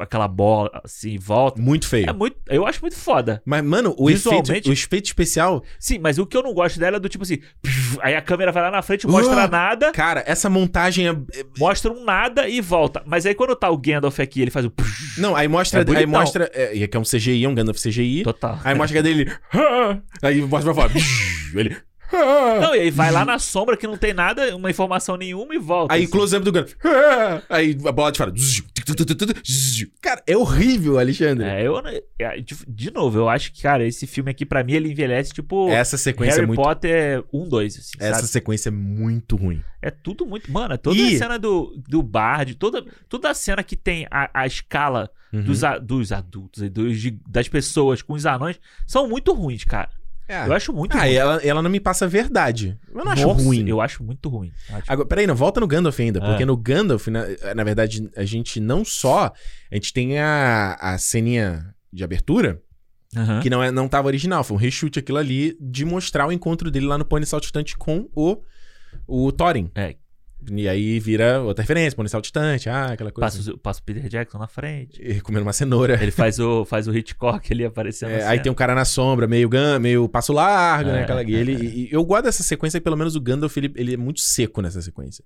aquela bola assim, volta.
Muito feio.
É muito. Eu acho muito foda.
Mas, mano, o efeito, o efeito especial.
Sim, mas o que eu não gosto dela é do tipo assim. Aí a câmera vai lá na frente, mostra
Uh!
nada,
Cara, essa montagem é. é-
mostra um nada e volta. Mas aí quando tá o Gandalf aqui, ele faz o.
Não, aí mostra.
É
aí mostra. É, que é um CGI, é um Gandalf CGI.
Total.
Aí mostra a dele. Aí mostra pra fora. Ele.
Não, e aí vai lá na sombra que não tem nada, uma informação nenhuma e volta.
Aí
assim.
close-up do Gandalf. "Ah". Aí a bola de fora. Cara, é horrível, Alexandre.
É, eu. é, De, novo, eu acho que, cara, esse filme aqui, pra mim, ele envelhece tipo.
Essa sequência
Harry
é muito.
Potter 1, 2, assim,
Essa
sabe?
sequência é muito ruim.
É tudo muito. Mano, é toda
E-
a cena do, do bar, de toda, toda a cena que tem a, a escala
Uhum.
dos, a- dos adultos e dos, das pessoas com os anões são muito ruins, cara.
É.
Eu acho muito
Ah,
ruim.
ela, ela não me passa a verdade. Eu não acho
Nossa,
ruim.
Eu acho muito ruim. Acho-
Agora, peraí, não, volta no Gandalf ainda,
Ah.
porque no Gandalf, na, na verdade, a gente não só. A gente tem a, a ceninha de abertura,
Aham.
que não, é, não tava original, foi um reshoot aquilo ali de mostrar o encontro dele lá no Pony Saltitante com o, o Thorin.
É.
E aí vira outra referência, Pony Saltitante, ah, aquela coisa.
Passa, o- passa o Peter Jackson na frente.
E comendo uma cenoura.
Ele faz o, faz o Hitchcock ali aparecendo.
É, aí tem um cara na sombra, meio, gan, meio passo largo, né?
É,
Aquela, e ele, e- e eu gosto dessa sequência, pelo menos o Gandalf, ele, ele é muito seco nessa sequência.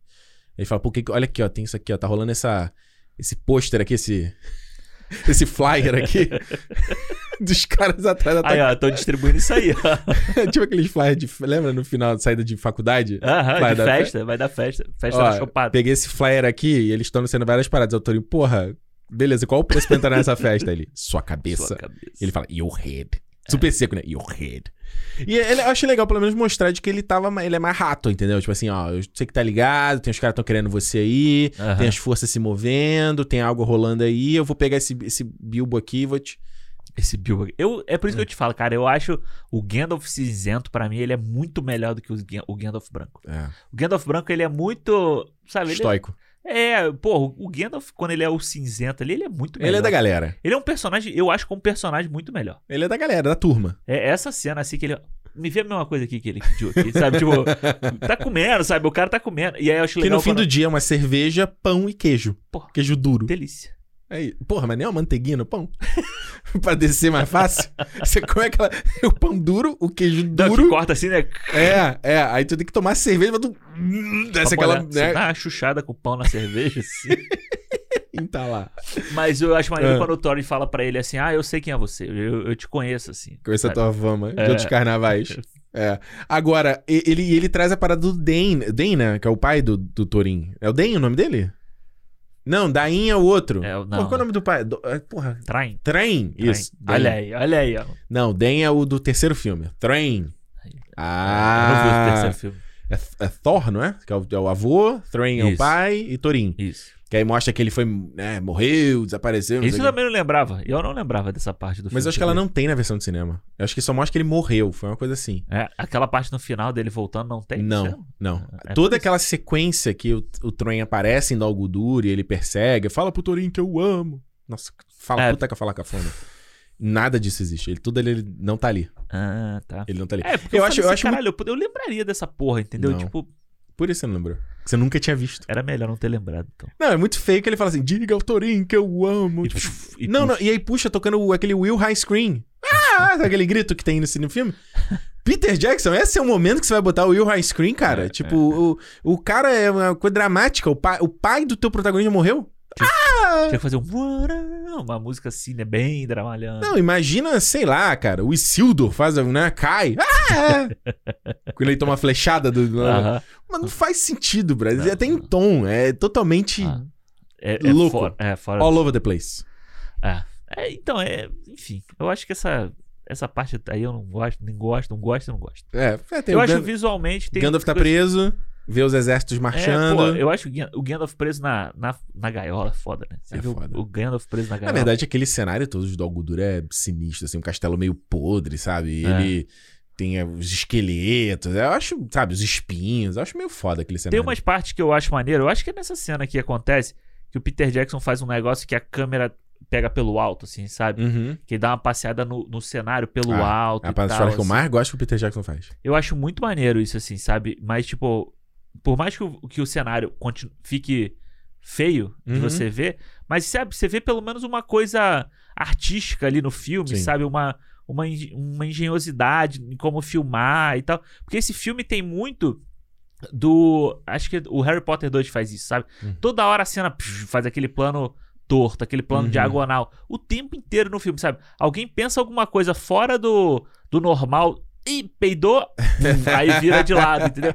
Ele fala, pô, que, que- olha aqui, ó, tem isso aqui, ó, tá rolando essa, esse pôster aqui, esse, esse flyer aqui, dos caras atrás da
Aí, ó, tô distribuindo isso aí, ó.
tipo aqueles flyers de, lembra no final de saída de faculdade?
Aham,
Vai
de
dar
festa, vai dar festa. Festa
Ó,
da chopada.
peguei esse flyer aqui e eles estão sendo várias paradas. Eu tô ali, porra, beleza, qual o preço pra entrar nessa festa? Ele, sua cabeça.
Sua cabeça.
Ele fala, your head. Super seco, né? Your head. E ele, eu acho legal, pelo menos, mostrar de que ele tava. Ele é mais rato, entendeu? Tipo assim, ó, eu sei que tá ligado, tem os caras que estão querendo você aí,
Aham.
tem as forças se movendo, tem algo rolando aí. Eu vou pegar esse, esse Bilbo aqui e vou te.
Esse Bilbo. Eu, é por isso que eu te falo, cara. Eu acho o Gandalf cinzento, pra mim, ele é muito melhor do que o, o Gandalf branco.
É,
O Gandalf branco, ele é muito. Sabe? Ele
estoico.
É, pô, o Gandalf, quando ele é o cinzento ali, ele é muito melhor.
Ele é da galera.
Ele é um personagem, eu acho que é um personagem muito melhor.
Ele é da galera, da turma.
É essa cena assim que ele. Me vê a mesma coisa aqui que ele pediu aqui, sabe? Tipo, tá comendo, sabe? O cara tá comendo. E aí eu acho
Que
legal.
no fim
quando-
do dia é uma cerveja, pão e queijo.
Porra.
Queijo duro.
Delícia.
Aí, porra, mas nem uma manteiguinha no pão? pra descer mais fácil? Você come aquela. O pão duro, o queijo
Não, que
duro.
corta assim, né?
É, é. Aí tu tem que tomar cerveja pra tu. Desce aquela.
Você
Né?
dá uma chuchada com pão na cerveja, assim.
tá lá.
Mas eu acho maneiro
É.
quando o Thorin fala pra ele assim: Ah, eu sei quem é você, eu, eu te conheço, assim.
Essa
sabe?
tua fama de
É.
outros carnavais. É. Agora, ele, ele traz a parada do Dane. Dane, né? Que é o pai do, do Thorin. É o Dane o nome dele? Não, Dain é o outro.
É, não.
qual é o nome do pai? Do- é, porra.
Traem.
Train. Isso.
Traem. Olha aí, olha aí, ó.
Não, Dan é o do terceiro filme. Train.
Eu não vi o
Ah.
terceiro filme.
É, é Thor, não é? Que é o, é o avô, Thrain é o pai e Thorin.
Isso.
Que aí mostra que ele foi, né, morreu, desapareceu. não
Isso eu também não lembrava. Eu não lembrava dessa parte do filme.
Mas eu acho que ela não tem na versão de cinema. Eu acho que só mostra que ele morreu. Foi uma coisa assim.
É, aquela parte no final dele voltando não tem?
não,
Você-
não.
É por
Toda
isso.
aquela sequência que o, o Thrain aparece em Dol Guldur e ele persegue, fala pro Thorin que eu amo. Nossa, fala
É.
puta que eu falar cafona. Nada disso existe. Ele, tudo ele, ele não tá ali.
Ah, tá.
Ele não tá ali.
É, porque
Eu
eu,
acho- eu
assim,
acho
caralho, eu, eu lembraria dessa porra, entendeu?
Não.
Tipo,
Por isso você não lembrou. Você nunca tinha visto.
era melhor não ter lembrado, então.
Não, é muito feio que ele fala assim: diga ao Thorin que eu amo.
E,
Tipo,
e
não,
puxa.
não, e aí puxa tocando aquele Will High Screen. Ah, aquele grito que tem no, filme? Peter Jackson, esse é o momento que você vai botar o Will High Screen, cara.
É,
tipo, o, o cara é uma coisa dramática. O pai, o pai do teu protagonista morreu?
Tinha que fazer um... Uma música assim, né? Bem dramalhando.
Não, imagina, sei lá, cara. O Isildur faz, né? Cai. Ah! Quando ele toma a flechada do. do-
Aham.
Mas não faz sentido, Brasil.
Não,
Até em tom. É totalmente
Ah. É, é
Louco.
Fora, é, fora.
all over the place.
É. É, então, é. Enfim, eu acho que essa, essa parte aí eu não gosto, nem gosto, não gosto, não gosto.
É, é tem
eu acho
Gan-
visualmente. Tem
Gandalf tá preso, vê os exércitos
É,
marchando.
pô, eu acho o Gan- o Gandalf preso na, na, na gaiola é foda, né? Você
É
viu
foda.
o Gandalf preso na
Na
gaiola?
verdade, aquele cenário todo Dol Guldur é sinistro, assim, um castelo meio podre, sabe?
É.
Ele tem é, os esqueletos, eu acho, sabe, os espinhos, eu acho meio foda aquele
Tem
cenário.
umas partes que eu acho maneiro. Eu acho que é nessa cena que acontece que o Peter Jackson faz um negócio que a câmera pega pelo alto, assim, sabe?
Uhum.
Que ele dá uma passeada no, no cenário pelo
Ah,
alto.
É a parada que eu
assim.
mais gosto que o Peter Jackson faz.
Eu acho muito maneiro isso, assim, sabe? Mas, tipo, por mais que o, que o cenário continu- fique feio de
Uhum.
você ver, mas sabe, você vê pelo menos uma coisa artística ali no filme,
Sim.
sabe? Uma, uma, uma engenhosidade em como filmar e tal. Porque esse filme tem muito do. Acho que o Harry Potter 2 faz isso, sabe?
Uhum.
Toda hora a cena psh, faz aquele plano torto, aquele plano
Uhum.
diagonal. O tempo inteiro no filme, sabe? Alguém pensa alguma coisa fora do, do normal. Ih, peidou, aí vira de lado, entendeu?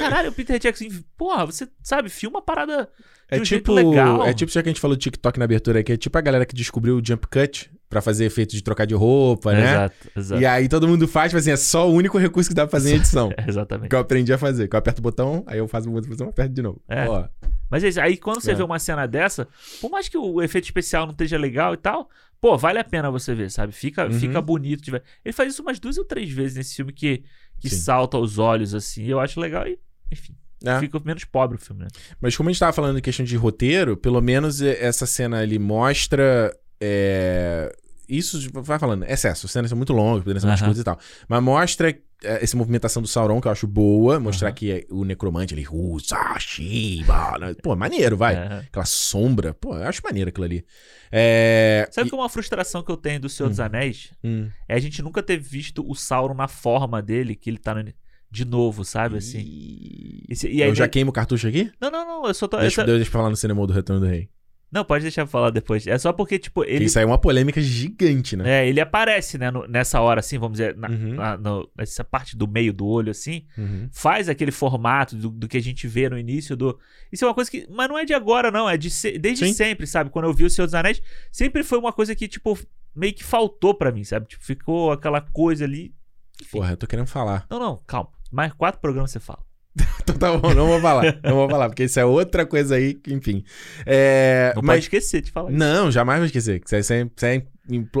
Caralho, o Peter Jackson, porra, você sabe, filma a parada
É
um
tipo,
legal.
é tipo, já que a gente falou de TikTok na abertura aqui, é tipo a galera que descobriu o jump cut pra fazer efeito de trocar de roupa, né?
Exato, exato.
E aí todo mundo faz, tipo assim, é só o único recurso que dá pra fazer em edição.
Exatamente.
que eu aprendi a fazer. Que eu aperto o botão, aí eu faço o botão, aperto de novo.
É.
Ó,
Mas é isso, aí quando você
É.
vê uma cena dessa, por mais que o efeito especial não esteja legal e tal, pô, vale a pena você ver, sabe? Fica,
Uhum.
fica bonito. Tiver... Ele faz isso umas duas ou três vezes nesse filme que, que
Sim.
salta aos olhos, assim. Eu acho legal e, enfim,
né?
fica menos pobre o filme, né?
Mas como a gente tava falando em questão de roteiro, pelo menos é, essa cena ali mostra. é, Isso, vai falando, excesso. Cenas são muito longas, poderiam ser mais curtas e tal. Mas mostra é, essa movimentação do Sauron, que eu acho boa. Mostrar que é o necromante ali, Rusa, Shiba. né? Pô, maneiro, vai.
É.
Aquela sombra. Pô, eu acho maneiro aquilo ali. É.
Sabe
e-
que uma frustração que eu tenho do Senhor dos Anéis
Hum.
é a gente nunca ter visto o Sauron na forma dele, que ele tá no- de novo, sabe? Assim.
E...
Esse- e aí
eu já
ne-
queimo o cartucho aqui?
Não, não, não, eu só tô.
Deixa, eu falar no cinema do Retorno do Rei.
Não, pode deixar eu falar depois. É só porque, tipo,
Ele... Isso aí é uma polêmica gigante, né?
É, ele aparece, né, no- nessa hora, assim, vamos dizer, na,
Uhum.
na- no- nessa parte do meio do olho, assim,
Uhum.
faz aquele formato do, do que a gente vê no início do. Isso é uma coisa que. Mas não é de agora, não, é de se- desde
Sim.
sempre, sabe? Quando eu vi o Senhor dos Anéis, sempre foi uma coisa que, tipo, meio que faltou pra mim, sabe? Tipo, ficou aquela coisa ali. Enfim.
Porra, eu tô querendo falar.
Não, não, calma. Mais quatro programas você fala.
Então tá bom, não vou falar. Não vou falar, porque isso é outra coisa aí, enfim. É,
Não pode
mas.
esquecer de falar isso.
Não, jamais vou esquecer. que Isso é, isso é- é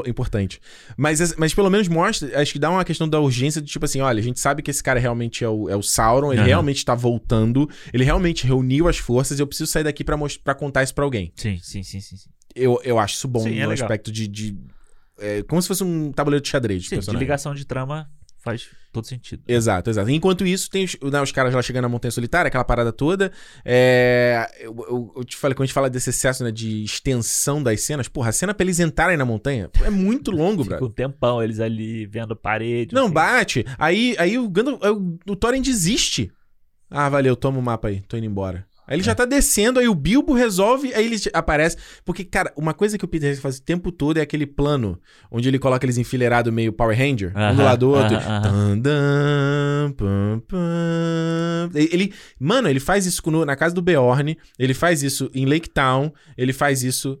importante. Mas, mas pelo menos mostra, acho que dá uma questão da urgência de tipo assim: olha, a gente sabe que esse cara realmente é o, é o Sauron, ele
Aham.
realmente tá voltando, ele realmente reuniu as forças e eu preciso sair daqui pra contar isso pra alguém.
Sim, sim, sim, sim. sim.
Eu, eu acho isso bom
Sim, é
no
legal.
aspecto de. de- é, como se fosse um tabuleiro de xadrez. de
Sim, de
personagem.
ligação de trama faz todo sentido.
Exato, exato. Enquanto isso, tem os, né, os caras lá chegando na Montanha Solitária, aquela parada toda. É, eu, eu- eu te falei, quando a gente fala desse excesso né, de extensão das cenas, porra, a cena pra eles entrarem na montanha é muito longo,
Fica
brother.
um tempão eles ali vendo parede.
Não,
sei.
bate. Aí, aí o, Gandalf, o, o Thorin desiste. Ah, valeu, toma o mapa aí, tô indo embora. Aí ele já tá descendo, aí o Bilbo resolve, aí ele aparece. Porque, cara, uma coisa que o Peter faz o tempo todo é aquele plano onde ele coloca eles enfileirados meio Power Ranger, um do lado do outro. pam, pam. Ele, mano, ele faz isso no- na casa do Beorn, ele faz isso em Lake Town, ele faz isso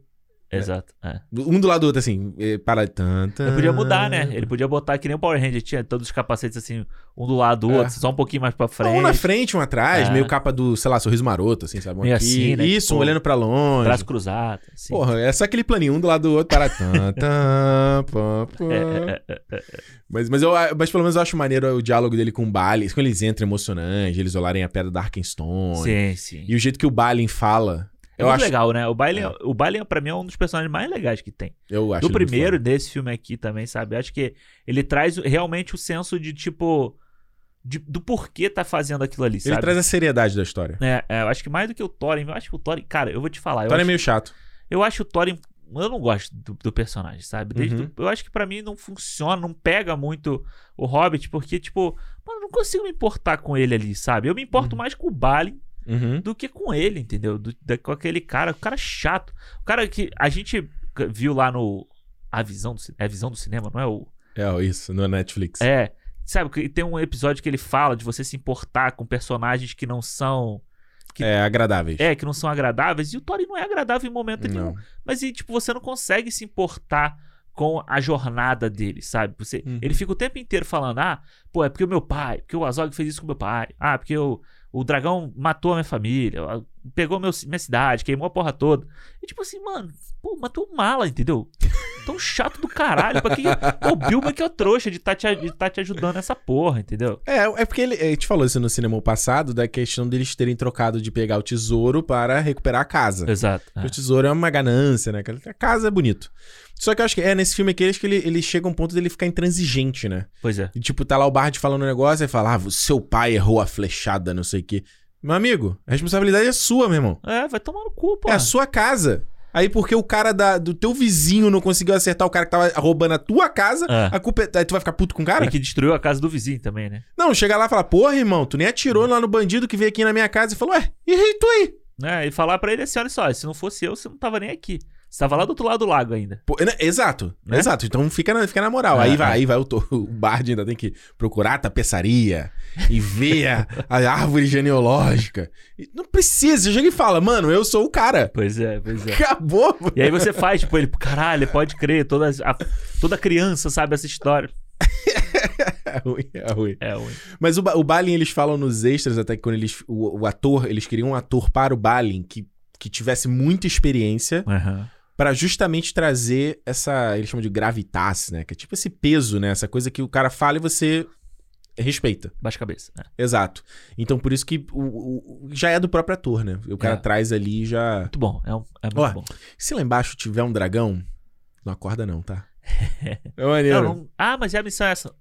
Exato. É.
um do lado do outro, assim, para. Tan, tan.
Ele podia mudar, né? Ele podia botar que nem o Power Ranger, tinha todos os capacetes assim, um do lado do
É.
outro, só um pouquinho mais pra frente.
Um na frente, um atrás,
É.
meio capa do, sei lá, sorriso maroto, assim, sabe? Um
Meio
aqui.
assim, né?
Isso,
Tipo,
um olhando pra longe.
Braço cruzado. Assim.
Porra, é só aquele planinho, um do lado do outro, para. tan, tan, pam, pam.
É, é, é.
Mas, mas, eu, mas pelo menos eu acho maneiro o diálogo dele com o Balin. Quando eles entram emocionante, eles olharem a pedra da Arkenstone.
Sim, sim.
E o jeito que o Balin fala.
É
eu
muito
acho,
legal, né? O Baile,
É.
o Baile pra mim é um dos personagens mais legais que tem.
Eu acho
Do
ele
primeiro, desse filme aqui também, sabe? Eu acho que ele traz realmente o senso de, tipo... de- do porquê tá fazendo aquilo ali,
Ele
sabe?
traz a seriedade da história.
É, é, eu acho que mais do que o Thorin, eu acho que o Thorin... Cara, eu vou te falar,
O
eu,
Thor é meio chato.
eu acho o Thorin... Eu não gosto do, do personagem, sabe?
Uhum.
do- eu acho que pra mim não funciona, não pega muito o Hobbit, porque, tipo... Mano, eu não consigo me importar com ele ali, sabe? Eu me importo mais com o Balin
Uhum.
do que com ele, entendeu? Do- da- com aquele cara, o cara chato. O cara que a gente viu lá no. A visão do, é a visão do cinema, não é o.
É, isso, no Netflix.
É. Sabe, que tem um episódio que ele fala de você se importar com personagens que não são. que-
É, agradáveis.
É, que não são agradáveis. E o Thorin não é agradável em momento nenhum.
Não.
Mas e, tipo, você não consegue se importar com a jornada dele, sabe? Você,
Uhum.
Ele fica o tempo inteiro falando: ah, pô, é porque o meu pai, porque o Azog fez isso com meu pai, ah, porque o, o dragão matou a minha família, pegou meu, minha cidade, queimou a porra toda. E tipo assim, mano, pô, matou mala, entendeu? Tão chato do caralho. Pra que. Pô, o Bilbo é que é o trouxa de tá, te, de tá te ajudando nessa porra, entendeu?
É, é porque ele, a gente falou isso no cinema passado, da questão deles terem trocado de pegar o tesouro para recuperar a casa.
Exato.
Porque O tesouro é uma ganância, né? A casa é bonito. Só que eu acho que é nesse filme aqui, acho que ele, ele chega a um ponto dele ficar intransigente, né?
Pois é.
E tipo, tá lá o Bard falando um negócio e fala, ah, seu pai errou a flechada, não sei o quê. Meu amigo, a responsabilidade é sua, meu irmão.
É, vai tomar no cu, pô.
É a sua casa. Aí porque o cara da- do teu vizinho não conseguiu acertar o cara que tava roubando a tua casa,
É.
a culpa é... Aí tu vai ficar puto com o cara?
E que destruiu a casa do vizinho também, né?
Não, chega lá e fala, porra, irmão, tu nem atirou lá no bandido que veio aqui na minha casa e falou, ué, e tu aí?
É, e falar pra ele assim: olha só, se não fosse eu, você não tava nem aqui. Você tava lá do outro lado do lago ainda.
Pô, né, exato,
Né?
exato. Então fica na, fica na moral.
É,
aí vai,
é.
aí vai o, o Bard ainda tem que procurar a tapeçaria e ver a, a árvore genealógica. E Não precisa, você chega e fala, mano, eu sou o cara.
Pois é, pois é.
Acabou.
E aí você faz, tipo, ele, caralho, pode crer, toda, a- toda criança sabe essa história.
É ruim, é ruim.
É ruim.
Mas o, o Balin, eles falam nos extras, até que quando eles. O, o ator, eles queriam um ator para o Balin que, que tivesse muita experiência
Aham.
Pra justamente trazer essa. Eles chamam de gravitas, né? Que é tipo esse peso, né? Essa coisa que o cara fala e você respeita.
Baixa cabeça. né?
Exato. Então por isso que o, o- já é do próprio ator, né? O cara
É.
traz ali e já.
Muito bom, é, um- é muito
Ó,
bom.
Se lá embaixo tiver um dragão, não acorda, não, tá? É maneiro.
Não, não- ah, mas é a missão essa.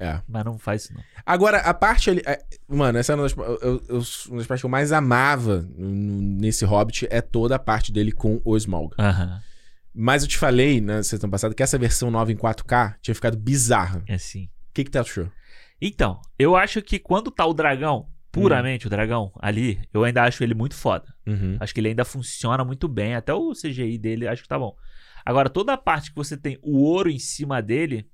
É.
Mas não faz isso, não.
Agora, a parte ali. é, mano, essa é uma das, eu- eu- uma das partes que eu mais amava nesse Hobbit é toda a parte dele com o Smaug.
Aham.
Mas eu te falei na sessão passada que essa versão nova em 4K tinha ficado bizarra.
É assim.
O que que tu achou?
Então, eu acho que quando tá o dragão, puramente o dragão ali, eu ainda acho ele muito foda.
Uhum.
Acho que ele ainda funciona muito bem. Até o CGI dele, acho que tá bom. Agora, toda a parte que você tem o ouro em cima dele.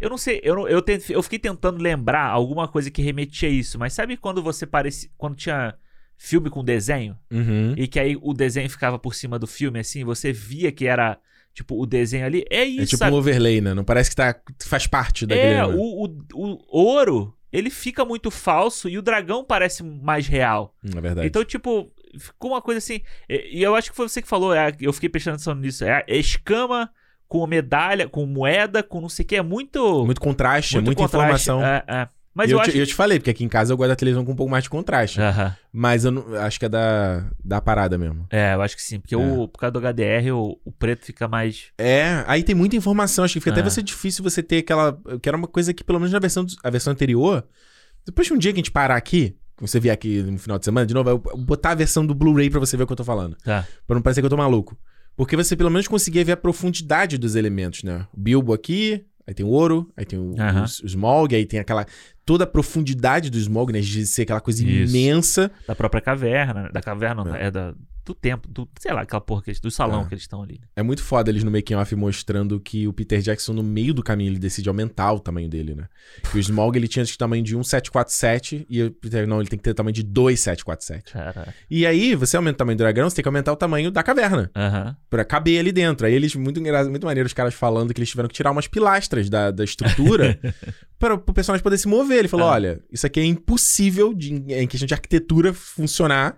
Eu não sei, eu, não- eu, eu fiquei tentando lembrar alguma coisa que remetia a isso, mas sabe quando você parecia. Quando tinha filme com desenho?
Uhum.
E que aí o desenho ficava por cima do filme, assim, você via que era, tipo, o desenho ali. É isso,
É tipo
sabe?
um overlay, né? Não parece que tá, faz parte daquele.
É, o, o, o ouro, ele fica muito falso e o dragão parece mais real.
Hum, É verdade.
Então, tipo, ficou uma coisa assim. E, eu acho que foi você que falou, é, eu fiquei prestando atenção nisso. É, é escama com medalha, com moeda, com não sei o que. É muito.
muito contraste,
muito
muita
contraste.
informação.
É, é. Mas eu,
eu,
acho.
te, eu te falei, porque aqui em casa eu gosto da televisão com um pouco mais de contraste.
Aham.
Mas eu não- acho que é da, da parada mesmo.
É, eu acho que sim. Porque
É.
o, por causa do HDR, o, o preto fica mais.
É, aí tem muita informação. Acho que fica até
É.
vai ser difícil você ter aquela. Que era uma coisa que, pelo menos na versão, a versão anterior. Depois de um dia que a gente parar aqui, você vier aqui no final de semana, de novo, eu eu botar a versão do Blu-ray pra você ver o que eu tô falando.
Tá.
Pra não parecer que eu tô maluco. Porque você pelo menos conseguia ver a profundidade dos elementos, né? O Bilbo aqui, aí tem o ouro, aí tem o,
Aham.
o, o Smaug, aí tem aquela. toda a profundidade do Smaug, né? De ser aquela coisa
Isso.
imensa.
Da própria caverna. Da caverna,
É.
é da, do templo, do, sei lá, aquela porra que eles, do salão
É.
que eles estão ali. né?
É muito foda eles no making off mostrando que o Peter Jackson, no meio do caminho, ele decide aumentar o tamanho dele, né? Que o Smaug, ele tinha o tamanho de 1747 e o Peter, não, ele tem que ter o tamanho de 2747.
Cara.
E aí, você aumenta o tamanho do dragão, você tem que aumentar o tamanho da caverna.
Aham.
Pra caber ali dentro. Aí eles, muito engraçado, muito maneiro, os caras falando que eles tiveram que tirar umas pilastras da, da estrutura para o personagem poder se mover. Ele falou:
Ah.
olha, isso aqui é impossível de, em questão de arquitetura funcionar.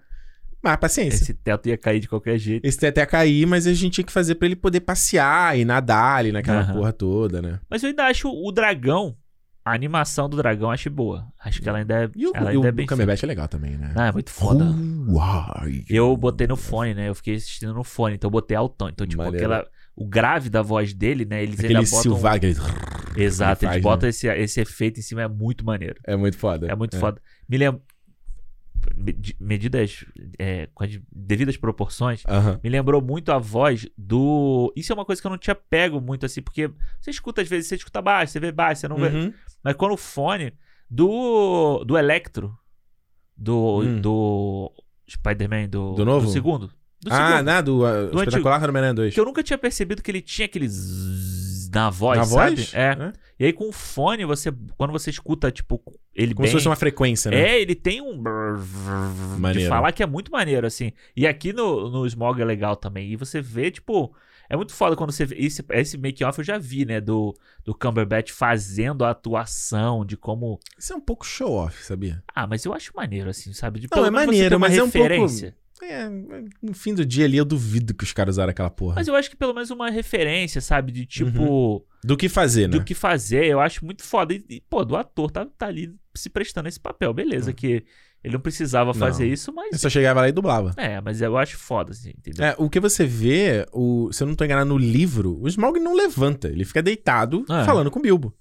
Mas paciência.
Esse teto ia cair de qualquer jeito.
Esse tem até cair, mas a gente tinha que fazer pra ele poder passear e nadar ali naquela
Aham.
porra toda, né?
Mas eu ainda acho o dragão, a animação do dragão, eu acho boa. Acho que ela ainda é,
E o,
ela
e o,
ainda é bem
o Cumberbatch é legal também, né?
Ah, é muito foda.
Uai.
Eu botei no fone, né? Eu fiquei assistindo no fone, então eu botei altão. Então, tipo,
Maneiro.
aquela. O grave da voz dele, né? Eles
Aquele
ainda botam.
silvar, aquele...
Exato,
ele faz,
eles botam esse, esse efeito em cima, é muito maneiro.
É muito foda.
É muito foda. Me lembro. Medi- Medidas é, com as devidas proporções.
Aham.
Me lembrou muito a voz do. Isso é uma coisa que eu não tinha pego muito assim, porque você escuta às vezes, você escuta baixo, você vê baixo, você não vê.
Uhum.
Mas quando o fone do. do Electro. Do.
Hum.
Do. Spider-Man, do.
Do novo?
Do segundo. Do
Ah,
segundo.
né? Do, uh,
Do
espetacular Homem-Aranha 2.
Que eu nunca tinha percebido que ele tinha aquele zzz na voz,
Na
sabe?
voz?
É. E aí com o fone, você. Quando você escuta, tipo, ele
Como
bem.
se fosse uma frequência, né?
É, ele tem um. brrr, de
Maneiro.
falar que é muito maneiro, assim. E aqui no, no Smog é legal também. E você vê, tipo. É muito foda quando você vê. Esse, esse make-off eu já vi, né? Do, do Cumberbatch fazendo a atuação, de como.
Isso é um pouco show-off, sabia?
Ah, mas eu acho maneiro, assim, sabe? De,
Não, é maneiro, mas é um pouco-
referência.
É, no fim do dia ali eu duvido que os caras usaram aquela porra.
Mas eu acho que pelo menos uma referência, sabe? De tipo.
Uhum. Do que fazer, né?
do que fazer, eu acho muito foda. E, e, pô, do ator tá, tá ali se prestando esse papel. Beleza, que ele não precisava fazer.
Não.
isso, mas.
só chegava lá e dublava.
É, mas eu acho foda, assim, entendeu?
É, o que você vê, o, se eu não tô enganado no livro, o Smaug não levanta. Ele fica deitado
É.
falando com o Bilbo.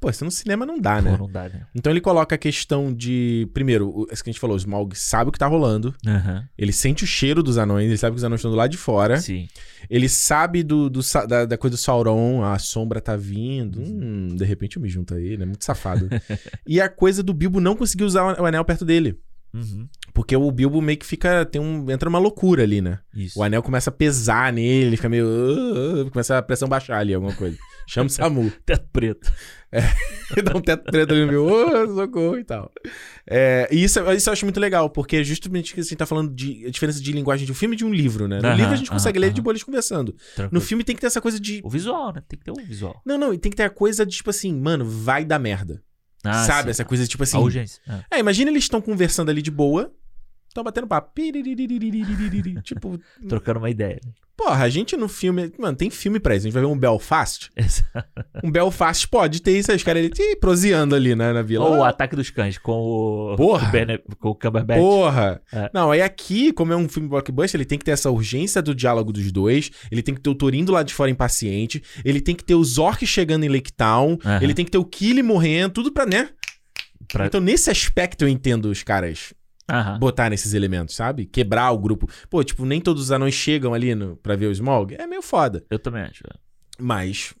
Pô, isso no cinema não dá, né?
Pô, não dá, né?
Então ele coloca a questão de. Primeiro, o- isso que a gente falou, o Smaug sabe o que tá rolando.
Aham.
Ele sente o cheiro dos anões, ele sabe que os anões estão do lado de fora.
Sim.
Ele sabe do, do da, da coisa do Sauron, a sombra tá vindo. Hum, de repente eu me junto a ele, é muito safado. e a coisa do Bilbo não conseguir usar o anel perto dele.
Uhum.
Porque o Bilbo meio que fica. Tem um, entra uma loucura ali, né?
Isso.
O anel começa a pesar nele, ele fica meio. "Ah, ah", começa a pressão baixar ali, alguma coisa. Chama o Samu.
Teto preto.
Dá um teto preto ali no meu, "Oh, socorro e tal. É, e isso, isso eu acho muito legal, porque é justamente que a gente tá falando de a diferença de linguagem de um filme e de um livro, né? No
Aham,
livro a gente consegue
aham,
ler de boa eles conversando. No
Tranquilo.
filme tem que ter essa coisa de.
O visual, né? Tem que ter um visual.
Não, não, e tem que ter a coisa de tipo assim, mano, vai dar merda.
Ah,
sabe?
sim.
Essa coisa de tipo assim.
A urgência. Ah.
É, imagina eles estão conversando ali de boa, Estão batendo papo. tipo.
Trocando uma ideia. Né?
Porra, a gente no filme. Mano, tem filme pra isso. A gente vai ver um Belfast. um Belfast pode ter isso. Os caras ali proseando ali né, na vila.
Ou o
ah.
Ataque dos Cães com o.
Porra!
O Bene... Com o Cumberbatch.
Porra!
É.
Não, aí aqui, como é um filme blockbuster, ele tem que ter essa urgência do diálogo dos dois. Ele tem que ter o Torin lá de fora impaciente. Ele tem que ter os orcs chegando em Lake Town.
Uhum.
Ele tem que ter o Killy morrendo. Tudo pra, né?
Pra...
Então, nesse aspecto, eu entendo os caras
Aham.
botar nesses elementos, sabe? Quebrar o grupo. Pô, tipo, nem todos os anões chegam ali no, pra ver o Smog. É meio foda.
Eu também acho.
Mas,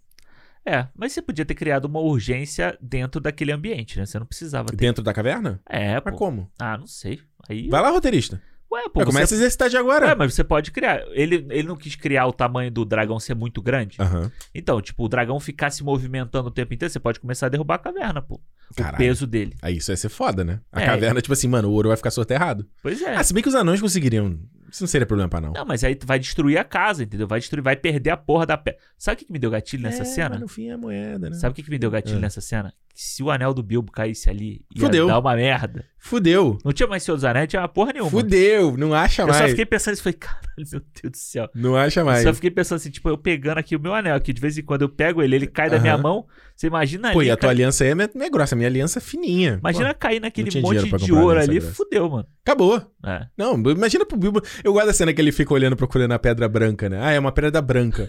É, mas você podia ter criado uma urgência dentro daquele ambiente, né? Você não precisava ter.
dentro da caverna?
É,
Mas
pô.
como?
Ah, não sei. Aí.
Vai lá, roteirista.
Ué, pô.
Vai, começa
você...
a exercitar de agora.
Ué, mas você pode criar. Ele, ele não quis criar o tamanho do dragão ser muito grande.
Aham.
Então, tipo, o dragão ficar se movimentando o tempo inteiro, você pode começar a derrubar a caverna, pô. O
Caralho.
peso dele.
Aí isso vai ser foda, né? A
É.
caverna, tipo assim, mano, o ouro vai ficar soterrado.
Pois é.
Ah, se bem que os anões conseguiriam. Isso não seria problema pra não.
Não, mas aí tu vai destruir a casa, entendeu? Vai destruir, vai perder a porra da pedra. Sabe o que, que me deu gatilho nessa
É,
cena?
Mas no fim é a moeda, né?
Sabe o que, que me deu gatilho
É.
nessa cena? Que se o anel do Bilbo caísse ali, ia
Fudeu.
dar uma merda.
Fudeu.
Não tinha mais Senhor dos Anéis, tinha uma porra nenhuma.
Fudeu. Não acha
Eu
mais.
só fiquei pensando isso, falei, caralho, meu Deus do céu.
Não acha
Eu
mais.
só fiquei pensando assim, tipo, eu pegando aqui o meu anel, que de vez em quando eu pego ele, ele cai da minha
Aham.
mão. Você imagina
Pô,
ali.
e a tua aliança aí é meio grossa. A minha aliança é fininha.
Imagina
Pô,
cair naquele monte de ouro ali,
grossa.
fudeu, mano.
acabou.
É.
Não, imagina pro Bilbo. Eu gosto da cena que ele fica olhando, procurando a pedra branca, né? Ah, é uma pedra branca.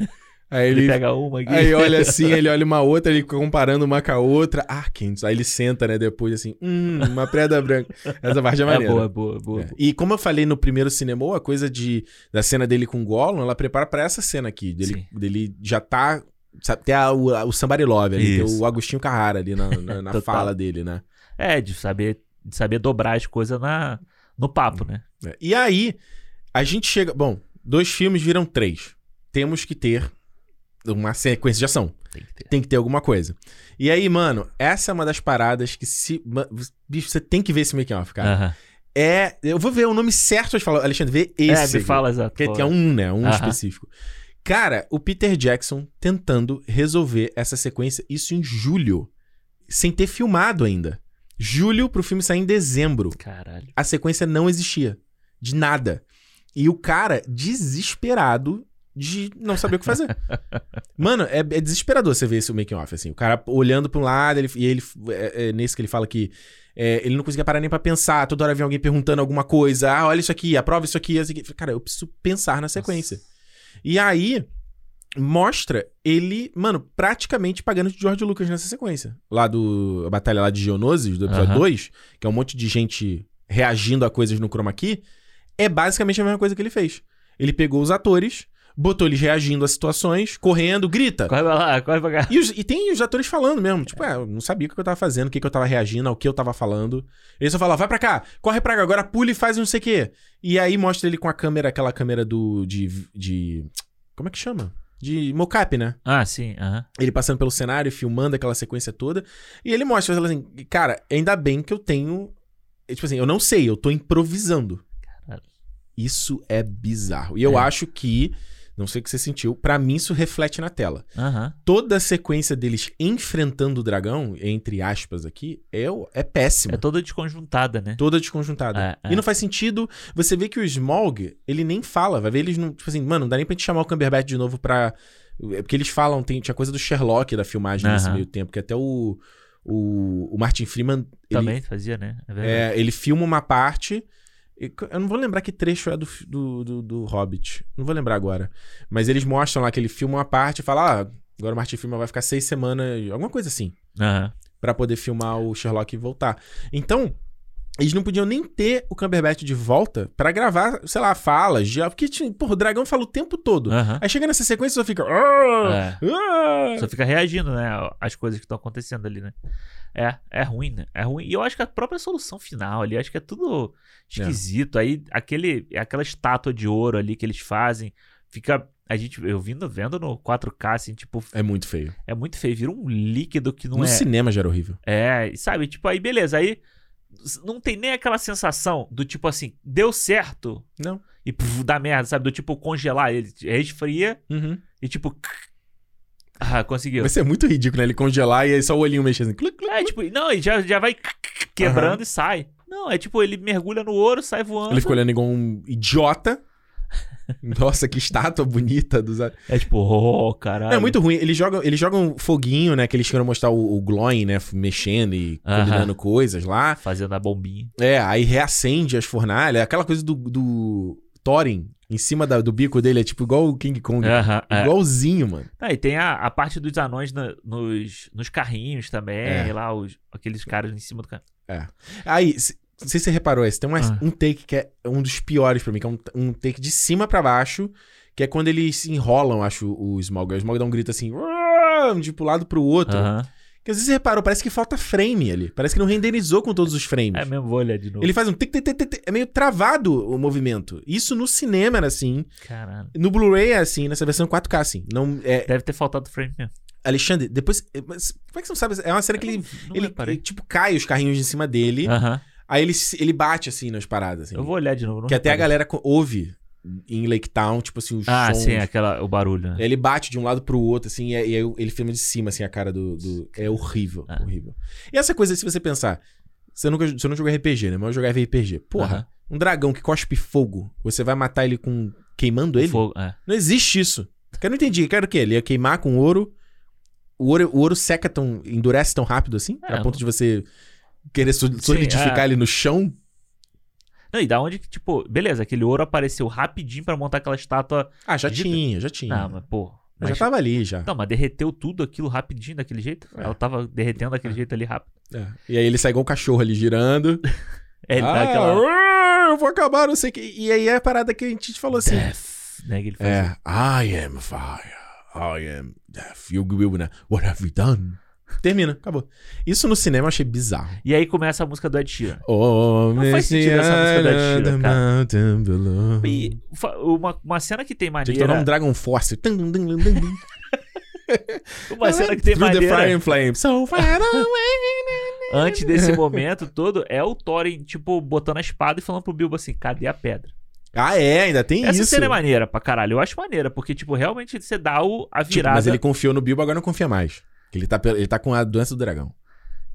Aí
Ele,
ele.
pega uma aqui.
Aí olha assim, ele olha uma outra, ele comparando uma com a outra. Ah, Kent. Aí ele senta, né? Depois assim, hum, uma pedra branca. Essa parte é
é
maneira.
boa, boa, boa.
É. E como eu falei no primeiro cinema, a coisa de da cena dele com o Gollum, ela prepara pra essa cena aqui. Dele,
Sim.
dele já tá Sabe, tem a- o, o Somebody Love ali, o Agostinho Carrara ali na, na, na fala dele, né?
É, de saber, de saber dobrar as coisas na, no papo, né?
É. E aí, a gente chega. Bom, dois filmes viram três. Temos que ter uma sequência de ação.
Tem que ter.
Tem que ter alguma coisa. E aí, mano, essa é uma das paradas que se. Bicho, você tem que ver esse making-off, cara.
Aham.
É. Eu vou ver o nome certo de falar. Alexandre, vê esse.
É, me fala exato.
Porque
é.
um, né? Um
Aham.
específico. Cara, o Peter Jackson tentando resolver essa sequência, isso em julho. Sem ter filmado ainda. Julho pro filme sair em dezembro.
Caralho.
A sequência não existia. De nada. E o cara desesperado de não saber o que fazer. Mano, é, é desesperador você ver esse making off assim. O cara olhando pra um lado, ele, e ele é, é nesse que ele fala que é, ele não conseguia parar nem pra pensar. Toda hora vinha alguém perguntando alguma coisa. Ah, olha isso aqui, aprova isso aqui. Isso aqui. Cara, eu preciso pensar na sequência. E aí mostra ele, mano, praticamente pagando de George Lucas nessa sequência. Lá do a batalha lá de Geonosis, do episódio
Aham.
2, que é um monte de gente reagindo a coisas no chroma key, é basicamente a mesma coisa que ele fez. Ele pegou os atores, botou eles reagindo a situações, correndo, grita.
Corre pra lá, corre pra cá.
E, os- e tem os atores falando mesmo. Tipo, é, eu não sabia o que eu tava fazendo, o que, que eu tava reagindo, ao que eu tava falando. Ele só fala, vai pra cá, corre pra cá, agora pula e faz não sei o quê. E aí mostra ele com a câmera, aquela câmera do. de. de como é que chama? De mocap, né?
Ah, sim. Aham.
Ele passando pelo cenário, filmando aquela sequência toda. E ele mostra, fala assim, cara, ainda bem que eu tenho. Tipo assim, eu não sei, eu tô improvisando. Isso é bizarro. E eu
É.
acho que. Não sei o que você sentiu. Pra mim, isso reflete na tela
Aham.
toda a sequência deles enfrentando o dragão, entre aspas aqui, é, é péssima.
É toda desconjuntada, né?
Toda desconjuntada.
É, é.
E não faz sentido. Você vê que o Smog, ele nem fala. Vai ver eles não. Tipo assim, mano, não dá nem pra gente chamar o Cumberbatch de novo pra. é Porque eles falam, tem, tinha coisa do Sherlock da filmagem nesse
Aham.
meio tempo, que até o. O, o Martin Freeman. Ele,
Também fazia, né? É verdade.
é, ele filma uma parte. Eu não vou lembrar que trecho é do, do, do, do Hobbit. Não vou lembrar agora. Mas eles mostram lá que ele filma uma parte e fala: Ah, agora o Martin Freeman vai ficar seis semanas. Alguma coisa assim.
Aham.
Pra poder filmar o Sherlock e voltar. Então. Eles não podiam nem ter o Cumberbatch de volta pra gravar, sei lá, falas. Já, porque, tinha- porra, o dragão fala o tempo todo.
Aham.
Aí chega nessa sequência e só fica. "Ah,
É.
ah".
Só fica reagindo, né? Às coisas que estão acontecendo ali, né? É, é ruim, né? É ruim. E eu acho que a própria solução final ali, acho que é tudo esquisito. Aí, aquele, aquela estátua de ouro ali que eles fazem, fica. A gente, eu vindo vendo no 4K, assim, tipo,
É muito feio.
é muito feio. Vira um líquido que não
no
é.
cinema já era horrível.
É, sabe? Tipo, aí beleza. Aí não tem nem aquela sensação do tipo assim, deu certo
Não.
e puf, dá merda, sabe? Do tipo congelar ele, resfria
Uhum.
e tipo. Ah, conseguiu.
Vai ser muito ridículo, né? Ele congelar e aí só o olhinho mexendo assim.
É, tipo, não, e já, já vai quebrando e sai. Não, é tipo, ele mergulha no ouro, sai voando.
Ele ficou olhando igual um idiota. Nossa, que estátua bonita dos. É
É tipo, oh, caralho.
é muito ruim. Eles jogam, eles jogam foguinho, né? Que eles querem mostrar o, o glowing, né? Mexendo e combinando coisas lá.
Fazendo a bombinha.
É, aí reacende as fornalhas. Aquela coisa do, do Thorin em cima da- do bico dele é tipo igual o King Kong.
Aham, é.
Igualzinho, mano.
Ah, e tem a, a parte dos anões nos, nos carrinhos também,
É.
lá, os, aqueles caras em cima do carro.
Aí, se- não sei se você reparou esse, tem uma-
Ah.
um take que é um dos piores pra mim, que é um, um take de cima pra baixo, que é quando eles se enrolam, acho, o Smog. O Smog dá um grito assim, de pro lado pro outro.
Aham.
Que às vezes você reparou, parece que falta frame ali. Parece que não renderizou com todos os frames.
É mesmo, vou olhar de novo.
Ele faz um tic, tic, tic, tic, é meio travado o movimento. Isso no cinema era assim,
Caralho.
no Blu-ray é assim, nessa versão 4K assim. Não, é,
Deve ter faltado frame mesmo.
Alexandre, depois, é, mas como é que você não sabe? É uma cena que ele, ele, ele, tipo cai os carrinhos em cima dele,
Aham.
Aí ele, ele bate assim nas paradas assim.
Eu vou olhar de novo.
Que até a galera ouve em Lake Town, tipo assim, os
Ah,
sons.
sim, aquela, o barulho. né?
Ele bate de um lado pro outro, assim, e, aí ele filma de cima, assim, a cara do. do- É horrível,
Ah.
horrível. E essa coisa, se você pensar, você nunca você não jogou RPG, né? Mas eu jogava RPG. Porra,
Aham.
um dragão que cospe fogo, você vai matar ele com. queimando ele?
Fogo, é.
Não existe isso. Eu não entendi. Quero o quê? Ele ia queimar com ouro. O ouro, o ouro seca tão. endurece tão rápido assim?
É,
a ponto de você querer so- solidificar
é.
ele no chão?
Não, e da onde que, tipo, beleza, aquele ouro apareceu rapidinho pra montar aquela estátua.
Ah, já
Dita-
tinha, já tinha.
Não, mas, pô.
Mas
mas-
já tava ali já.
Não, mas derreteu tudo aquilo rapidinho daquele jeito?
É.
Ela tava derretendo daquele
É.
jeito ali rápido.
É. E aí ele sai igual um cachorro ali girando.
É, ele
ah,
dá aquela.
"Ah, eu vou acabar, não sei o que. E aí é a parada que a gente falou assim.
Death, né? Que ele faz.
É, I am fire. I am deaf. You will, né? What have you done? Termina, acabou. Isso no cinema eu achei bizarro.
E aí começa a música do Ed Sheeran.
Oh,
Não faz sentido essa música da Sheeran,
the
cara. E uma, uma cena que tem
Tinha que um
maneira.
Dragon Force.
Uma cena que tem
Through the fire
maneira.
and flame. So far away.
Antes desse momento todo, é o Thorin, tipo, botando a espada e falando pro Bilbo assim: cadê a pedra?
Ah, é, ainda tem
Essa
isso.
cena é maneira pra caralho. Eu acho maneira, porque, tipo, realmente você dá o, a
Tipo,
virada.
mas ele confiou no Bilbo, agora não confia mais. Ele tá, ele tá com a doença do dragão.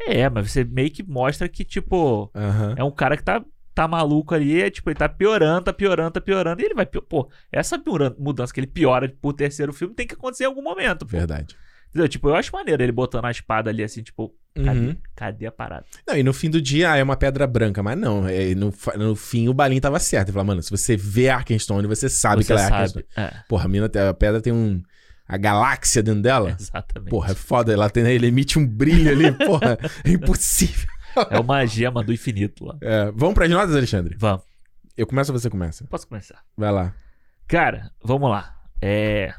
É, mas você meio que mostra que, tipo,
Aham.
é um cara que tá, tá maluco ali, é, tipo, ele tá piorando, tá piorando, tá piorando, e ele vai. Pô, essa mudança que ele piora pro terceiro filme tem que acontecer em algum momento, pô.
Verdade.
Entendeu? Tipo, eu acho maneiro ele botando a espada ali assim, tipo, cadê,
Uhum.
cadê a parada?
Não, e no fim do dia, ah, é uma pedra branca. Mas não, é, no, no fim o Balin tava certo. Ele falou, mano, se você vê Arkenstone, você sabe
Você
que ela é
sabe.
Arkenstone.
É,
Porra, a, mina, a pedra tem um... A galáxia dentro dela.
exatamente.
Porra, é foda. Ela tem, ele emite um brilho ali. Porra, é impossível.
É uma gema do infinito lá.
É, vamos pras notas, Alexandre?
Vamos,
Eu começo ou você começa?
posso começar?
Vai lá.
Cara, vamos lá. É.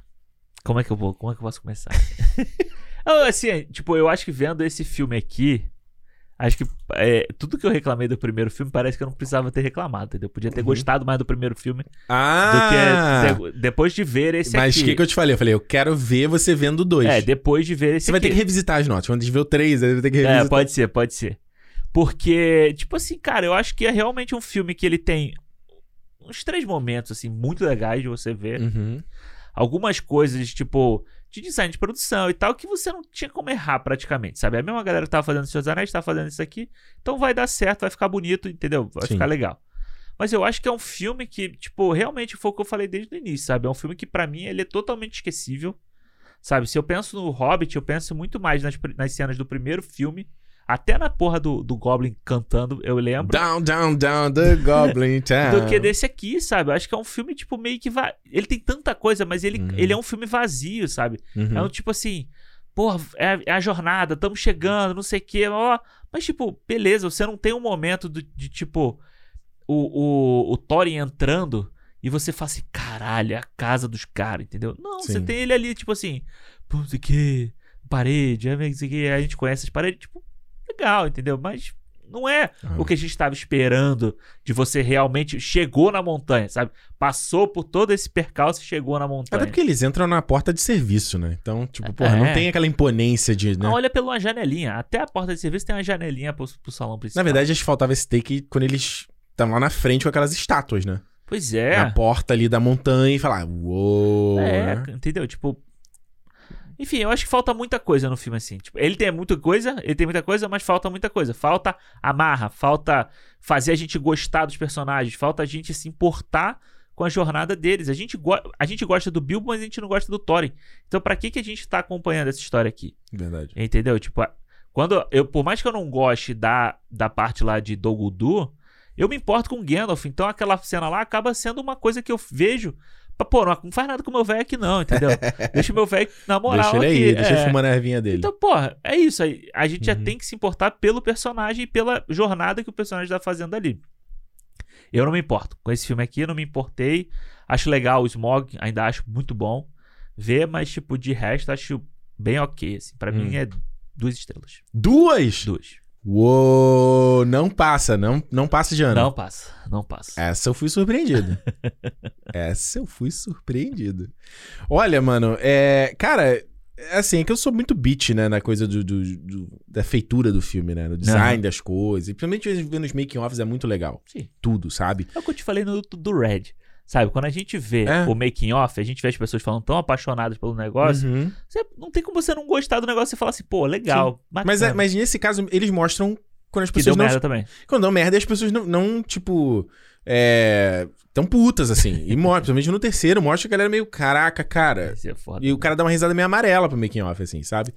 Como é que eu vou? Como é que eu posso começar? Assim, tipo, eu acho que vendo esse filme aqui, acho que é, tudo que eu reclamei do primeiro filme parece que eu não precisava ter reclamado, entendeu? Eu podia ter
Uhum.
gostado mais do primeiro filme
Ah!
do que ter- depois de ver esse
Mas o
aqui.
que, que eu te falei? Eu falei, eu quero ver você vendo dois.
É, depois de ver esse
Você vai
aqui.
ter que revisitar as notas. Quando a gente vê o três, aí vai ter que revisitar.
É, pode ser, pode ser. Porque, tipo assim, cara, eu acho que é realmente um filme que ele tem uns três momentos, assim, muito legais de você ver.
Uhum.
Algumas coisas, tipo, de design de produção e tal, que você não tinha como errar praticamente, sabe? A mesma galera que tava fazendo Seus Anéis tava fazendo isso aqui, então vai dar certo, vai ficar bonito, entendeu? Vai
Sim.
ficar legal. Mas eu acho que é um filme que, tipo, realmente foi o que eu falei desde o início, sabe? É um filme que pra mim ele é totalmente esquecível. Sabe, se eu penso no Hobbit, eu penso muito mais nas, nas cenas do primeiro filme. Até na porra do, do Goblin cantando, eu lembro.
Down, down, down the Goblin Town.
Do que desse aqui, sabe? Eu acho que é um filme, tipo, meio que. Va... Ele tem tanta coisa, mas ele,
Uhum.
ele é um filme vazio, sabe?
Uhum.
É um tipo assim. Porra, é, é a jornada, estamos chegando, não sei o quê. Ó, mas, tipo, beleza, você não tem um momento do- de, tipo, o, o, o Thorin entrando e você fala assim, caralho, é a casa dos caras, entendeu? Não, você
Sim.
tem ele ali, tipo assim, pô, não sei o quê, parede, é, não sei o quê, a gente conhece as paredes, tipo, legal, entendeu? Mas não é
Ah.
o que a gente estava esperando de você realmente chegou na montanha, sabe? Passou por todo esse percalço e chegou na montanha.
Até porque eles entram na porta de serviço, né? Então, tipo, porra,
É.
não tem aquela imponência de. Né?
Não, olha pela janelinha. Até a porta de serviço tem uma janelinha pro, pro salão
Na
principal.
verdade, acho que faltava esse take quando eles estão lá na frente com aquelas estátuas, né?
Pois é.
Na porta ali da montanha e falar, uou.
É,
né?
entendeu? Tipo. Enfim, eu acho que falta muita coisa no filme, assim. Tipo, ele tem muita coisa, ele tem muita coisa, mas falta muita coisa. Falta amarra, falta fazer a gente gostar dos personagens, falta a gente se importar com a jornada deles. A gente, a gente gosta do Bilbo, mas a gente não gosta do Thorin. Então, pra que, que a gente tá acompanhando essa história aqui?
Verdade.
Entendeu? Tipo, quando eu, por mais que eu não goste da, da parte lá de Dol Guldur, eu me importo com Gandalf. Então aquela cena lá acaba sendo uma coisa que eu vejo. Pô, não, não faz nada com o meu velho aqui, não, entendeu? deixa o meu velho na moral
deixa ele aí,
aqui.
deixa ele
é.
fumando a ervinha dele.
Então, porra, é isso aí. A gente já
Uhum.
tem que se importar pelo personagem e pela jornada que o personagem tá fazendo ali. Eu não me importo. Com esse filme aqui, eu não me importei. Acho legal o Smog, ainda acho muito bom ver, mas, tipo, de resto, acho bem ok. Assim. Pra
Hum.
mim é duas estrelas.
Duas?
Duas.
Uou, não passa, não, não passa de ano.
Não passa, não passa.
Essa eu fui surpreendido. Essa eu fui surpreendido. Olha, mano, é. Cara, é assim, é que eu sou muito bitch, né, na coisa do, do- do- da feitura do filme, né? No design
Aham.
das coisas. E principalmente vendo os making-offs é muito legal.
Sim.
Tudo, sabe?
É o que eu te falei no do Red. Sabe, quando a gente vê
É.
o making off, a gente vê as pessoas falando tão apaixonadas pelo negócio,
Uhum.
você, não tem como você não gostar do negócio e falar assim, pô, legal.
Mas, é- mas nesse caso, eles mostram quando as
que deu
pessoas não.
merda também.
Quando dão merda, as pessoas não, não, tipo. É. Tão putas, assim. E mostra, principalmente no terceiro, mostra que a galera meio, caraca, cara.
É foda.
E o cara dá uma risada meio amarela pro making off, assim, sabe?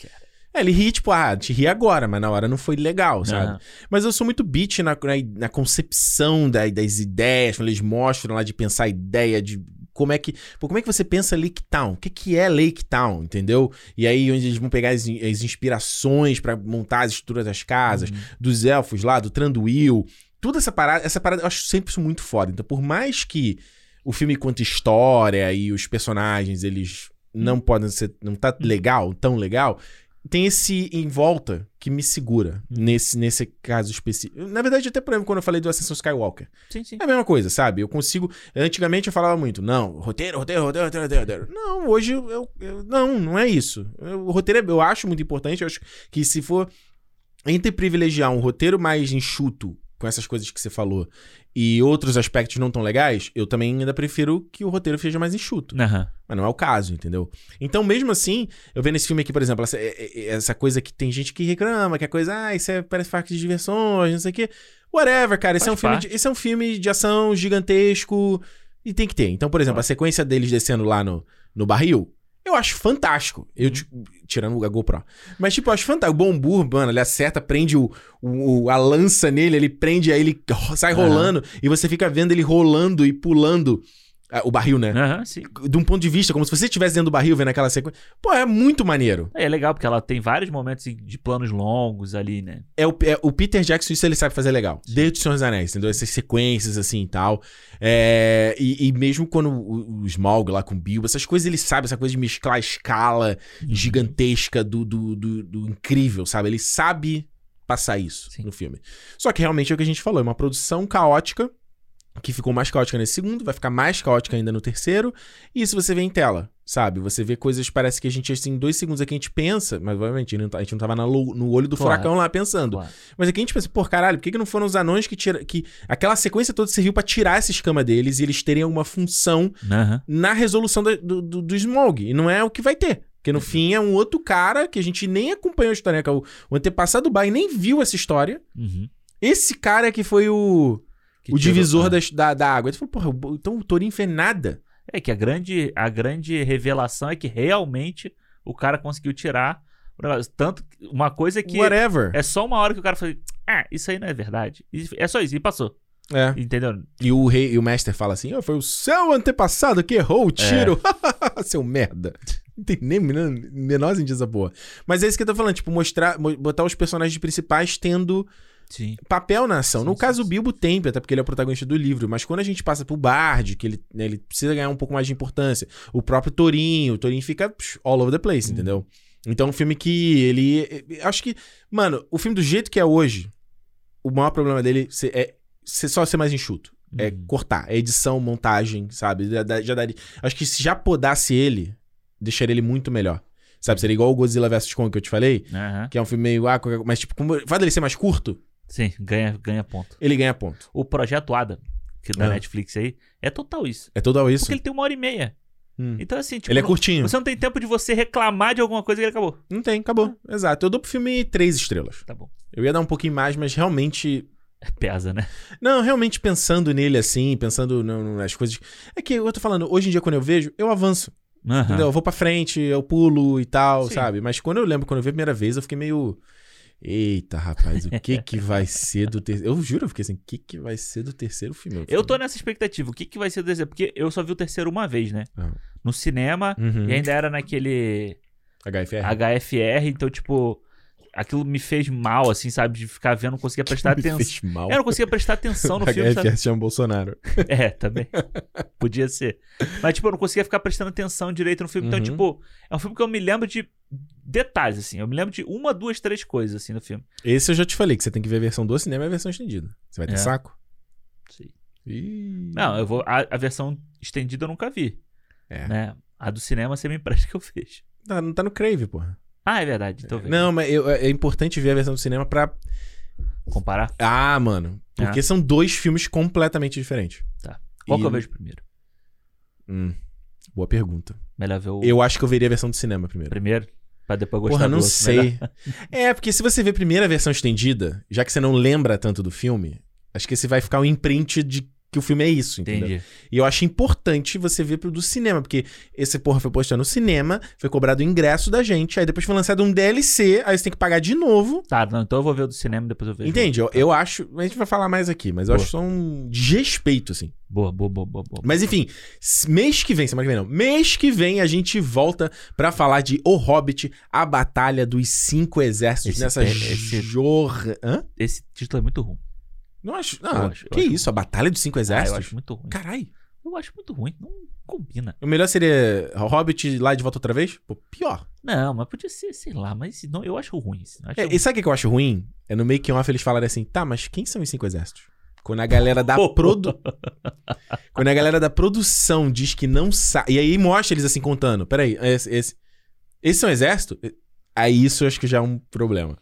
É, ele ri, tipo, ah, te ri agora, mas na hora não foi legal, sabe?
Aham.
Mas eu sou muito beat na, na, na concepção da- das ideias, quando eles mostram lá de pensar a ideia de como é que. Pô, como é que você pensa Lake Town? O que, que é Lake Town, entendeu? E aí, onde eles vão pegar as, as inspirações pra montar as estruturas das casas,
Uhum.
dos elfos lá, do Tranduil. Toda essa parada, essa parada eu acho sempre isso muito foda. Então, por mais que o filme conte história e os personagens, eles não pode ser, não tá legal, tão legal, tem esse em volta que me segura nesse, nesse caso específico. Na verdade, até por exemplo, quando eu falei do Ascensão Skywalker.
Sim, sim.
É a mesma coisa, sabe? Eu consigo. Antigamente eu falava muito, não, roteiro, roteiro, roteiro, roteiro, roteiro. roteiro. Não, hoje eu, eu- eu- Não, não é isso. Eu- O roteiro é- eu acho muito importante. Eu acho que se for. Entre privilegiar um roteiro mais enxuto, com essas coisas que você falou, e outros aspectos não tão legais, eu também ainda prefiro que o roteiro seja mais enxuto.
Aham.
Mas não é o caso, entendeu? Então, mesmo assim, eu vendo esse filme aqui, por exemplo, essa, é- é- essa coisa que tem gente que reclama, que é coisa, ah, isso é, parece parque de diversões, não sei o quê. Whatever, cara. Esse é, um filme de, esse é um filme de ação gigantesco e tem que ter. Então, por exemplo, a sequência deles descendo lá no, no barril, eu acho fantástico. Eu, ti- tirando o GoPro. Mas, tipo, eu acho fantástico. O Bombur, mano, ele acerta, prende o, o- a lança nele, ele prende, aí ele sai rolando, e você fica vendo ele rolando e pulando o barril, né?
Aham, sim.
de um ponto de vista, como se você estivesse dentro do barril vendo aquela sequência. Pô, é muito maneiro.
É legal, porque ela tem vários momentos de planos longos ali, né?
É o, é- o Peter Jackson, isso ele sabe fazer legal. Desde o Senhor dos Anéis, entendeu? Essas sequências assim e tal. É, e, e mesmo quando o, o Smaug lá com o Bilbo, essas coisas ele sabe, essa coisa de mesclar a escala
Uhum.
gigantesca do, do, do, do incrível, sabe? Ele sabe passar isso
Sim.
no filme. Só que realmente é o que a gente falou, é uma produção caótica, que ficou mais caótica nesse segundo, vai ficar mais caótica ainda no terceiro, e isso você vê em tela, sabe? Você vê coisas, parece que a gente, assim, em dois segundos aqui a gente pensa, mas obviamente a gente não tá- tava lo- no olho do
Claro.
furacão lá pensando.
Claro.
Mas aqui a gente pensa, pô, caralho, por que, que não foram os anões que tira, que aquela sequência toda serviu pra tirar essa escama deles e eles terem alguma função
Aham.
na resolução do, do, do Smaug? E não é o que vai ter. Porque no fim é um outro cara que a gente nem acompanhou a história, né? Que é o, o antepassado do Bai nem viu essa história.
Uhum.
Esse cara é que foi o, o divisor das- da, da água. Ele falou, porra, então o Thorin fez nada.
É que a grande, a grande revelação é que realmente o cara conseguiu tirar o negócio. Tanto uma coisa que
Whatever.
é só uma hora que o cara fala, ah, isso aí não é verdade. E É só isso, e passou.
É.
Entendeu?
E o rei e o mestre fala assim: "Ah, foi o seu antepassado que errou o tiro. seu merda. Não tem nem menor, sentido essa porra. Mas é isso que eu tô falando, tipo, mostrar, mo- botar os personagens principais tendo
Sim.
papel na ação.
Sim,
no
sim,
caso, o Bilbo tem, até porque ele é o protagonista do livro, mas quando a gente passa pro Bard, que ele, né, ele precisa ganhar um pouco mais de importância, o próprio Torinho, o Torinho fica psh, all over the place,
Uhum.
entendeu? Então, é um filme que ele. Acho que. Mano, o filme do jeito que é hoje, o maior problema dele é só ser mais enxuto. É
Uhum.
cortar. É edição, montagem, sabe? Já, já daria. Acho que se já podasse ele, deixaria ele muito melhor. Sabe? Seria igual o Godzilla vs. Kong que eu te falei,
Aham.
que é um filme meio. Ah, mas, tipo, como, fato dele ser mais curto,
Sim, ganha, ganha ponto.
ele ganha ponto.
O Projeto Adam, que da
Ah.
Netflix aí, é total isso.
É total isso.
Porque ele tem uma hora e meia.
Hum.
Então, assim, tipo,
Ele é curtinho.
você não tem tempo de você reclamar de alguma coisa que ele acabou.
Não tem, acabou. Exato. Eu dou pro filme três estrelas.
Tá bom.
Eu ia dar um pouquinho mais, mas realmente.
Pesa, né?
Não, realmente pensando nele assim, pensando no- nas coisas. É que eu tô falando, hoje em dia, quando eu vejo, eu avanço.
Aham.
Entendeu? Eu vou pra frente, eu pulo e tal,
Sim.
sabe? Mas quando eu lembro, quando eu vi a primeira vez, eu fiquei meio. Eita, rapaz, o que que vai ser do terceiro. Eu juro, eu fiquei assim, o que que vai ser do terceiro filme?
Eu tô nessa expectativa. O que, que vai ser do terceiro? Porque eu só vi o terceiro uma vez, né?
Ah.
No cinema.
Uhum.
E ainda era naquele
HFR.
HFR. Então, tipo, aquilo me fez mal, assim, sabe? De ficar vendo, não conseguia prestar
Me
atenção.
fez mal.
Eu não conseguia prestar atenção no filme, sabe?
Chama Bolsonaro.
É, também. Podia ser. Mas, tipo, eu não conseguia ficar prestando atenção direito no filme. Então,
Uhum.
tipo, é um filme que eu me lembro de detalhes, assim. Eu me lembro de uma, duas, três coisas, assim, no filme.
Esse eu já te falei, que você tem que ver a versão do cinema e a versão estendida. Você vai ter
É.
saco?
Sim.
Ih.
Não, eu vou. A, a versão estendida eu nunca vi.
É.
Né? A do cinema você me empresta que eu vejo.
Tá, não tá no Crave, porra.
Ah, é verdade. Então vem.
Não, mas eu- é importante ver a versão do cinema pra.
Comparar?
Ah, mano. Porque são dois filmes completamente diferentes.
Qual que
E-
eu vejo primeiro?
Hum, boa pergunta.
Melhor ver o
Eu acho que eu veria a versão do cinema primeiro.
primeiro? Pra depois gostar
Porra, não
outro.
sei.
Melhor.
É, porque se você ver primeiro a versão estendida, já que você não lembra tanto do filme, acho que você vai ficar um imprint de que o filme é isso, entendeu?
Entendi.
E eu acho importante você ver pro do cinema, porque esse porra foi postado no cinema, foi cobrado o ingresso da gente, aí depois foi lançado um DLC, aí você tem que pagar de novo.
Tá, não, então eu vou ver o do cinema e depois eu vejo. o
Entende? Eu,
outro.
eu acho. A gente vai falar mais aqui, mas eu
Boa.
acho só um desrespeito, assim.
Boa, boa, boa, boa, boa.
Mas enfim, mês que vem, semana que vem não. Mês que vem a gente volta pra falar de O Hobbit, a Batalha dos Cinco Exércitos
Esse
nessa
é- esse-
jorra. Hã?
Esse título é muito ruim.
Não acho. Não,
Eu acho- eu
que
acho-
isso? A Batalha dos Cinco
Ah,
Exércitos?
eu acho muito ruim.
Carai.
Eu acho muito ruim. Não combina.
O melhor seria Hobbit lá de volta outra vez? Pô, pior.
Não, mas podia ser, sei lá, mas não, eu acho ruim. Acho
É, e sabe o que eu acho ruim? É no making off eles falarem assim, tá, mas quem são os cinco exércitos? Quando a galera da produ... Quando a galera da produção diz que não sabe. E aí mostra eles assim contando. Peraí, esse, esse... Esses são exército? Aí isso eu acho que já é um problema.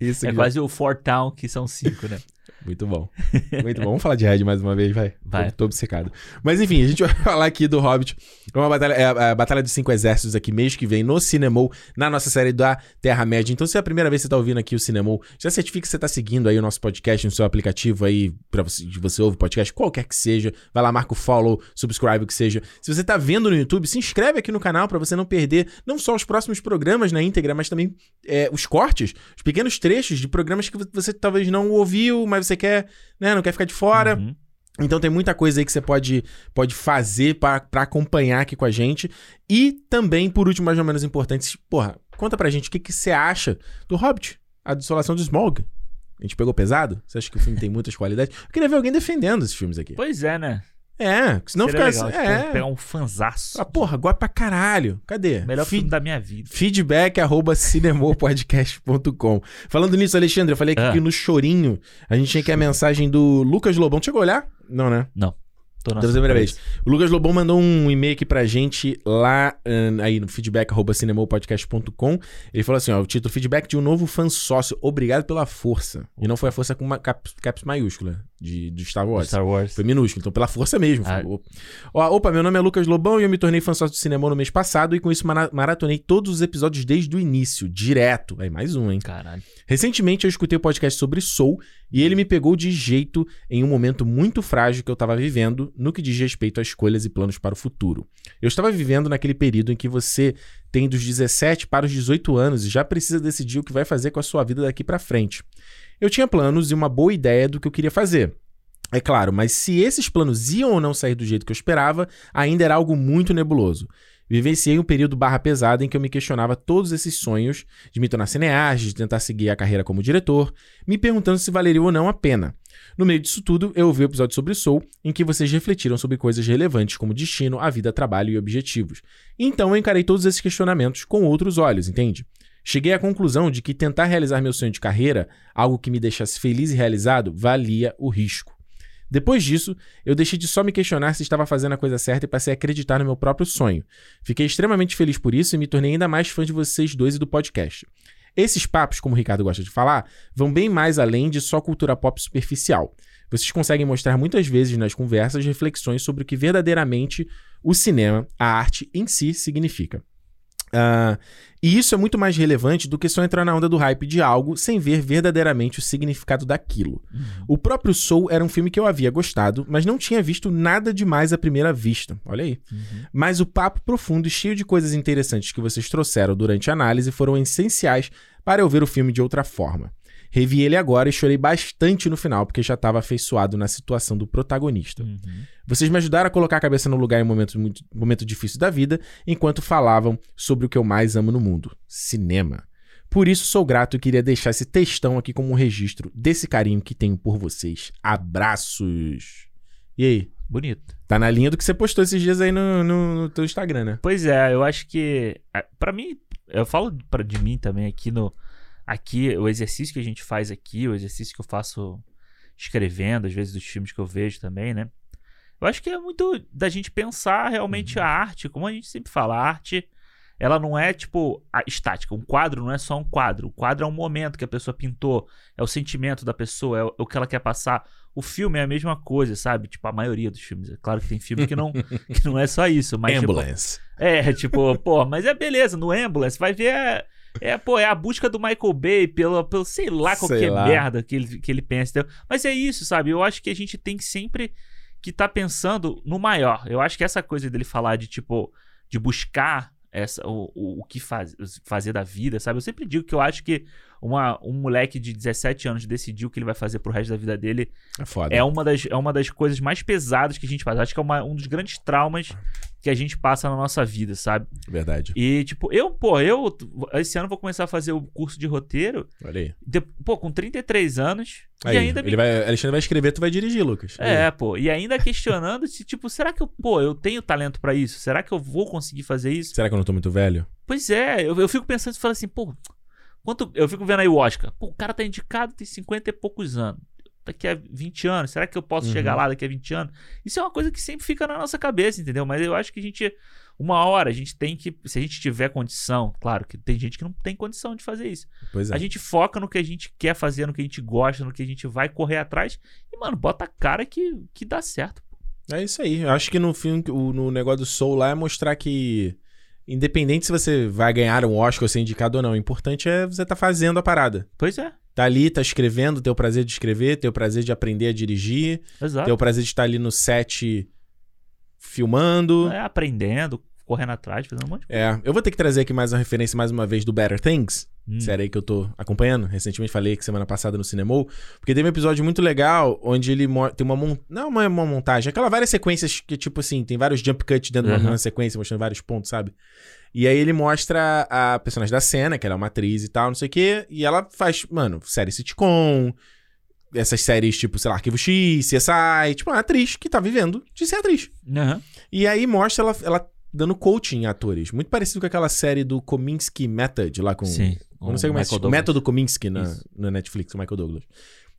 Isso
É
que já-
quase o Four Town, que são cinco, né?
Muito bom. Muito bom. Vamos falar de Red mais uma vez, vai.
Vai.
Tô, tô obcecado. Mas enfim, a gente vai falar aqui do Hobbit. É uma batalha, é a Batalha dos Cinco Exércitos aqui mês que vem no Cinemol, na nossa série da Terra-média. Então, se é a primeira vez que você tá ouvindo aqui o Cinemol, já certifica que você tá seguindo aí o nosso podcast no seu aplicativo aí, pra você, você ouve podcast, qualquer que seja. Vai lá, marca o follow, subscribe, o que seja. Se você tá vendo no YouTube, se inscreve aqui no canal pra você não perder não só os próximos programas na íntegra, mas também é, os cortes, os pequenos trechos de programas que você talvez não ouviu, mas você quer, né, não quer ficar de fora.
Uhum.
Então tem muita coisa aí que você pode, pode fazer pra pra acompanhar aqui com a gente. E também, por último, mais ou menos importante, porra, conta pra gente o que, que você acha do Hobbit, a Desolação do Smog. A gente pegou pesado? Você acha que o filme tem muitas qualidades? Eu queria ver alguém defendendo esses filmes aqui.
Pois é, né?
É, senão
Seria
fica
legal,
assim.
tipo,
É.
pegar um fanzaço.
Ah, porra, gosta pra caralho. Cadê?
Melhor
Fi-
filme da minha vida.
Feedback arroba cinemopodcast.com. Falando nisso, Alexandre, eu falei aqui
Ah.
que no chorinho a gente tinha aqui a mensagem do Lucas Lobão. Chegou a olhar? Não, né?
Tô na
primeira vez. O Lucas Lobão mandou um e-mail aqui pra gente lá ahn, aí no feedback arroba cinemopodcast.com. Ele falou assim: ó, o título feedback de um novo fã sócio. Obrigado pela força. E não foi a força com uma caps, caps maiúscula de, de Star Wars.
Star Wars.
Foi minúsculo, então pela força mesmo.
Ah.
Foi- Ó, opa, meu nome é Lucas Lobão e eu me tornei fã sócio do cinema no mês passado e com isso mara- maratonei todos os episódios desde o início, direto. Aí, mais um, hein?
Caralho.
Recentemente eu escutei o podcast sobre Soul e ele me pegou de jeito em um momento muito frágil que eu estava vivendo no que diz respeito a escolhas e planos para o futuro. Eu estava vivendo naquele período em que você tem dos 17 para os 18 anos e já precisa decidir o que vai fazer com a sua vida daqui para frente. Eu tinha planos e uma boa ideia do que eu queria fazer. É claro, mas se esses planos iam ou não sair do jeito que eu esperava, ainda era algo muito nebuloso. Vivenciei um período barra pesada em que eu me questionava todos esses sonhos de me tornar cineasta, de tentar seguir a carreira como diretor, me perguntando se valeria ou não a pena. No meio disso tudo, eu ouvi o episódio sobre Soul, em que vocês refletiram sobre coisas relevantes como destino, a vida, trabalho e objetivos. Então eu encarei todos esses questionamentos com outros olhos, entende? Cheguei à conclusão de que tentar realizar meu sonho de carreira, algo que me deixasse feliz e realizado, valia o risco. Depois disso, eu deixei de só me questionar se estava fazendo a coisa certa e passei a acreditar no meu próprio sonho. Fiquei extremamente feliz por isso e me tornei ainda mais fã de vocês dois e do podcast. Esses papos, como o Ricardo gosta de falar, vão bem mais além de só cultura pop superficial. Vocês conseguem mostrar muitas vezes nas conversas reflexões sobre o que verdadeiramente o cinema, a arte em si, significa. Ah, e isso é muito mais relevante do que só entrar na onda do hype de algo sem ver verdadeiramente o significado daquilo. O próprio Soul era um filme que eu havia gostado, mas não tinha visto nada demais à primeira vista. Olha aí. Mas o papo profundo e cheio de coisas interessantes que vocês trouxeram durante a análise foram essenciais para eu ver o filme de outra forma. Revi ele agora e chorei bastante no final, porque já estava afeiçoado na situação do protagonista.
Uhum.
Vocês me ajudaram a colocar a cabeça no lugar em um momento, muito, momento difícil da vida, enquanto falavam sobre o que eu mais amo no mundo: cinema. Por isso sou grato e queria deixar esse textão aqui como um registro desse carinho que tenho por vocês. Abraços! E aí?
Bonito.
Tá na linha do que você postou esses dias aí no, no, no teu Instagram, né?
Pois é, eu acho que. ah, Pra mim, eu falo pra, de mim também aqui no. Aqui, o exercício que a gente faz aqui, o exercício que eu faço escrevendo, às vezes dos filmes que eu vejo também, né? Eu acho que é muito da gente pensar realmente a arte, como a gente sempre fala, a arte, ela não é tipo a- estática. Um quadro não é só um quadro. O quadro é um momento que a pessoa pintou, é o sentimento da pessoa, é o, é o que ela quer passar. O filme é a mesma coisa, sabe? Tipo, a maioria dos filmes. É claro que tem filme que não, que não é só isso, mas tipo,
Ambulance.
é, tipo, pô, mas é beleza, no Ambulance, vai ver. É, é, pô, é a busca do Michael Bay pelo, pelo sei lá,
Sei
qualquer
lá.
merda que ele, que ele pensa. Mas é isso, sabe? Eu acho que a gente tem que sempre que tá pensando no maior. Eu acho que essa coisa dele falar de, tipo, de buscar essa, o, o, o que faz, fazer da vida, sabe? Eu sempre digo que eu acho que uma, um moleque de 17 anos decidir o que ele vai fazer pro resto da vida dele
É foda.
é uma das, é uma das coisas mais pesadas que a gente faz. Acho que é uma- um dos grandes traumas que a gente passa na nossa vida, sabe?
Verdade.
E, tipo, eu, pô, eu esse ano vou começar a fazer o curso de roteiro.
Olha aí.
de- pô, com 33 anos.
Aí,
e ainda me
ele vai, Alexandre vai escrever, tu vai dirigir, Lucas.
É, pô. E ainda questionando se, tipo, será que eu, pô, eu tenho talento pra isso? Será que eu vou conseguir fazer isso?
Será que eu não tô muito velho?
Pois é, eu, eu fico pensando e falo assim, pô, quanto. Eu fico vendo aí o Oscar. Pô, o cara tá indicado, tem 50 e poucos anos. Daqui a 20 anos, será que eu posso
Uhum.
chegar lá daqui a 20 anos? Isso é uma coisa que sempre fica na nossa cabeça, entendeu? Mas eu acho que a gente. Uma hora a gente tem que. Se a gente tiver condição, claro que tem gente que não tem condição de fazer isso.
Pois é.
A gente foca no que a gente quer fazer, no que a gente gosta, no que a gente vai correr atrás. E, mano, bota a cara que, que dá certo.
É isso aí. Eu acho que no filme, o- no negócio do Soul lá é mostrar que, independente se você vai ganhar um Oscar ou ser indicado ou não, o importante é você tá fazendo a parada.
Pois é,
Tá ali, tá escrevendo, ter o prazer de escrever, ter o prazer de aprender a dirigir,
exato.
ter o prazer de estar ali no set filmando.
É, aprendendo, correndo atrás, fazendo um monte de coisa.
É, eu vou ter que trazer aqui mais uma referência mais uma vez do Better Things,
Hum.
série aí que eu tô acompanhando. Recentemente falei que semana passada no Cinemol, porque teve um episódio muito legal onde ele tem uma mon- não uma, uma montagem, aquela várias sequências que tipo assim, tem vários jump cuts dentro de uma, sequência mostrando vários pontos, sabe? E aí ele mostra a personagem da cena, que ela é uma atriz e tal, não sei o quê, e ela faz, mano, série sitcom, essas séries tipo, sei lá, Arquivo X, CSI, tipo, uma atriz que tá vivendo de ser atriz.
Aham.
E aí mostra ela, ela dando coaching em atores. Muito parecido com aquela série do Kominsky Method, lá com.
Sim.
Eu não sei como é
Michael Douglas.
Método Kominsky na,
Isso.
na Netflix, o Michael Douglas.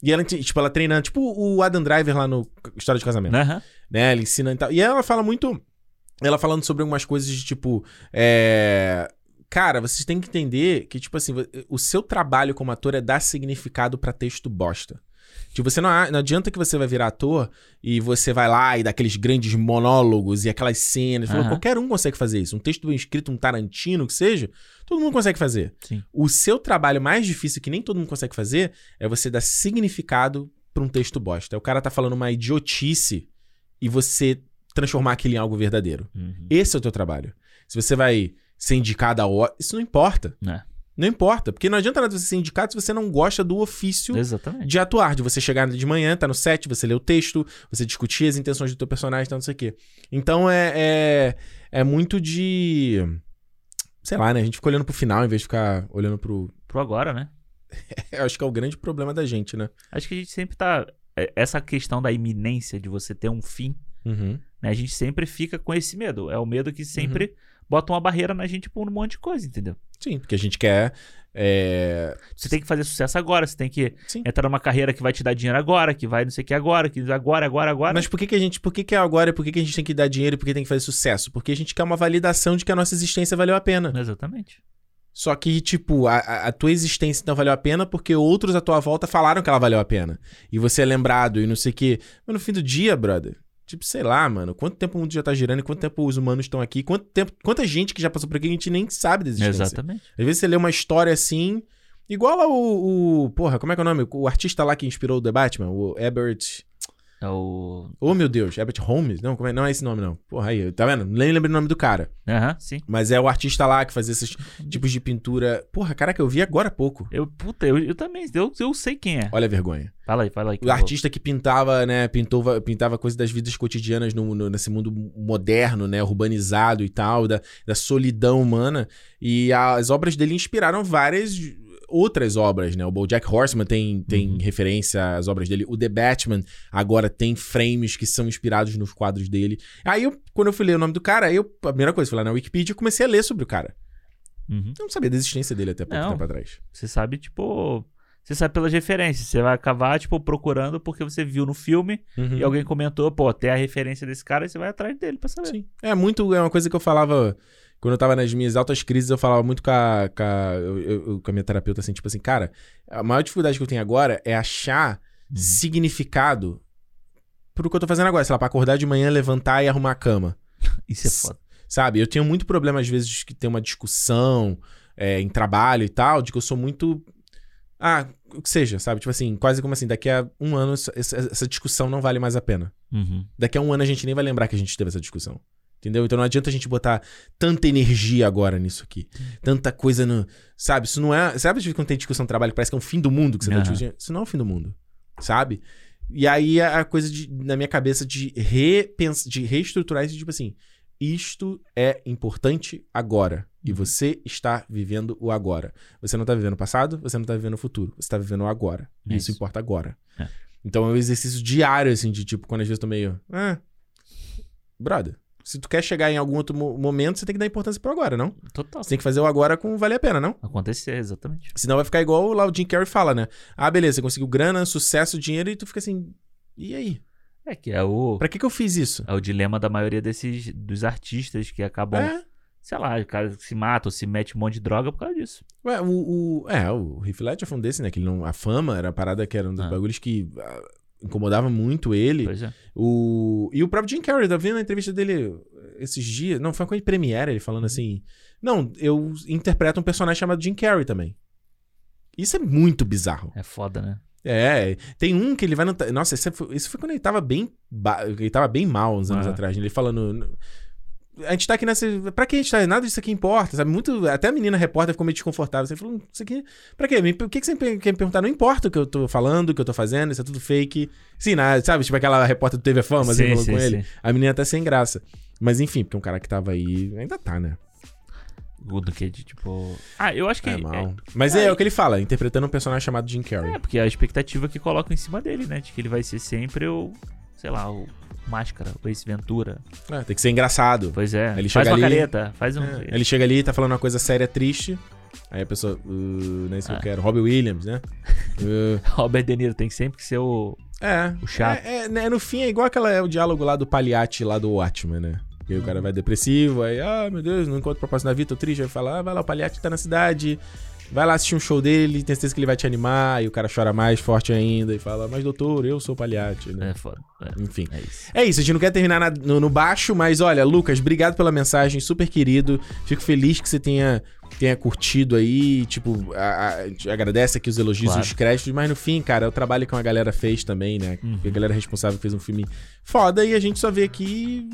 E ela, tipo, ela treinando, tipo o Adam Driver lá no História de Casamento.
Aham.
Né? Ela ensina e tal. E ela fala muito. Ela falando sobre algumas coisas de tipo. É. Cara, vocês têm que entender que, tipo assim, o seu trabalho como ator é dar significado pra texto bosta. Tipo, você não, não adianta que você vai virar ator e você vai lá e dá aqueles grandes monólogos e aquelas cenas.
Aham.
qualquer um consegue fazer isso. Um texto bem escrito, um Tarantino, que seja, todo mundo consegue fazer.
Sim.
O seu trabalho mais difícil, que nem todo mundo consegue fazer, é você dar significado pra um texto bosta. O cara tá falando uma idiotice e você transformar aquilo em algo verdadeiro.
Uhum.
Esse é o teu trabalho. Se você vai ser indicado a hora, isso não importa.
É.
Não importa, porque não adianta nada você ser indicado se você não gosta do ofício
Exatamente.
de atuar, de você chegar de manhã, tá no set, você lê o texto, você discutir as intenções do teu personagem, tá não sei o quê. Então é, é, é muito de. Sei lá, né? A gente fica olhando pro final em vez de ficar olhando pro.
Pro agora, né?
Acho que é o grande problema da gente, né?
Acho que a gente sempre tá. é, Essa questão da iminência de você ter um fim,
Uhum.
né? A gente sempre fica com esse medo. É o medo que sempre
Uhum.
Bota uma barreira na gente por um monte de coisa, entendeu?
Sim, porque a gente quer. é,
Você tem que fazer sucesso agora, você tem que
Sim.
entrar numa carreira que vai te dar dinheiro agora, que vai não sei o que agora, que agora, agora, agora.
Mas por que, que a gente. Por que, que é agora e por que, que a gente tem que dar dinheiro e por que tem que fazer sucesso? Porque a gente quer uma validação de que a nossa existência valeu a pena.
Exatamente.
Só que, tipo, a, a- a tua existência não valeu a pena porque outros à tua volta falaram que ela valeu a pena. E você é lembrado e não sei o quê. Mas no fim do dia, brother, tipo, sei lá, mano, quanto tempo o mundo já tá girando e quanto tempo os humanos estão aqui, quanto tempo, quanta gente que já passou por aqui que a gente nem sabe da existência.
Exatamente.
Às vezes você lê uma história assim, igual ao, o, Porra, como é que é o nome? O artista lá que inspirou o The Batman, o Ebert.
É o.
Oh, meu Deus, Ebert Holmes? Não, como é? não é esse nome, não. Porra, aí, tá vendo? Nem lembro o nome do cara.
Aham, sim.
Mas é o artista lá que fazia esses tipos de pintura. Porra, caraca, eu vi agora há pouco.
Eu, puta, eu, eu também. Eu, eu sei quem é.
Olha a vergonha.
Fala aí, fala aí.
O artista que pintava, né, pintou, pintava coisas das vidas cotidianas no, no- nesse mundo moderno, né, urbanizado e tal, da, da solidão humana. E as obras dele inspiraram várias outras obras, né? O BoJack Horseman tem, tem
Uhum.
referência às obras dele. O The Batman agora tem frames que são inspirados nos quadros dele. Aí, eu, quando eu fui ler o nome do cara, aí eu, a primeira coisa, fui lá na Wikipedia e comecei a ler sobre o cara.
Uhum.
Eu não sabia da existência dele até pouco
Não.
tempo atrás.
Você sabe, tipo. Você sabe pelas referências. Você vai acabar, tipo, procurando porque você viu no filme
Uhum.
e alguém comentou, pô, tem a referência desse cara e você vai atrás dele pra saber.
Sim. É muito. É uma coisa que eu falava. Quando eu tava nas minhas altas crises, eu falava muito com a, com a, eu- eu- com a minha terapeuta, assim, tipo assim, cara, a maior dificuldade que eu tenho agora é achar
Uhum.
significado pro que eu tô fazendo agora. Sei lá, pra acordar de manhã, levantar e arrumar a cama.
Isso é foda.
Sabe? Eu tenho muito problema, às vezes, que tem uma discussão é, em trabalho e tal, de que eu sou muito. Ah, o que seja, sabe? Tipo assim, quase como assim, daqui a um ano essa, essa- discussão não vale mais a pena.
Uhum.
Daqui a um ano a gente nem vai lembrar que a gente teve essa discussão. Entendeu? Então não adianta a gente botar tanta energia agora nisso aqui. Tanta coisa no. Sabe? Isso não é. Sabe quando tem discussão no trabalho que parece que é um fim do mundo que você tá
Aham.
discutindo? Isso não é o fim do mundo. Sabe? E aí a coisa de, na minha cabeça de repensar, de reestruturar isso, tipo assim. isto é importante agora. E
Uhum.
você está vivendo o agora. Você não está vivendo o passado, você não está vivendo o futuro. Você está vivendo o agora.
É
E isso
isso.
importa agora.
É.
Então é um exercício diário, assim, de tipo, quando às vezes eu tô meio. Ah, brother, se tu quer chegar em algum outro mo- momento, você tem que dar importância pro agora, não?
Total.
Você tem que fazer o agora com valer a pena, não?
Acontecer, exatamente.
Senão vai ficar igual lá o Jim Carrey fala, né? Ah, beleza, você conseguiu grana, sucesso, dinheiro, e tu fica assim. E aí?
É que é o,
Pra que que eu fiz isso?
é o dilema da maioria desses dos artistas que acabam,
É.
sei lá, o cara se mata ou se mete um monte de droga por causa disso.
Ué, o, o- é, o Heath Ledger foi um desse, né? Que não, a fama era a parada que era um dos
Ah.
bagulhos que ah, incomodava muito ele.
Pois é.
O, e o próprio Jim Carrey, tá vendo a entrevista dele esses dias? Não, foi com a Premiere, ele falando assim: Não, eu interpreto um personagem chamado Jim Carrey também. Isso é muito bizarro.
É foda, né?
É, tem um que ele vai no. Nossa, esse foi, esse foi quando ele tava bem. Ele tava bem mal uns anos
Ah.
atrás. Ele falando. A gente tá aqui nessa. Pra que a gente tá? Nada disso aqui importa, sabe? Muito. Até a menina repórter ficou meio desconfortável. Você falou, isso aqui. Pra quê? O que, que você quer me perguntar? Não importa o que eu tô falando, o que eu tô fazendo, isso é tudo fake. Sim, na- sabe? Tipo aquela repórter do TV Fama, assim,
Sim,
falando
sim,
com ele.
sim.
A menina tá sem graça. Mas enfim, porque um cara que tava aí. Ainda tá, né?
O do que de tipo. Ah, eu acho que.
É
É,
mal. Mas é, o que ele fala, interpretando um personagem chamado Jim Carrey.
é, porque a expectativa que colocam em cima dele, né? De que ele vai ser sempre o. Sei lá, o Máscara, o Ace Ventura.
É, tem que ser engraçado.
Pois é.
Ele
faz uma
ali-
careta, faz um.
É, ele chega ali e tá falando uma coisa séria, triste. Aí a pessoa, uh, não é isso que eu
Ah.
quero. Robbie Williams, né? Uh,
Robert De Niro tem que sempre ser o.
é.
O chato.
É, é, né, no fim é igual aquela, é o diálogo lá do Paliati, lá do Watchmen, né? Que aí o cara vai depressivo, aí, ah, meu Deus, não encontro propósito na vida, tô triste. Aí fala, ah, vai lá, o Paliati tá na cidade. Vai lá assistir um show dele, tem certeza que ele vai te animar. E o cara chora mais forte ainda e fala, mas doutor, eu sou o Paliati, né?
É foda. É,
Enfim.
é isso.
É isso, a gente não quer terminar na- no, no baixo, mas olha, Lucas, obrigado pela mensagem, super querido. Fico feliz que você tenha, tenha curtido aí. Tipo, a, a- agradece aqui os elogios e
Claro.
os créditos, mas no fim, cara, é o trabalho que uma galera fez também, né?
Uhum.
A galera responsável fez um filme foda e a gente só vê aqui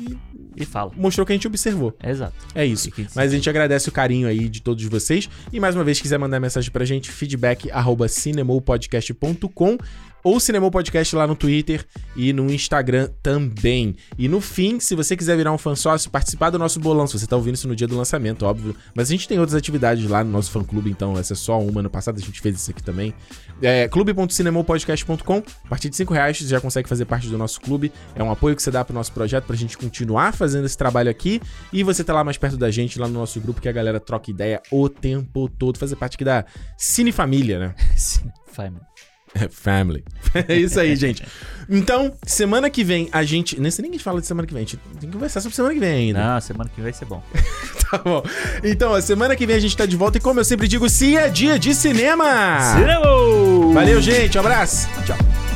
E fala.
e mostrou o que a gente observou.
É exato.
É isso.
E
Mas a gente agradece o carinho aí de todos vocês. E mais uma vez, se quiser mandar mensagem pra gente, feedback arroba cinemopodcast.com ou Cinemou Podcast lá no Twitter e no Instagram também. E no fim, se você quiser virar um fã sócio, participar do nosso bolão, se você tá ouvindo isso no dia do lançamento, óbvio. Mas a gente tem outras atividades lá no nosso fã clube, então essa é só uma. No passado a gente fez isso aqui também. É clube.cinemopodcast.com. A partir de 5 reais você já consegue fazer parte do nosso clube. É um apoio que você dá pro nosso projeto pra gente continuar fazendo esse trabalho aqui. E você tá lá mais perto da gente, lá no nosso grupo, que a galera troca ideia o tempo todo. Fazer parte aqui da Cine Família, né?
Sim, Family.
É, Family. É isso aí, gente. Então, semana que vem a gente. Nem sei nem que a gente fala de semana que vem. A gente tem que conversar sobre semana que vem ainda.
Não, semana que vem vai ser bom.
Tá bom. Então, a semana que vem a gente tá de volta e, como eu sempre digo, se é dia de cinema!
Cinema!
Valeu, gente. Um abraço. Tchau.